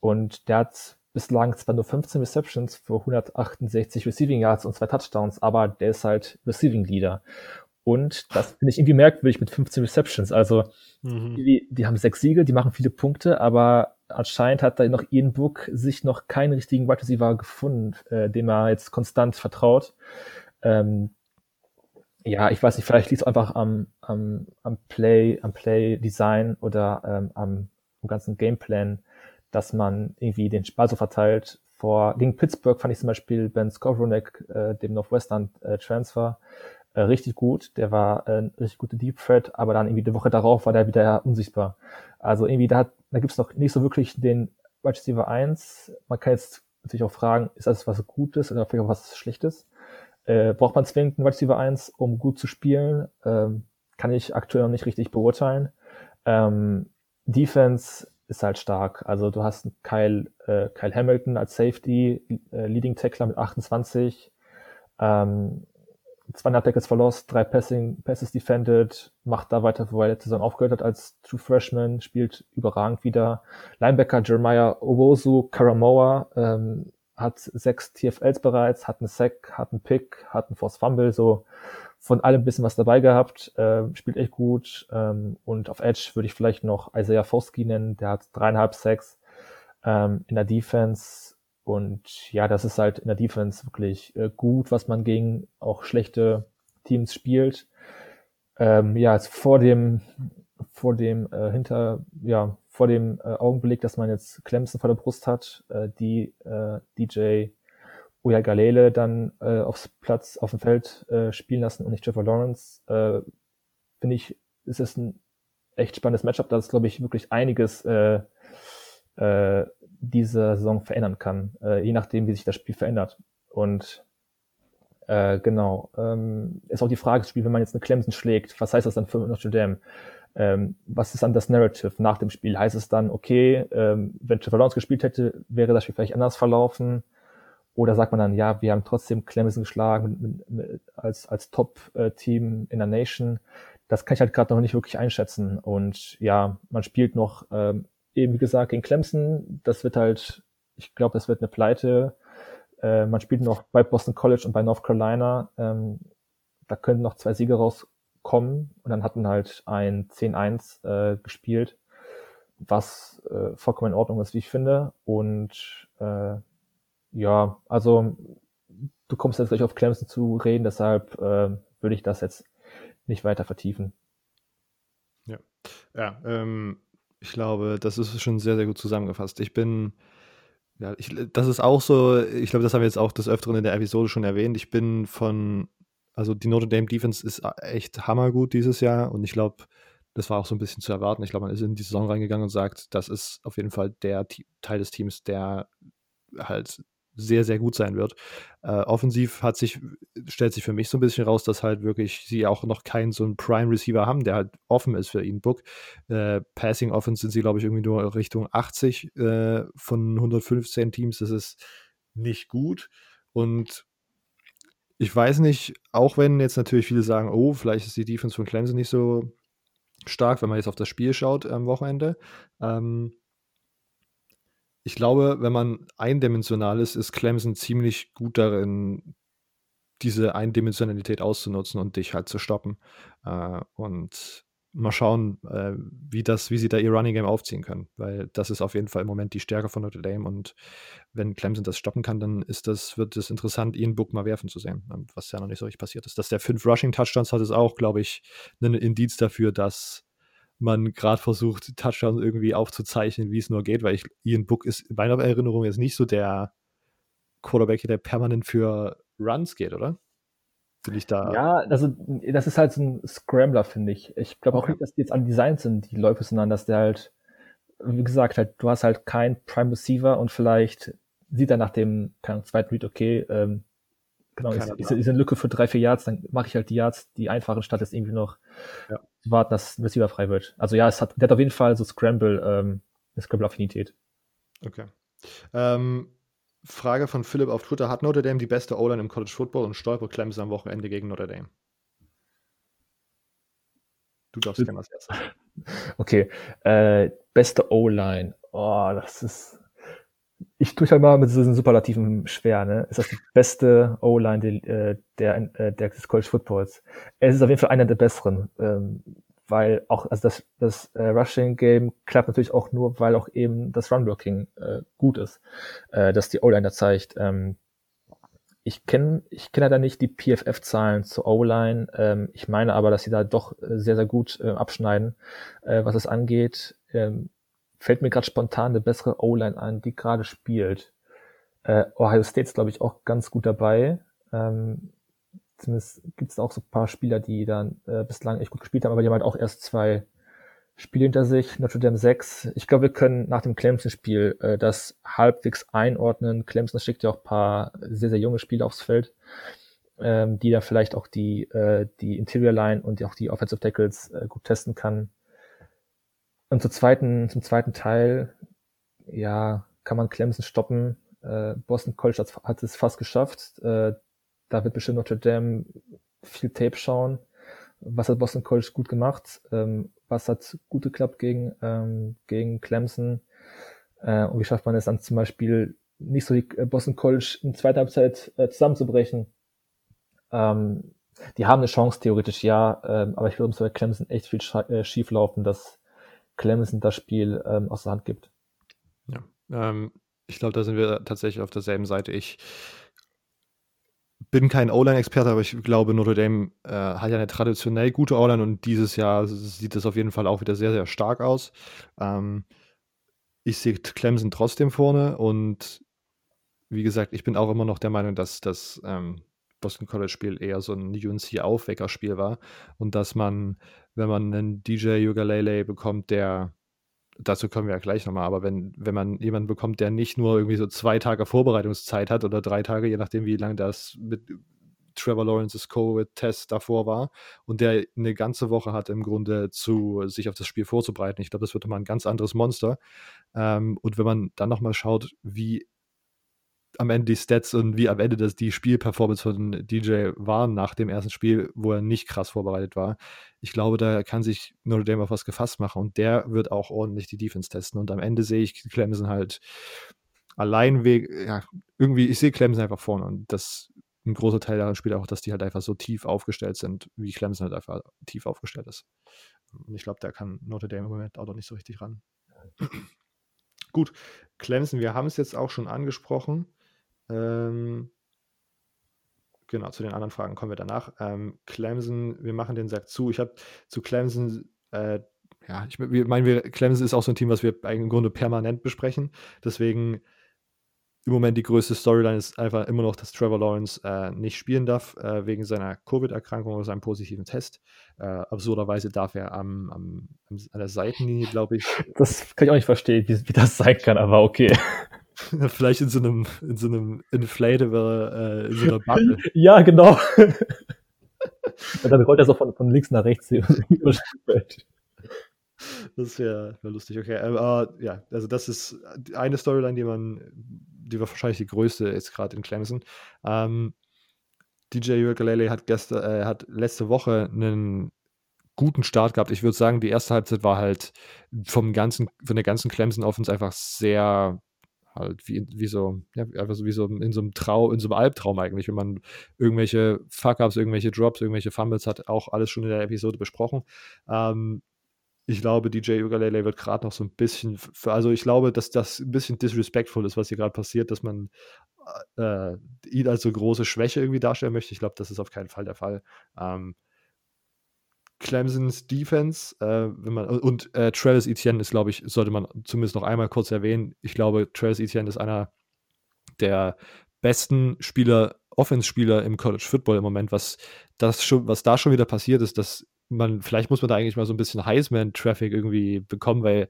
Und der hat bislang zwar nur 15 Receptions für 168 Receiving Yards und zwei Touchdowns, aber der ist halt Receiving Leader. Und das finde ich irgendwie merkwürdig mit 15 Receptions. Also mhm. die, die haben sechs Siege, die machen viele Punkte, aber anscheinend hat da noch Ian Book sich noch keinen richtigen Wide Receiver gefunden, äh, dem er jetzt konstant vertraut. Ähm, ja, ich weiß nicht, vielleicht liegt es einfach am, am, am Play, am Play Design oder ähm, am, ganzen Gameplan, dass man irgendwie den Ball so verteilt. Vor gegen Pittsburgh fand ich zum Beispiel Ben Skowronek, äh, dem Northwestern äh, Transfer, äh, richtig gut. Der war äh, ein richtig guter Deep Threat, aber dann irgendwie die Woche darauf war der wieder unsichtbar. Also irgendwie da, da gibt es noch nicht so wirklich den Wide Receiver 1. Man kann jetzt natürlich auch fragen, ist das was Gutes oder vielleicht auch was Schlechtes? Äh, braucht man zwingend einen Wide Receiver 1, um gut zu spielen? Ähm, kann ich aktuell noch nicht richtig beurteilen. Ähm, Defense ist halt stark. Also du hast Kyle, äh, Kyle Hamilton als Safety, äh, Leading Tackler mit 28. Ähm, zweieinhalb Tackles verlost, drei Passing, Passes defended, macht da weiter, wo er letzte Saison aufgehört hat als True Freshman, spielt überragend wieder. Linebacker Jeremiah Owosu Karamoa ähm, hat sechs TFLs bereits, hat einen Sack, hat einen Pick, hat einen Force Fumble, so von allem bisschen was dabei gehabt, äh, spielt echt gut. Ähm, und auf Edge würde ich vielleicht noch Isaiah Foskey nennen, der hat dreieinhalb Sacks ähm, in der Defense und ja, das ist halt in der Defense wirklich äh, gut, was man gegen auch schlechte Teams spielt. Ähm, ja, also vor dem, vor dem äh, hinter, ja, vor dem äh, Augenblick, dass man jetzt Clemson vor der Brust hat, äh, die äh, DJ Oya Galele dann äh, aufs Platz, auf dem Feld äh, spielen lassen und nicht Trevor Lawrence, äh, finde ich, ist es ein echt spannendes Matchup, da ist, glaube ich, wirklich einiges äh, äh, diese Saison verändern kann, äh, je nachdem, wie sich das Spiel verändert. Und äh, genau, ähm, ist auch die Frage, Spiel, wenn man jetzt eine Clemson schlägt, was heißt das dann für Notre Dame? Ähm, was ist dann das Narrative nach dem Spiel? Heißt es dann, okay, ähm, wenn Trevor Lawrence gespielt hätte, wäre das Spiel vielleicht anders verlaufen? Oder sagt man dann, ja, wir haben trotzdem Clemson geschlagen mit, mit, als, als Top-Team in der Nation? Das kann ich halt gerade noch nicht wirklich einschätzen. Und ja, man spielt noch ähm, eben wie gesagt gegen Clemson, das wird halt, ich glaube, das wird eine Pleite. Äh, man spielt noch bei Boston College und bei North Carolina. Ähm, da könnten noch zwei Siege rauskommen und dann hat man halt ein 10-1 äh, gespielt, was äh, vollkommen in Ordnung ist, wie ich finde. Und äh, ja, also du kommst jetzt gleich auf Clemson zu reden, deshalb äh, würde ich das jetzt nicht weiter vertiefen. Ja, ja ähm, ich glaube, das ist schon sehr, sehr gut zusammengefasst. Ich bin, ja, ich, das ist auch so, ich glaube, das haben wir jetzt auch des Öfteren in der Episode schon erwähnt. Ich bin von, also die Notre Dame Defense ist echt hammergut dieses Jahr und ich glaube, das war auch so ein bisschen zu erwarten. Ich glaube, man ist in die Saison reingegangen und sagt, das ist auf jeden Fall der Teil des Teams, der halt sehr, sehr gut sein wird. Äh, offensiv hat sich, stellt sich für mich so ein bisschen raus, dass halt wirklich sie auch noch keinen so einen Prime Receiver haben, der halt offen ist für ihn. Book. Äh, Passing Offense sind sie, glaube ich, irgendwie nur Richtung 80 äh, von 115 Teams. Das ist nicht gut. Und ich weiß nicht, auch wenn jetzt natürlich viele sagen, oh, vielleicht ist die Defense von Clemson nicht so stark, wenn man jetzt auf das Spiel schaut am Wochenende. Ähm, ich glaube, wenn man eindimensional ist, ist Clemson ziemlich gut darin, diese Eindimensionalität auszunutzen und dich halt zu stoppen. Äh, und mal schauen, äh, wie, das, wie sie da ihr Running Game aufziehen können, weil das ist auf jeden Fall im Moment die Stärke von Notre Dame und wenn Clemson das stoppen kann, dann ist das, wird es interessant, Ian Book mal werfen zu sehen, was ja noch nicht so richtig passiert ist. Dass der fünf Rushing Touchdowns hat, ist auch, glaube ich, ein Indiz dafür, dass man gerade versucht, Touchdowns irgendwie aufzuzeichnen, wie es nur geht, weil ich, Ian Book ist in meiner Erinnerung jetzt nicht so der Quarterback, der permanent für Runs geht, oder? Finde ich da. Ja, also das ist halt so ein Scrambler, finde ich. Ich glaube auch nicht, dass die jetzt an Design sind, die Läufe, sondern dass der halt, wie gesagt, halt, du hast halt kein Prime Receiver und vielleicht sieht er nach dem keine zweiten Read, okay, ähm, genau, ist, ist, ist eine Lücke für drei, vier Yards, dann mache ich halt die Yards, die einfachen, statt jetzt irgendwie noch ja. zu warten, dass ein Receiver frei wird. Also ja, es hat, der hat auf jeden Fall so Scramble, ähm, eine Scramble-Affinität. Okay. Ähm, Frage von Philipp auf Twitter: Hat Notre Dame die beste O-Line im College Football und stolpert Clemson am Wochenende gegen Notre Dame? Du darfst gerne als erstes. Okay, äh, beste O-Line. Oh, das ist. Ich tue halt mal mit diesen Superlativen schwer, ne? Ist das die beste O-Line der, der, der, des College Footballs? Es ist auf jeden Fall einer der besseren. Ähm, weil auch also das, das äh, Rushing Game klappt natürlich auch nur, weil auch eben das Run Blocking äh, gut ist, äh, dass die O-Line da zeigt. Ähm, ich kenne ich kenne da nicht die PFF-Zahlen zur O-Line. Ähm, ich meine aber, dass sie da doch äh, sehr sehr gut äh, abschneiden, äh, was es angeht. Ähm, fällt mir gerade spontan eine bessere O-Line an, die gerade spielt. Äh, Ohio State ist glaube ich auch ganz gut dabei. Ähm, zumindest gibt es auch so ein paar Spieler, die dann äh, bislang echt gut gespielt haben, aber die haben halt auch erst zwei Spiele hinter sich, Notre Dame 6. Ich glaube, wir können nach dem Clemson-Spiel äh, das halbwegs einordnen. Clemson schickt ja auch paar sehr, sehr junge Spieler aufs Feld, ähm, die da vielleicht auch die, äh, die Interior Line und auch die Offensive Tackles äh, gut testen kann. Und zum zweiten, zum zweiten Teil, ja, kann man Clemson stoppen. Äh, Boston College hat, hat es fast geschafft. Äh, da wird bestimmt Notre Dame viel Tape schauen. Was hat Boston College gut gemacht? Ähm, was hat gut geklappt gegen, ähm, gegen Clemson? Äh, und wie schafft man es dann zum Beispiel nicht so die äh, Boston College in zweiter Halbzeit äh, zusammenzubrechen? Ähm, die haben eine Chance theoretisch, ja, ähm, aber ich glaube, es bei Clemson echt viel äh, schief laufen, dass Clemson das Spiel ähm, aus der Hand gibt. Ja, ähm, ich glaube, da sind wir tatsächlich auf derselben Seite. Ich bin kein O-Line-Experte, aber ich glaube, Notre Dame äh, hat ja eine traditionell gute O-Line und dieses Jahr sieht es auf jeden Fall auch wieder sehr, sehr stark aus. Ähm, ich sehe Clemson trotzdem vorne und wie gesagt, ich bin auch immer noch der Meinung, dass das ähm, Boston College-Spiel eher so ein UNC-Aufweckerspiel war und dass man, wenn man einen DJ Ugalele bekommt, der dazu kommen wir ja gleich nochmal, aber wenn, wenn man jemanden bekommt, der nicht nur irgendwie so zwei Tage Vorbereitungszeit hat oder drei Tage, je nachdem, wie lange das mit Trevor Lawrence's Covid-Test davor war und der eine ganze Woche hat im Grunde zu sich auf das Spiel vorzubereiten. Ich glaube, das wird immer ein ganz anderes Monster. Ähm, und wenn man dann nochmal schaut, wie am Ende die Stats und wie am Ende das die Spielperformance von DJ waren nach dem ersten Spiel, wo er nicht krass vorbereitet war. Ich glaube, da kann sich Notre Dame auf was gefasst machen und der wird auch ordentlich die Defense testen. Und am Ende sehe ich Clemson halt allein wegen, ja, irgendwie, ich sehe Clemson einfach vorne und das ein großer Teil daran spielt auch, dass die halt einfach so tief aufgestellt sind, wie Clemson halt einfach tief aufgestellt ist. Und ich glaube, da kann Notre Dame im Moment auch noch nicht so richtig ran. Gut, Clemson, wir haben es jetzt auch schon angesprochen. Ähm, genau, zu den anderen Fragen kommen wir danach. Ähm, Clemson, wir machen den Sack zu. Ich habe zu Clemson, äh, ja, ich meine, Clemson ist auch so ein Team, was wir im Grunde permanent besprechen. Deswegen im Moment die größte Storyline ist einfach immer noch, dass Trevor Lawrence äh, nicht spielen darf, äh, wegen seiner Covid-Erkrankung oder seinem positiven Test. Äh, absurderweise darf er am, am, an der Seitenlinie, glaube ich. Das kann ich auch nicht verstehen, wie, wie das sein kann, aber okay. Vielleicht in so einem, in so einem Inflatable, äh, in so einer Bubble. ja, genau. Und dann rollt er so von, von links nach rechts Das wäre wär lustig, okay. Aber äh, ja, also das ist eine Storyline, die man, die war wahrscheinlich die größte jetzt gerade in Clemson. Ähm, DJ Ugalele hat gestern, äh, hat letzte Woche einen guten Start gehabt. Ich würde sagen, die erste Halbzeit war halt vom ganzen, von der ganzen Clemson Offense einfach sehr halt wie, wie so, ja, einfach so wie so in so einem Trau, in so einem Albtraum eigentlich, wenn man irgendwelche Fuck-Ups, irgendwelche Drops, irgendwelche Fumbles hat, auch alles schon in der Episode besprochen. Ähm, ich glaube, DJ Ugalele wird gerade noch so ein bisschen, für, also ich glaube, dass das ein bisschen disrespectful ist, was hier gerade passiert, dass man äh, ihn als so große Schwäche irgendwie darstellen möchte. Ich glaube, das ist auf keinen Fall der Fall. Ähm, Clemsons Defense, äh, wenn man, und äh, Travis Etienne ist, glaube ich, sollte man zumindest noch einmal kurz erwähnen. Ich glaube, Travis Etienne ist einer der besten Spieler, Offense-Spieler im College Football im Moment, was das schon, was da schon wieder passiert ist, dass man, vielleicht muss man da eigentlich mal so ein bisschen Heisman-Traffic irgendwie bekommen, weil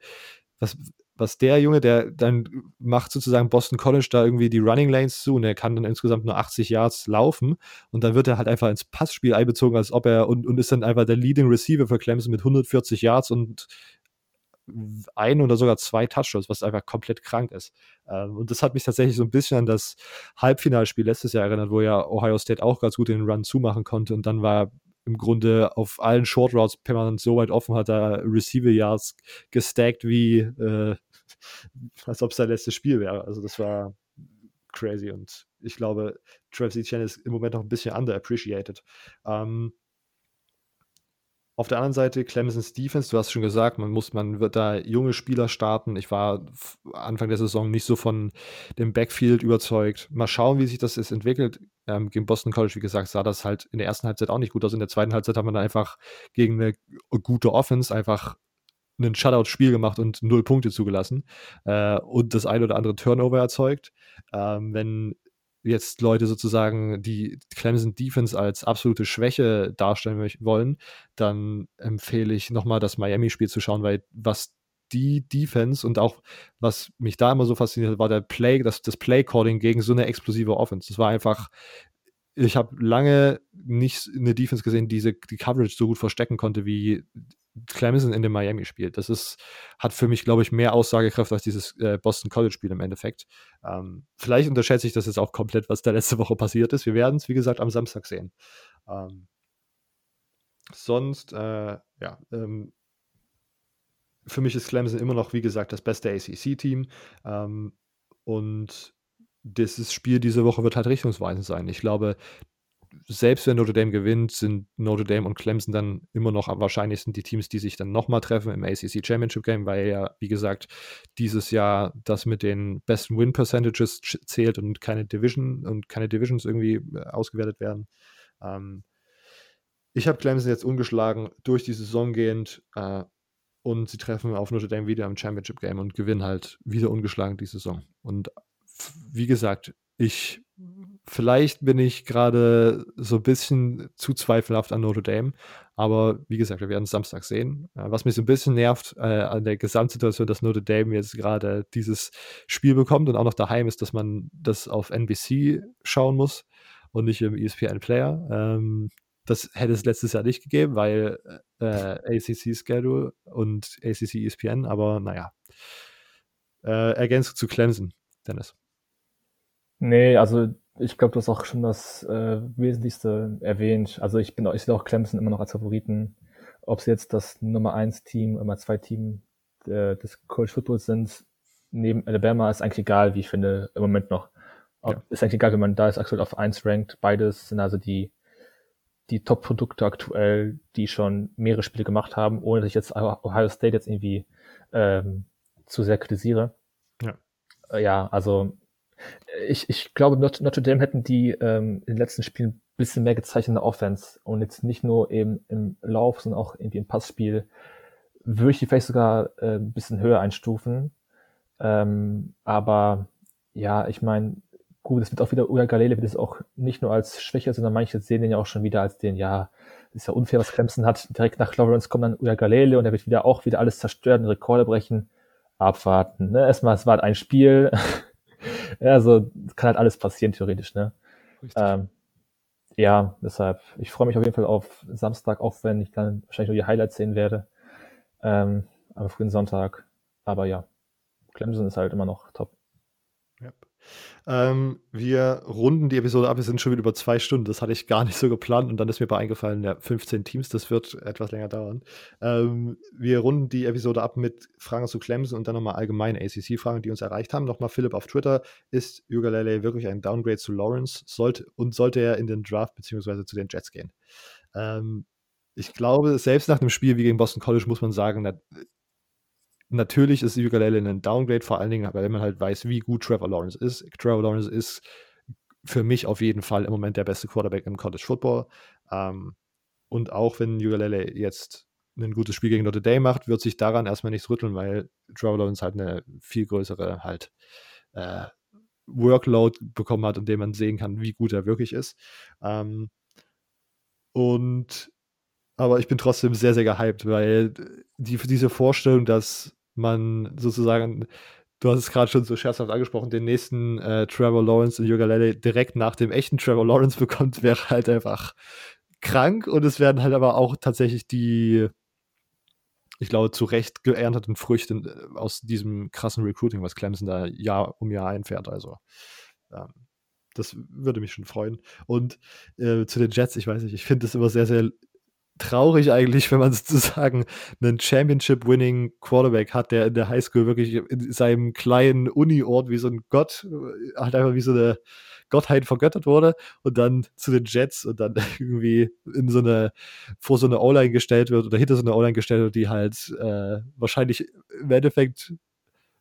was, was der Junge, der dann macht sozusagen Boston College da irgendwie die Running Lanes zu und er kann dann insgesamt nur 80 Yards laufen und dann wird er halt einfach ins Passspiel einbezogen, als ob er und, und ist dann einfach der Leading Receiver für Clemson mit 140 Yards und ein oder sogar zwei Touchdowns, was einfach komplett krank ist. Ähm, und das hat mich tatsächlich so ein bisschen an das Halbfinalspiel letztes Jahr erinnert, wo ja Ohio State auch ganz gut den Run zumachen konnte und dann war im Grunde auf allen Short Routes permanent so weit offen hat, da Receiver Yards gestackt wie äh, als ob es sein letztes Spiel wäre. Also das war crazy und ich glaube, Travis Etienne ist im Moment noch ein bisschen underappreciated. Ähm, auf der anderen Seite Clemson's Defense, du hast schon gesagt, man muss, man wird da junge Spieler starten. Ich war Anfang der Saison nicht so von dem Backfield überzeugt. Mal schauen, wie sich das jetzt entwickelt. Ähm, gegen Boston College, wie gesagt, sah das halt in der ersten Halbzeit auch nicht gut aus. In der zweiten Halbzeit hat man dann einfach gegen eine gute Offense einfach ein Shutout-Spiel gemacht und null Punkte zugelassen äh, und das ein oder andere Turnover erzeugt. Ähm, wenn jetzt Leute sozusagen die Clemson Defense als absolute Schwäche darstellen wollen, dann empfehle ich nochmal das Miami-Spiel zu schauen, weil was die Defense und auch was mich da immer so fasziniert hat, war der Play, das, das Play-Calling gegen so eine explosive Offense. Das war einfach, ich habe lange nicht eine Defense gesehen, die diese, die Coverage so gut verstecken konnte wie Clemson in dem Miami-Spiel. Das ist, hat für mich, glaube ich, mehr Aussagekraft als dieses äh, Boston College-Spiel im Endeffekt. Ähm, vielleicht unterschätze ich das jetzt auch komplett, was da letzte Woche passiert ist. Wir werden es, wie gesagt, am Samstag sehen. Ähm, sonst, äh, ja, ähm, für mich ist Clemson immer noch, wie gesagt, das beste ACC-Team. Ähm, und dieses Spiel diese Woche wird halt richtungsweisend sein. Ich glaube, selbst wenn Notre Dame gewinnt, sind Notre Dame und Clemson dann immer noch am wahrscheinlichsten die Teams, die sich dann nochmal treffen im ACC Championship Game, weil ja, wie gesagt, dieses Jahr das mit den besten Win Percentages zählt und keine Division und keine Divisions irgendwie äh, ausgewertet werden. Ähm, ich habe Clemson jetzt ungeschlagen durch die Saison gehend äh, und sie treffen auf Notre Dame wieder im Championship Game und gewinnen halt wieder ungeschlagen die Saison. Und wie gesagt, ich vielleicht bin ich gerade so ein bisschen zu zweifelhaft an Notre Dame, aber wie gesagt, wir werden es Samstag sehen. Was mich so ein bisschen nervt äh, an der Gesamtsituation, dass Notre Dame jetzt gerade dieses Spiel bekommt und auch noch daheim ist, dass man das auf NBC schauen muss und nicht im ESPN Player. Ähm, das hätte es letztes Jahr nicht gegeben, weil äh, ACC Schedule und ACC ESPN, aber naja. Äh, Ergänzung zu Clemson, Dennis. Nee, also ich glaube, du hast auch schon das äh, Wesentlichste erwähnt. Also ich bin ich sehe auch Clemson immer noch als Favoriten. Ob sie jetzt das Nummer 1 Team, Nummer 2 Team äh, des College Footballs sind, neben Alabama ist eigentlich egal, wie ich finde, im Moment noch. Ja. Ist eigentlich egal, wenn man da ist aktuell auf 1 rankt. Beides sind also die, die Top-Produkte aktuell, die schon mehrere Spiele gemacht haben, ohne dass ich jetzt Ohio State jetzt irgendwie ähm, zu sehr kritisiere. Ja. Äh, ja, also ich, ich glaube, Notre Dame hätten die ähm, in den letzten Spielen ein bisschen mehr gezeichnete Offense und jetzt nicht nur eben im Lauf, sondern auch irgendwie im Passspiel. Würde ich die vielleicht sogar äh, ein bisschen höher einstufen. Ähm, aber ja, ich meine, gut, es wird auch wieder, Uya Galele wird es auch nicht nur als Schwäche, sondern manche sehen den ja auch schon wieder als den, ja, ist ja unfair, was Clemson hat. Direkt nach Lawrence kommt dann Uya Galele und er wird wieder auch wieder alles zerstören, Rekorde brechen. Abwarten. Ne? Erstmal, es war halt ein Spiel. also kann halt alles passieren, theoretisch, ne? Ähm, ja, deshalb, ich freue mich auf jeden Fall auf Samstag, auch wenn ich dann wahrscheinlich nur die Highlights sehen werde. Ähm, am frühen Sonntag. Aber ja, Clemson ist halt immer noch top. Ähm, wir runden die Episode ab. Wir sind schon wieder über zwei Stunden. Das hatte ich gar nicht so geplant. Und dann ist mir bei eingefallen, ja, 15 Teams, das wird etwas länger dauern. Ähm, wir runden die Episode ab mit Fragen zu Clemson und dann nochmal allgemeine ACC-Fragen, die uns erreicht haben. Nochmal Philipp auf Twitter. Ist Ugalele wirklich ein Downgrade zu Lawrence? Sollte, und sollte er in den Draft beziehungsweise zu den Jets gehen? Ähm, ich glaube, selbst nach einem Spiel wie gegen Boston College muss man sagen, natürlich ist Ukulele ein Downgrade, vor allen Dingen, wenn man halt weiß, wie gut Trevor Lawrence ist. Trevor Lawrence ist für mich auf jeden Fall im Moment der beste Quarterback im College Football. Ähm, und auch wenn Ukulele jetzt ein gutes Spiel gegen Notre Dame macht, wird sich daran erstmal nichts rütteln, weil Trevor Lawrence halt eine viel größere halt äh, Workload bekommen hat, in dem man sehen kann, wie gut er wirklich ist. Ähm, und aber ich bin trotzdem sehr, sehr gehypt, weil die, diese Vorstellung, dass man sozusagen, du hast es gerade schon so scherzhaft angesprochen, den nächsten äh, Trevor Lawrence und Yogalele direkt nach dem echten Trevor Lawrence bekommt, wäre halt einfach krank und es werden halt aber auch tatsächlich die, ich glaube, zu Recht geernteten Früchte äh, aus diesem krassen Recruiting, was Clemson da Jahr um Jahr einfährt. Also, ähm, das würde mich schon freuen. Und äh, zu den Jets, ich weiß nicht, ich finde es immer sehr, sehr traurig eigentlich, wenn man sozusagen einen Championship-winning Quarterback hat, der in der Highschool wirklich in seinem kleinen Uni-Ort wie so ein Gott, äh, halt einfach wie so eine Gottheit vergöttert wurde und dann zu den Jets und dann irgendwie in so eine, vor so eine O-Line gestellt wird oder hinter so eine O-Line gestellt wird, die halt äh, wahrscheinlich im Endeffekt,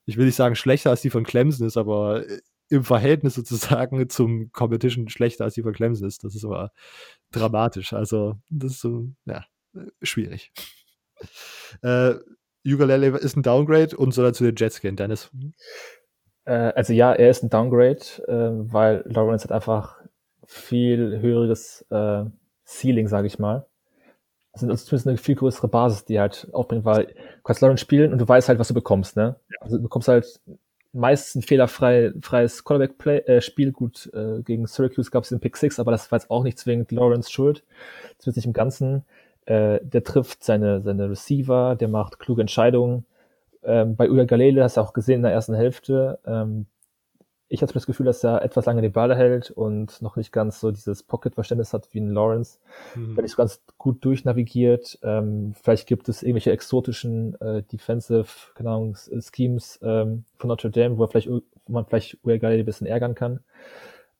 ich will nicht sagen schlechter als die von Clemson ist, aber im Verhältnis sozusagen zum Competition schlechter als die von Clemson ist. Das ist aber dramatisch. Also, das ist so, ja, schwierig. äh, Ugalele ist ein Downgrade und soll er zu den Jets gehen, Dennis? Äh, also ja, er ist ein Downgrade, äh, weil Lawrence hat einfach viel höheres äh, Ceiling, sage ich mal. Also zumindest eine viel größere Basis, die halt aufbringt, weil du kannst Lawrence spielen und du weißt halt, was du bekommst, ne? Ja. Also du bekommst halt meist ein fehlerfrei, freies Quarterback-Spiel. Äh, Gut, äh, gegen Syracuse gab es den Pick Six, aber das war jetzt auch nicht zwingend Lawrence Schuld. Zumindest nicht im Ganzen. Äh, der trifft seine, seine Receiver, der macht kluge Entscheidungen. Ähm, bei Uya Galele hast du auch gesehen in der ersten Hälfte, ähm, ich hatte das Gefühl, dass er etwas lange den Ball hält und noch nicht ganz so dieses Pocket-Verständnis hat wie ein Lawrence, mhm. wenn nicht so ganz gut durchnavigiert. Ähm, vielleicht gibt es irgendwelche exotischen äh, Defensive, keine Ahnung, Schemes ähm, von Notre Dame, wo, er vielleicht, wo man vielleicht Uegale ein bisschen ärgern kann.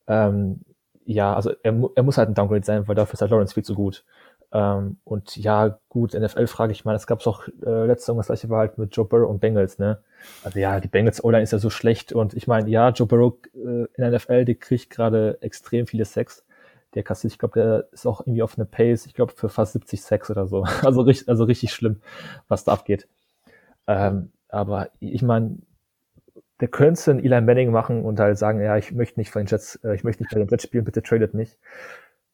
Ähm, ja, also er, er muss halt ein Downgrade sein, weil dafür ist halt Lawrence viel zu gut. Ähm, und ja, gut, NFL-Frage, ich meine, es gab auch äh, letzte Saison das gleiche war halt mit Joe Burrow und Bengals, ne? Also ja, die Bengals O-Line ist ja so schlecht und ich meine, ja, Joe Burrow äh, in der NFL, der kriegt gerade extrem viele Sex. Der kassiert, ich glaube, der ist auch irgendwie auf eine Pace, ich glaube, für fast 70 Sex oder so. Also richtig, also richtig schlimm, was da abgeht. Ähm, aber ich meine, der könnte einen Eli Manning machen und halt sagen, ja, ich möchte nicht von den Jets, äh, ich möchte nicht bei den Jets spielen, bitte tradet mich.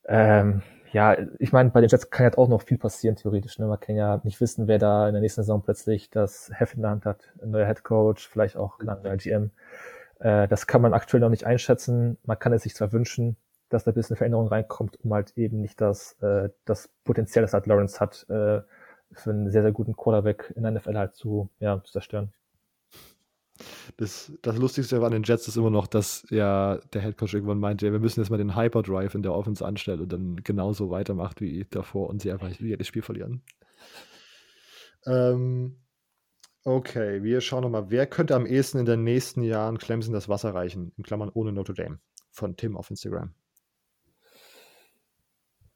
Ähm, ja, ich meine, bei den Jets kann ja auch noch viel passieren, theoretisch. Ne? Man kann ja nicht wissen, wer da in der nächsten Saison plötzlich das Heft in der Hand hat. Ein neuer Head Coach, vielleicht auch ein neuer GM. Äh, das kann man aktuell noch nicht einschätzen. Man kann es sich zwar wünschen, dass da ein bisschen Veränderung reinkommt, um halt eben nicht das, äh, das Potenzial, das halt Lawrence hat, äh, für einen sehr, sehr guten Quarterback in der NFL halt zu, ja, zu zerstören. Das, das Lustigste an den Jets ist immer noch, dass ja der Headcoach irgendwann meinte, wir müssen jetzt mal den Hyperdrive in der Offense anstellen und dann genauso weitermacht wie davor und sie einfach jedes Spiel verlieren. Ähm, okay, wir schauen nochmal, wer könnte am ehesten in den nächsten Jahren Clemson das Wasser reichen? In Klammern ohne Notre Dame. Von Tim auf Instagram.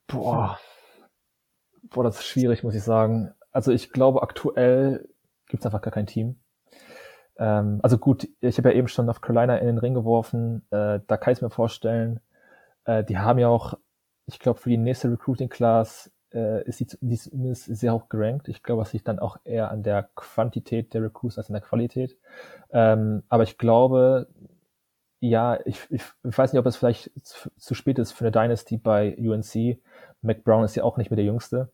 Boah. Boah, das ist schwierig, muss ich sagen. Also ich glaube, aktuell gibt es einfach gar kein Team. Ähm, also gut, ich habe ja eben schon North Carolina in den Ring geworfen. Äh, da kann ich mir vorstellen, äh, die haben ja auch, ich glaube, für die nächste Recruiting Class äh, ist die, zumindest sehr hoch gerankt. Ich glaube, es liegt dann auch eher an der Quantität der Recruits als an der Qualität. Ähm, aber ich glaube, ja, ich, ich, ich weiß nicht, ob es vielleicht zu, zu spät ist für eine Dynasty bei UNC. Mac Brown ist ja auch nicht mehr der Jüngste.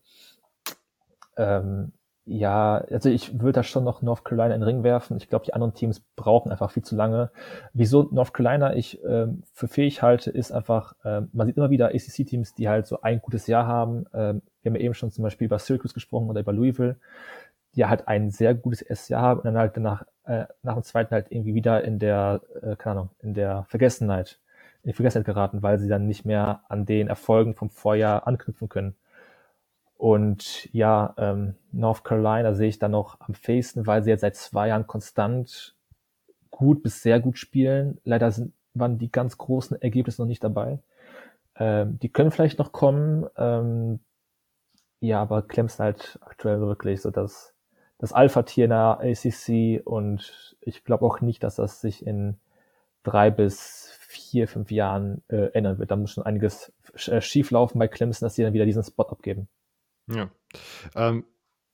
Ähm, ja, also ich würde da schon noch North Carolina in den Ring werfen. Ich glaube, die anderen Teams brauchen einfach viel zu lange. Wieso North Carolina ich ähm, für fähig halte, ist einfach, ähm, man sieht immer wieder ACC-Teams, die halt so ein gutes Jahr haben. Ähm, wir haben ja eben schon zum Beispiel über Syracuse gesprochen oder über Louisville. ja halt ein sehr gutes erstes Jahr haben und dann halt danach, äh, nach dem zweiten halt irgendwie wieder in der, äh, keine Ahnung, in der Vergessenheit, in die Vergessenheit geraten, weil sie dann nicht mehr an den Erfolgen vom Vorjahr anknüpfen können. Und ja, ähm, North Carolina sehe ich dann noch am fähigsten, weil sie jetzt seit zwei Jahren konstant gut bis sehr gut spielen. Leider sind, waren die ganz großen Ergebnisse noch nicht dabei. Ähm, die können vielleicht noch kommen. Ähm, ja, aber Clemson halt aktuell wirklich so das, das Alpha-Tier in der ACC und ich glaube auch nicht, dass das sich in drei bis vier, fünf Jahren äh, ändern wird. Da muss schon einiges äh, schief laufen bei Clemson, dass sie dann wieder diesen Spot abgeben. Ja. Ähm,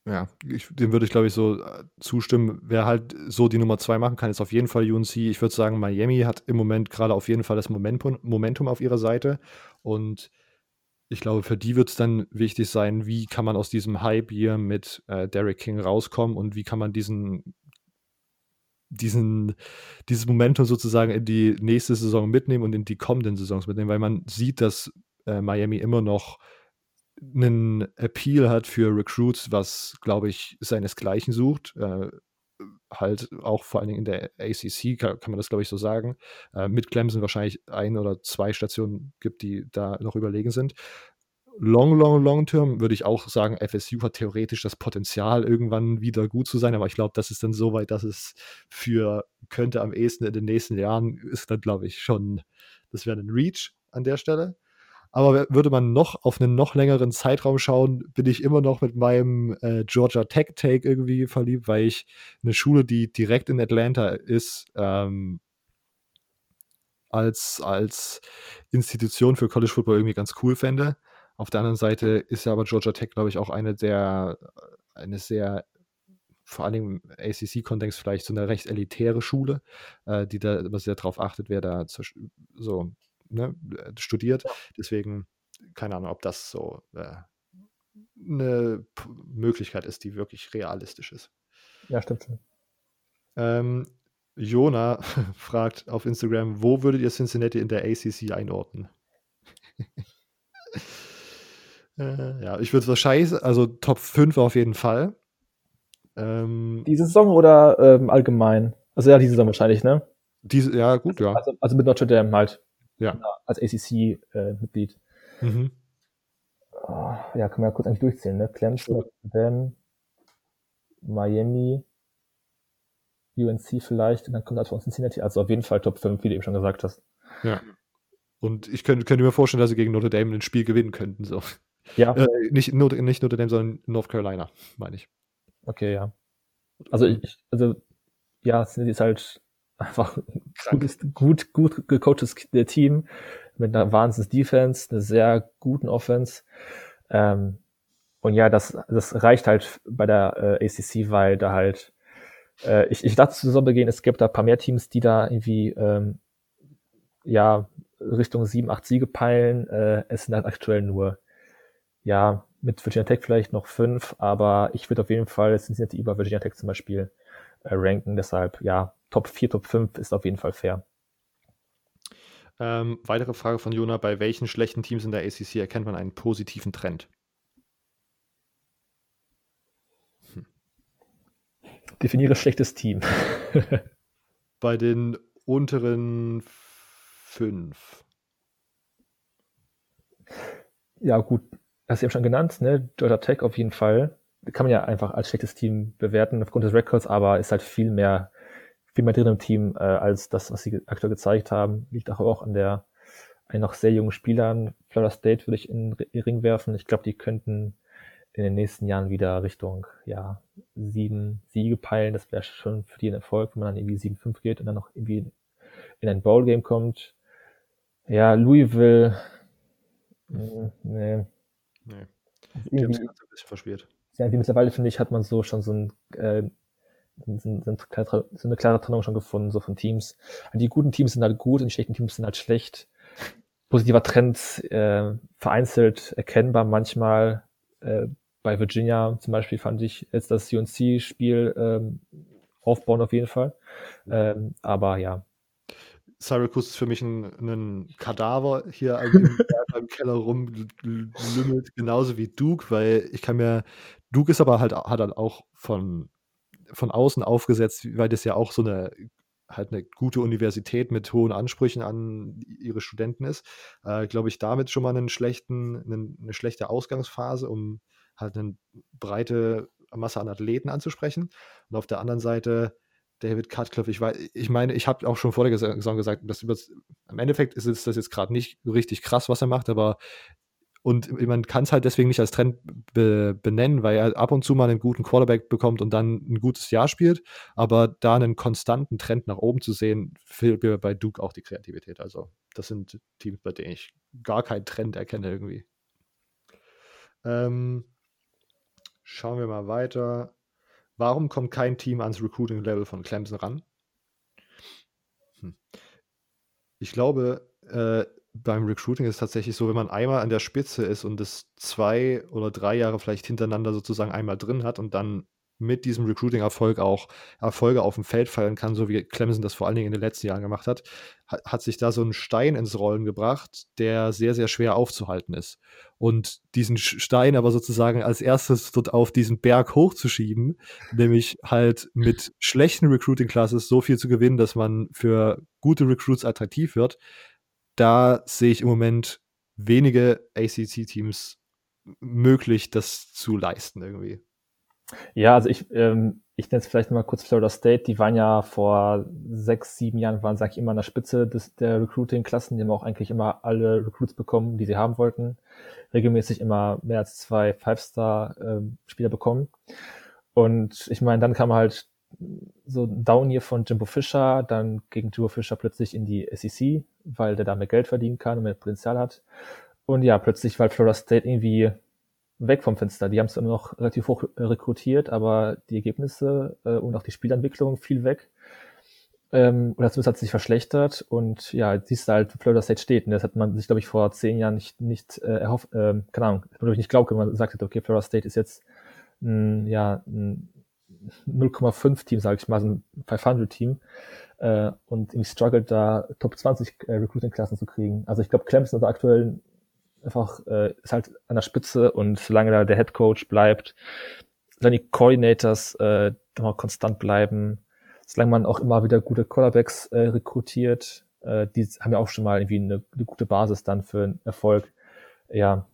ja, ich, dem würde ich, glaube ich, so äh, zustimmen. Wer halt so die Nummer zwei machen kann, ist auf jeden Fall UNC. Ich würde sagen, Miami hat im Moment gerade auf jeden Fall das Momentum, Momentum auf ihrer Seite. Und ich glaube, für die wird es dann wichtig sein, wie kann man aus diesem Hype hier mit äh, Derek King rauskommen und wie kann man diesen, diesen, dieses Momentum sozusagen in die nächste Saison mitnehmen und in die kommenden Saisons mitnehmen, weil man sieht, dass äh, Miami immer noch einen Appeal hat für Recruits, was, glaube ich, seinesgleichen sucht. Äh, halt auch vor allen Dingen in der ACC kann, kann man das, glaube ich, so sagen. Äh, mit Clemson wahrscheinlich ein oder zwei Stationen gibt, die da noch überlegen sind. Long, long, long term würde ich auch sagen, FSU hat theoretisch das Potenzial, irgendwann wieder gut zu sein, aber ich glaube, das ist dann so weit, dass es für könnte am ehesten in den nächsten Jahren ist dann, glaube ich, schon, das wäre ein Reach an der Stelle. Aber würde man noch auf einen noch längeren Zeitraum schauen, bin ich immer noch mit meinem äh, Georgia Tech Take irgendwie verliebt, weil ich eine Schule, die direkt in Atlanta ist, ähm, als, als Institution für College Football irgendwie ganz cool fände. Auf der anderen Seite ist ja aber Georgia Tech, glaube ich, auch eine der, eine sehr, vor allem im ACC-Kontext vielleicht so eine recht elitäre Schule, äh, die da immer sehr darauf achtet, wer da so ne, äh, studiert. Deswegen, keine Ahnung, ob das so äh, eine P Möglichkeit ist, die wirklich realistisch ist. Ja, stimmt schon. Ähm, Jona fragt auf Instagram, wo würdet ihr Cincinnati in der ACC einordnen? äh, ja, ich würde es wahrscheinlich, also Top 5 auf jeden Fall. Ähm, diese Saison oder ähm, allgemein? Also ja, diese Saison wahrscheinlich, ne? Diese, ja, gut, ja. Also, also mit Notre Dame halt. Ja. Als ACC-Mitglied. Äh, mhm. ja, kann man ja kurz eigentlich durchzählen, ne? Clemson, Notre Miami, UNC vielleicht, und dann kommt halt von Cincinnati. Also auf jeden Fall Top 5, wie du eben schon gesagt hast. Ja. Und ich könnte, könnte mir vorstellen, dass sie gegen Notre Dame ein Spiel gewinnen könnten. So. Ja. Äh, nicht, Notre, nicht Notre Dame, sondern North Carolina, meine ich. Okay, ja. Also ich, also ja, Cincinnati ist halt einfach gutes, gut, gut gecoachtes Team mit einer wahnsinns Defense, einer sehr guten Offense. Ähm, und ja, das, das reicht halt bei der äh, ACC, weil da halt, äh, ich, ich dachte zu Saisonbeginn, es gibt da paar mehr Teams, die da irgendwie, ähm, ja, Richtung sieben, acht Siege peilen. Äh, es sind halt aktuell nur, ja, mit Virginia Tech vielleicht noch fünf, aber ich würde auf jeden Fall Cincinnati über Virginia Tech zum Beispiel äh, ranken. Deshalb, ja, Top 4, Top 5 ist auf jeden Fall fair. Ähm, weitere Frage von Jona: Bei welchen schlechten Teams in der ACC erkennt man einen positiven Trend? Hm. Definiere schlechtes Team. Bei den unteren fünf. Ja, gut. Hast du eben schon genannt, ne? Georgia Tech auf jeden Fall. Kann man ja einfach als schlechtes Team bewerten aufgrund des Records, aber ist halt viel mehr viel mehr drin im Team äh, als das, was sie aktuell gezeigt haben. Liegt auch, auch an der einen noch sehr jungen Spielern. Florida State würde ich in den Ring werfen. Ich glaube, die könnten in den nächsten Jahren wieder Richtung ja sieben Siege peilen. Das wäre schon für die ein Erfolg, wenn man dann irgendwie 7-5 geht und dann noch irgendwie in ein Bowl-Game kommt. Ja, Louisville. Mh, nee. Nee. Die haben sich ein bisschen verspielt. Ja, mittlerweile finde ich, hat man so schon so ein äh, sind eine klare Trennung schon gefunden, so von Teams. Die guten Teams sind halt gut und die schlechten Teams sind halt schlecht. Positiver Trend, äh, vereinzelt erkennbar manchmal. Äh, bei Virginia zum Beispiel fand ich jetzt das UNC-Spiel ähm, aufbauen auf jeden Fall. Ähm, aber ja, Syracuse ist für mich ein, ein Kadaver hier im, im Keller rumlümmelt, genauso wie Duke, weil ich kann mir Duke ist aber halt, hat halt auch von, von außen aufgesetzt, weil das ja auch so eine halt eine gute Universität mit hohen Ansprüchen an ihre Studenten ist, äh, glaube ich, damit schon mal einen schlechten, einen, eine schlechte Ausgangsphase, um halt eine breite Masse an Athleten anzusprechen. Und auf der anderen Seite David Cutcliffe, ich, weiß, ich meine, ich habe auch schon vor der Saison gesagt, dass im Endeffekt ist das jetzt gerade nicht richtig krass, was er macht, aber und man kann es halt deswegen nicht als Trend be benennen, weil er ab und zu mal einen guten Quarterback bekommt und dann ein gutes Jahr spielt. Aber da einen konstanten Trend nach oben zu sehen, fehlt mir bei Duke auch die Kreativität. Also, das sind Teams, bei denen ich gar keinen Trend erkenne irgendwie. Ähm, schauen wir mal weiter. Warum kommt kein Team ans Recruiting-Level von Clemson ran? Hm. Ich glaube, äh, beim Recruiting ist es tatsächlich so, wenn man einmal an der Spitze ist und es zwei oder drei Jahre vielleicht hintereinander sozusagen einmal drin hat und dann mit diesem Recruiting-Erfolg auch Erfolge auf dem Feld feiern kann, so wie Clemson das vor allen Dingen in den letzten Jahren gemacht hat, hat sich da so ein Stein ins Rollen gebracht, der sehr, sehr schwer aufzuhalten ist. Und diesen Stein aber sozusagen als erstes dort auf diesen Berg hochzuschieben, nämlich halt mit schlechten Recruiting-Classes so viel zu gewinnen, dass man für gute Recruits attraktiv wird, da sehe ich im Moment wenige ACC-Teams möglich, das zu leisten irgendwie. Ja, also ich, ähm, ich nenne es vielleicht mal kurz Florida State. Die waren ja vor sechs, sieben Jahren, waren, sag ich, immer an der Spitze des, der Recruiting-Klassen. Die haben auch eigentlich immer alle Recruits bekommen, die sie haben wollten. Regelmäßig immer mehr als zwei Five-Star-Spieler ähm, bekommen. Und ich meine, dann kam halt so ein Down hier von Jimbo Fischer, dann gegen Jimbo Fischer plötzlich in die SEC, weil der da mehr Geld verdienen kann und mehr Potenzial hat. Und ja, plötzlich war Florida State irgendwie weg vom Fenster. Die haben es immer noch relativ hoch rekrutiert, aber die Ergebnisse äh, und auch die Spielentwicklung fiel weg. Ähm, oder zumindest hat sich verschlechtert und ja, siehst du halt, Florida State steht. Und das hat man sich, glaube ich, vor zehn Jahren nicht, nicht äh, erhofft, äh, keine Ahnung, glaube ich nicht glaubt, wenn man sagt hat, okay, Florida State ist jetzt ein, ja, ein 0,5 Team, sage ich mal, so ein 500 Team äh, und irgendwie struggelt da Top 20 äh, Recruiting-Klassen zu kriegen. Also ich glaube, Clemson ist aktuell einfach äh, ist halt an der Spitze und solange da der Head Coach bleibt, solange die Coordinators äh, immer konstant bleiben, solange man auch immer wieder gute Quarterbacks äh, rekrutiert, äh, die haben ja auch schon mal irgendwie eine, eine gute Basis dann für einen Erfolg. Ja,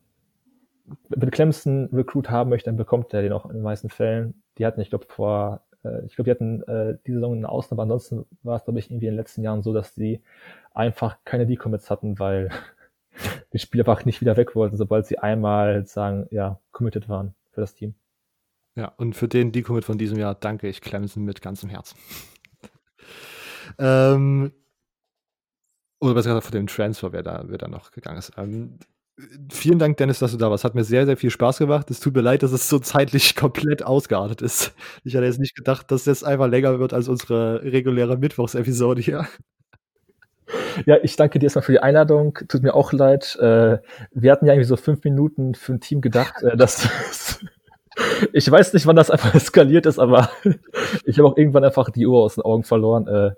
wenn Clemson Recruit haben möchte, dann bekommt er den auch in den meisten Fällen. Die hatten, ich glaube, vor, äh, ich glaube, die hatten äh, diese Saison eine Ausnahme, aber ansonsten war es, glaube ich, irgendwie in den letzten Jahren so, dass sie einfach keine Decommits hatten, weil die Spieler einfach nicht wieder weg wollten, sobald sie einmal sagen, ja, committed waren für das Team. Ja, und für den Decommit von diesem Jahr danke ich Clemson mit ganzem Herzen. ähm, oder besser gesagt, für den Transfer, wer da, wer da noch gegangen ist. Ähm, vielen Dank, Dennis, dass du da warst. Hat mir sehr, sehr viel Spaß gemacht. Es tut mir leid, dass es so zeitlich komplett ausgeartet ist. Ich hatte jetzt nicht gedacht, dass das einfach länger wird als unsere reguläre Mittwochsepisode hier. Ja, ich danke dir erstmal für die Einladung. Tut mir auch leid. Äh, wir hatten ja irgendwie so fünf Minuten für ein Team gedacht. Äh, dass, ich weiß nicht, wann das einfach eskaliert ist, aber ich habe auch irgendwann einfach die Uhr aus den Augen verloren. Äh,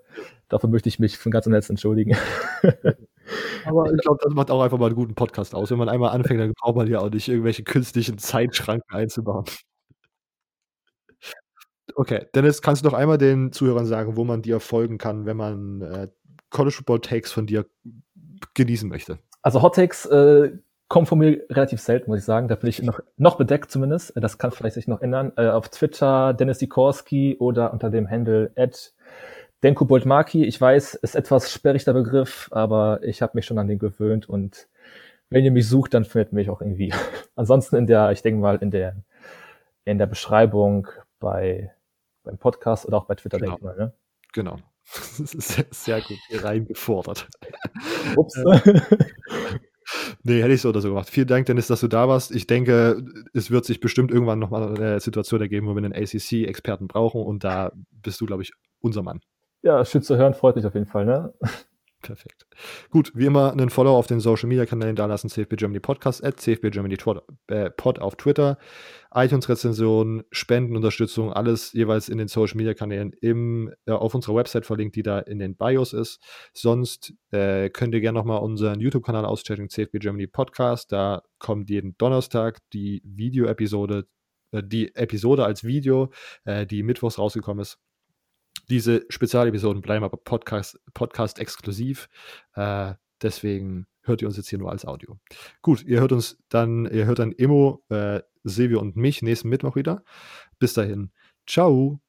dafür möchte ich mich von ganzem Herzen entschuldigen. Aber ich glaube, das macht auch einfach mal einen guten Podcast aus. Wenn man einmal anfängt, dann braucht man ja auch nicht irgendwelche künstlichen Zeitschranken einzubauen. Okay, Dennis, kannst du noch einmal den Zuhörern sagen, wo man dir folgen kann, wenn man äh, College Football Takes von dir genießen möchte? Also Hot Takes äh, kommen von mir relativ selten, muss ich sagen. Da bin ich noch, noch bedeckt zumindest. Das kann vielleicht sich noch ändern. Äh, auf Twitter Dennis Sikorski oder unter dem Handle at Denko Boltmaki, ich weiß, ist etwas sperrig der Begriff, aber ich habe mich schon an den gewöhnt und wenn ihr mich sucht, dann findet mich auch irgendwie. Ansonsten in der, ich denke mal, in der, in der Beschreibung bei, beim Podcast oder auch bei Twitter, genau. denke ich mal, ne? Genau. Das ist sehr, gut hier reingefordert. Ups. Nee, hätte ich so oder so gemacht. Vielen Dank, Dennis, dass du da warst. Ich denke, es wird sich bestimmt irgendwann nochmal eine Situation ergeben, wo wir einen ACC-Experten brauchen und da bist du, glaube ich, unser Mann. Ja, schön zu hören, freut mich auf jeden Fall, ne? Perfekt. Gut, wie immer einen Follow auf den Social Media Kanälen da lassen, CFB Germany Podcast, at CFB Germany äh, Pod auf Twitter, iTunes-Rezension, Spendenunterstützung, alles jeweils in den Social Media Kanälen im, äh, auf unserer Website verlinkt, die da in den Bios ist. Sonst äh, könnt ihr gerne nochmal unseren YouTube-Kanal auschecken, CFB Germany Podcast. Da kommt jeden Donnerstag die Video-Episode äh, die Episode als Video, äh, die mittwochs rausgekommen ist. Diese Spezialepisoden bleiben aber Podcast, Podcast exklusiv. Äh, deswegen hört ihr uns jetzt hier nur als Audio. Gut, ihr hört uns dann, ihr hört dann Immo, äh, Silvio und mich nächsten Mittwoch wieder. Bis dahin. Ciao.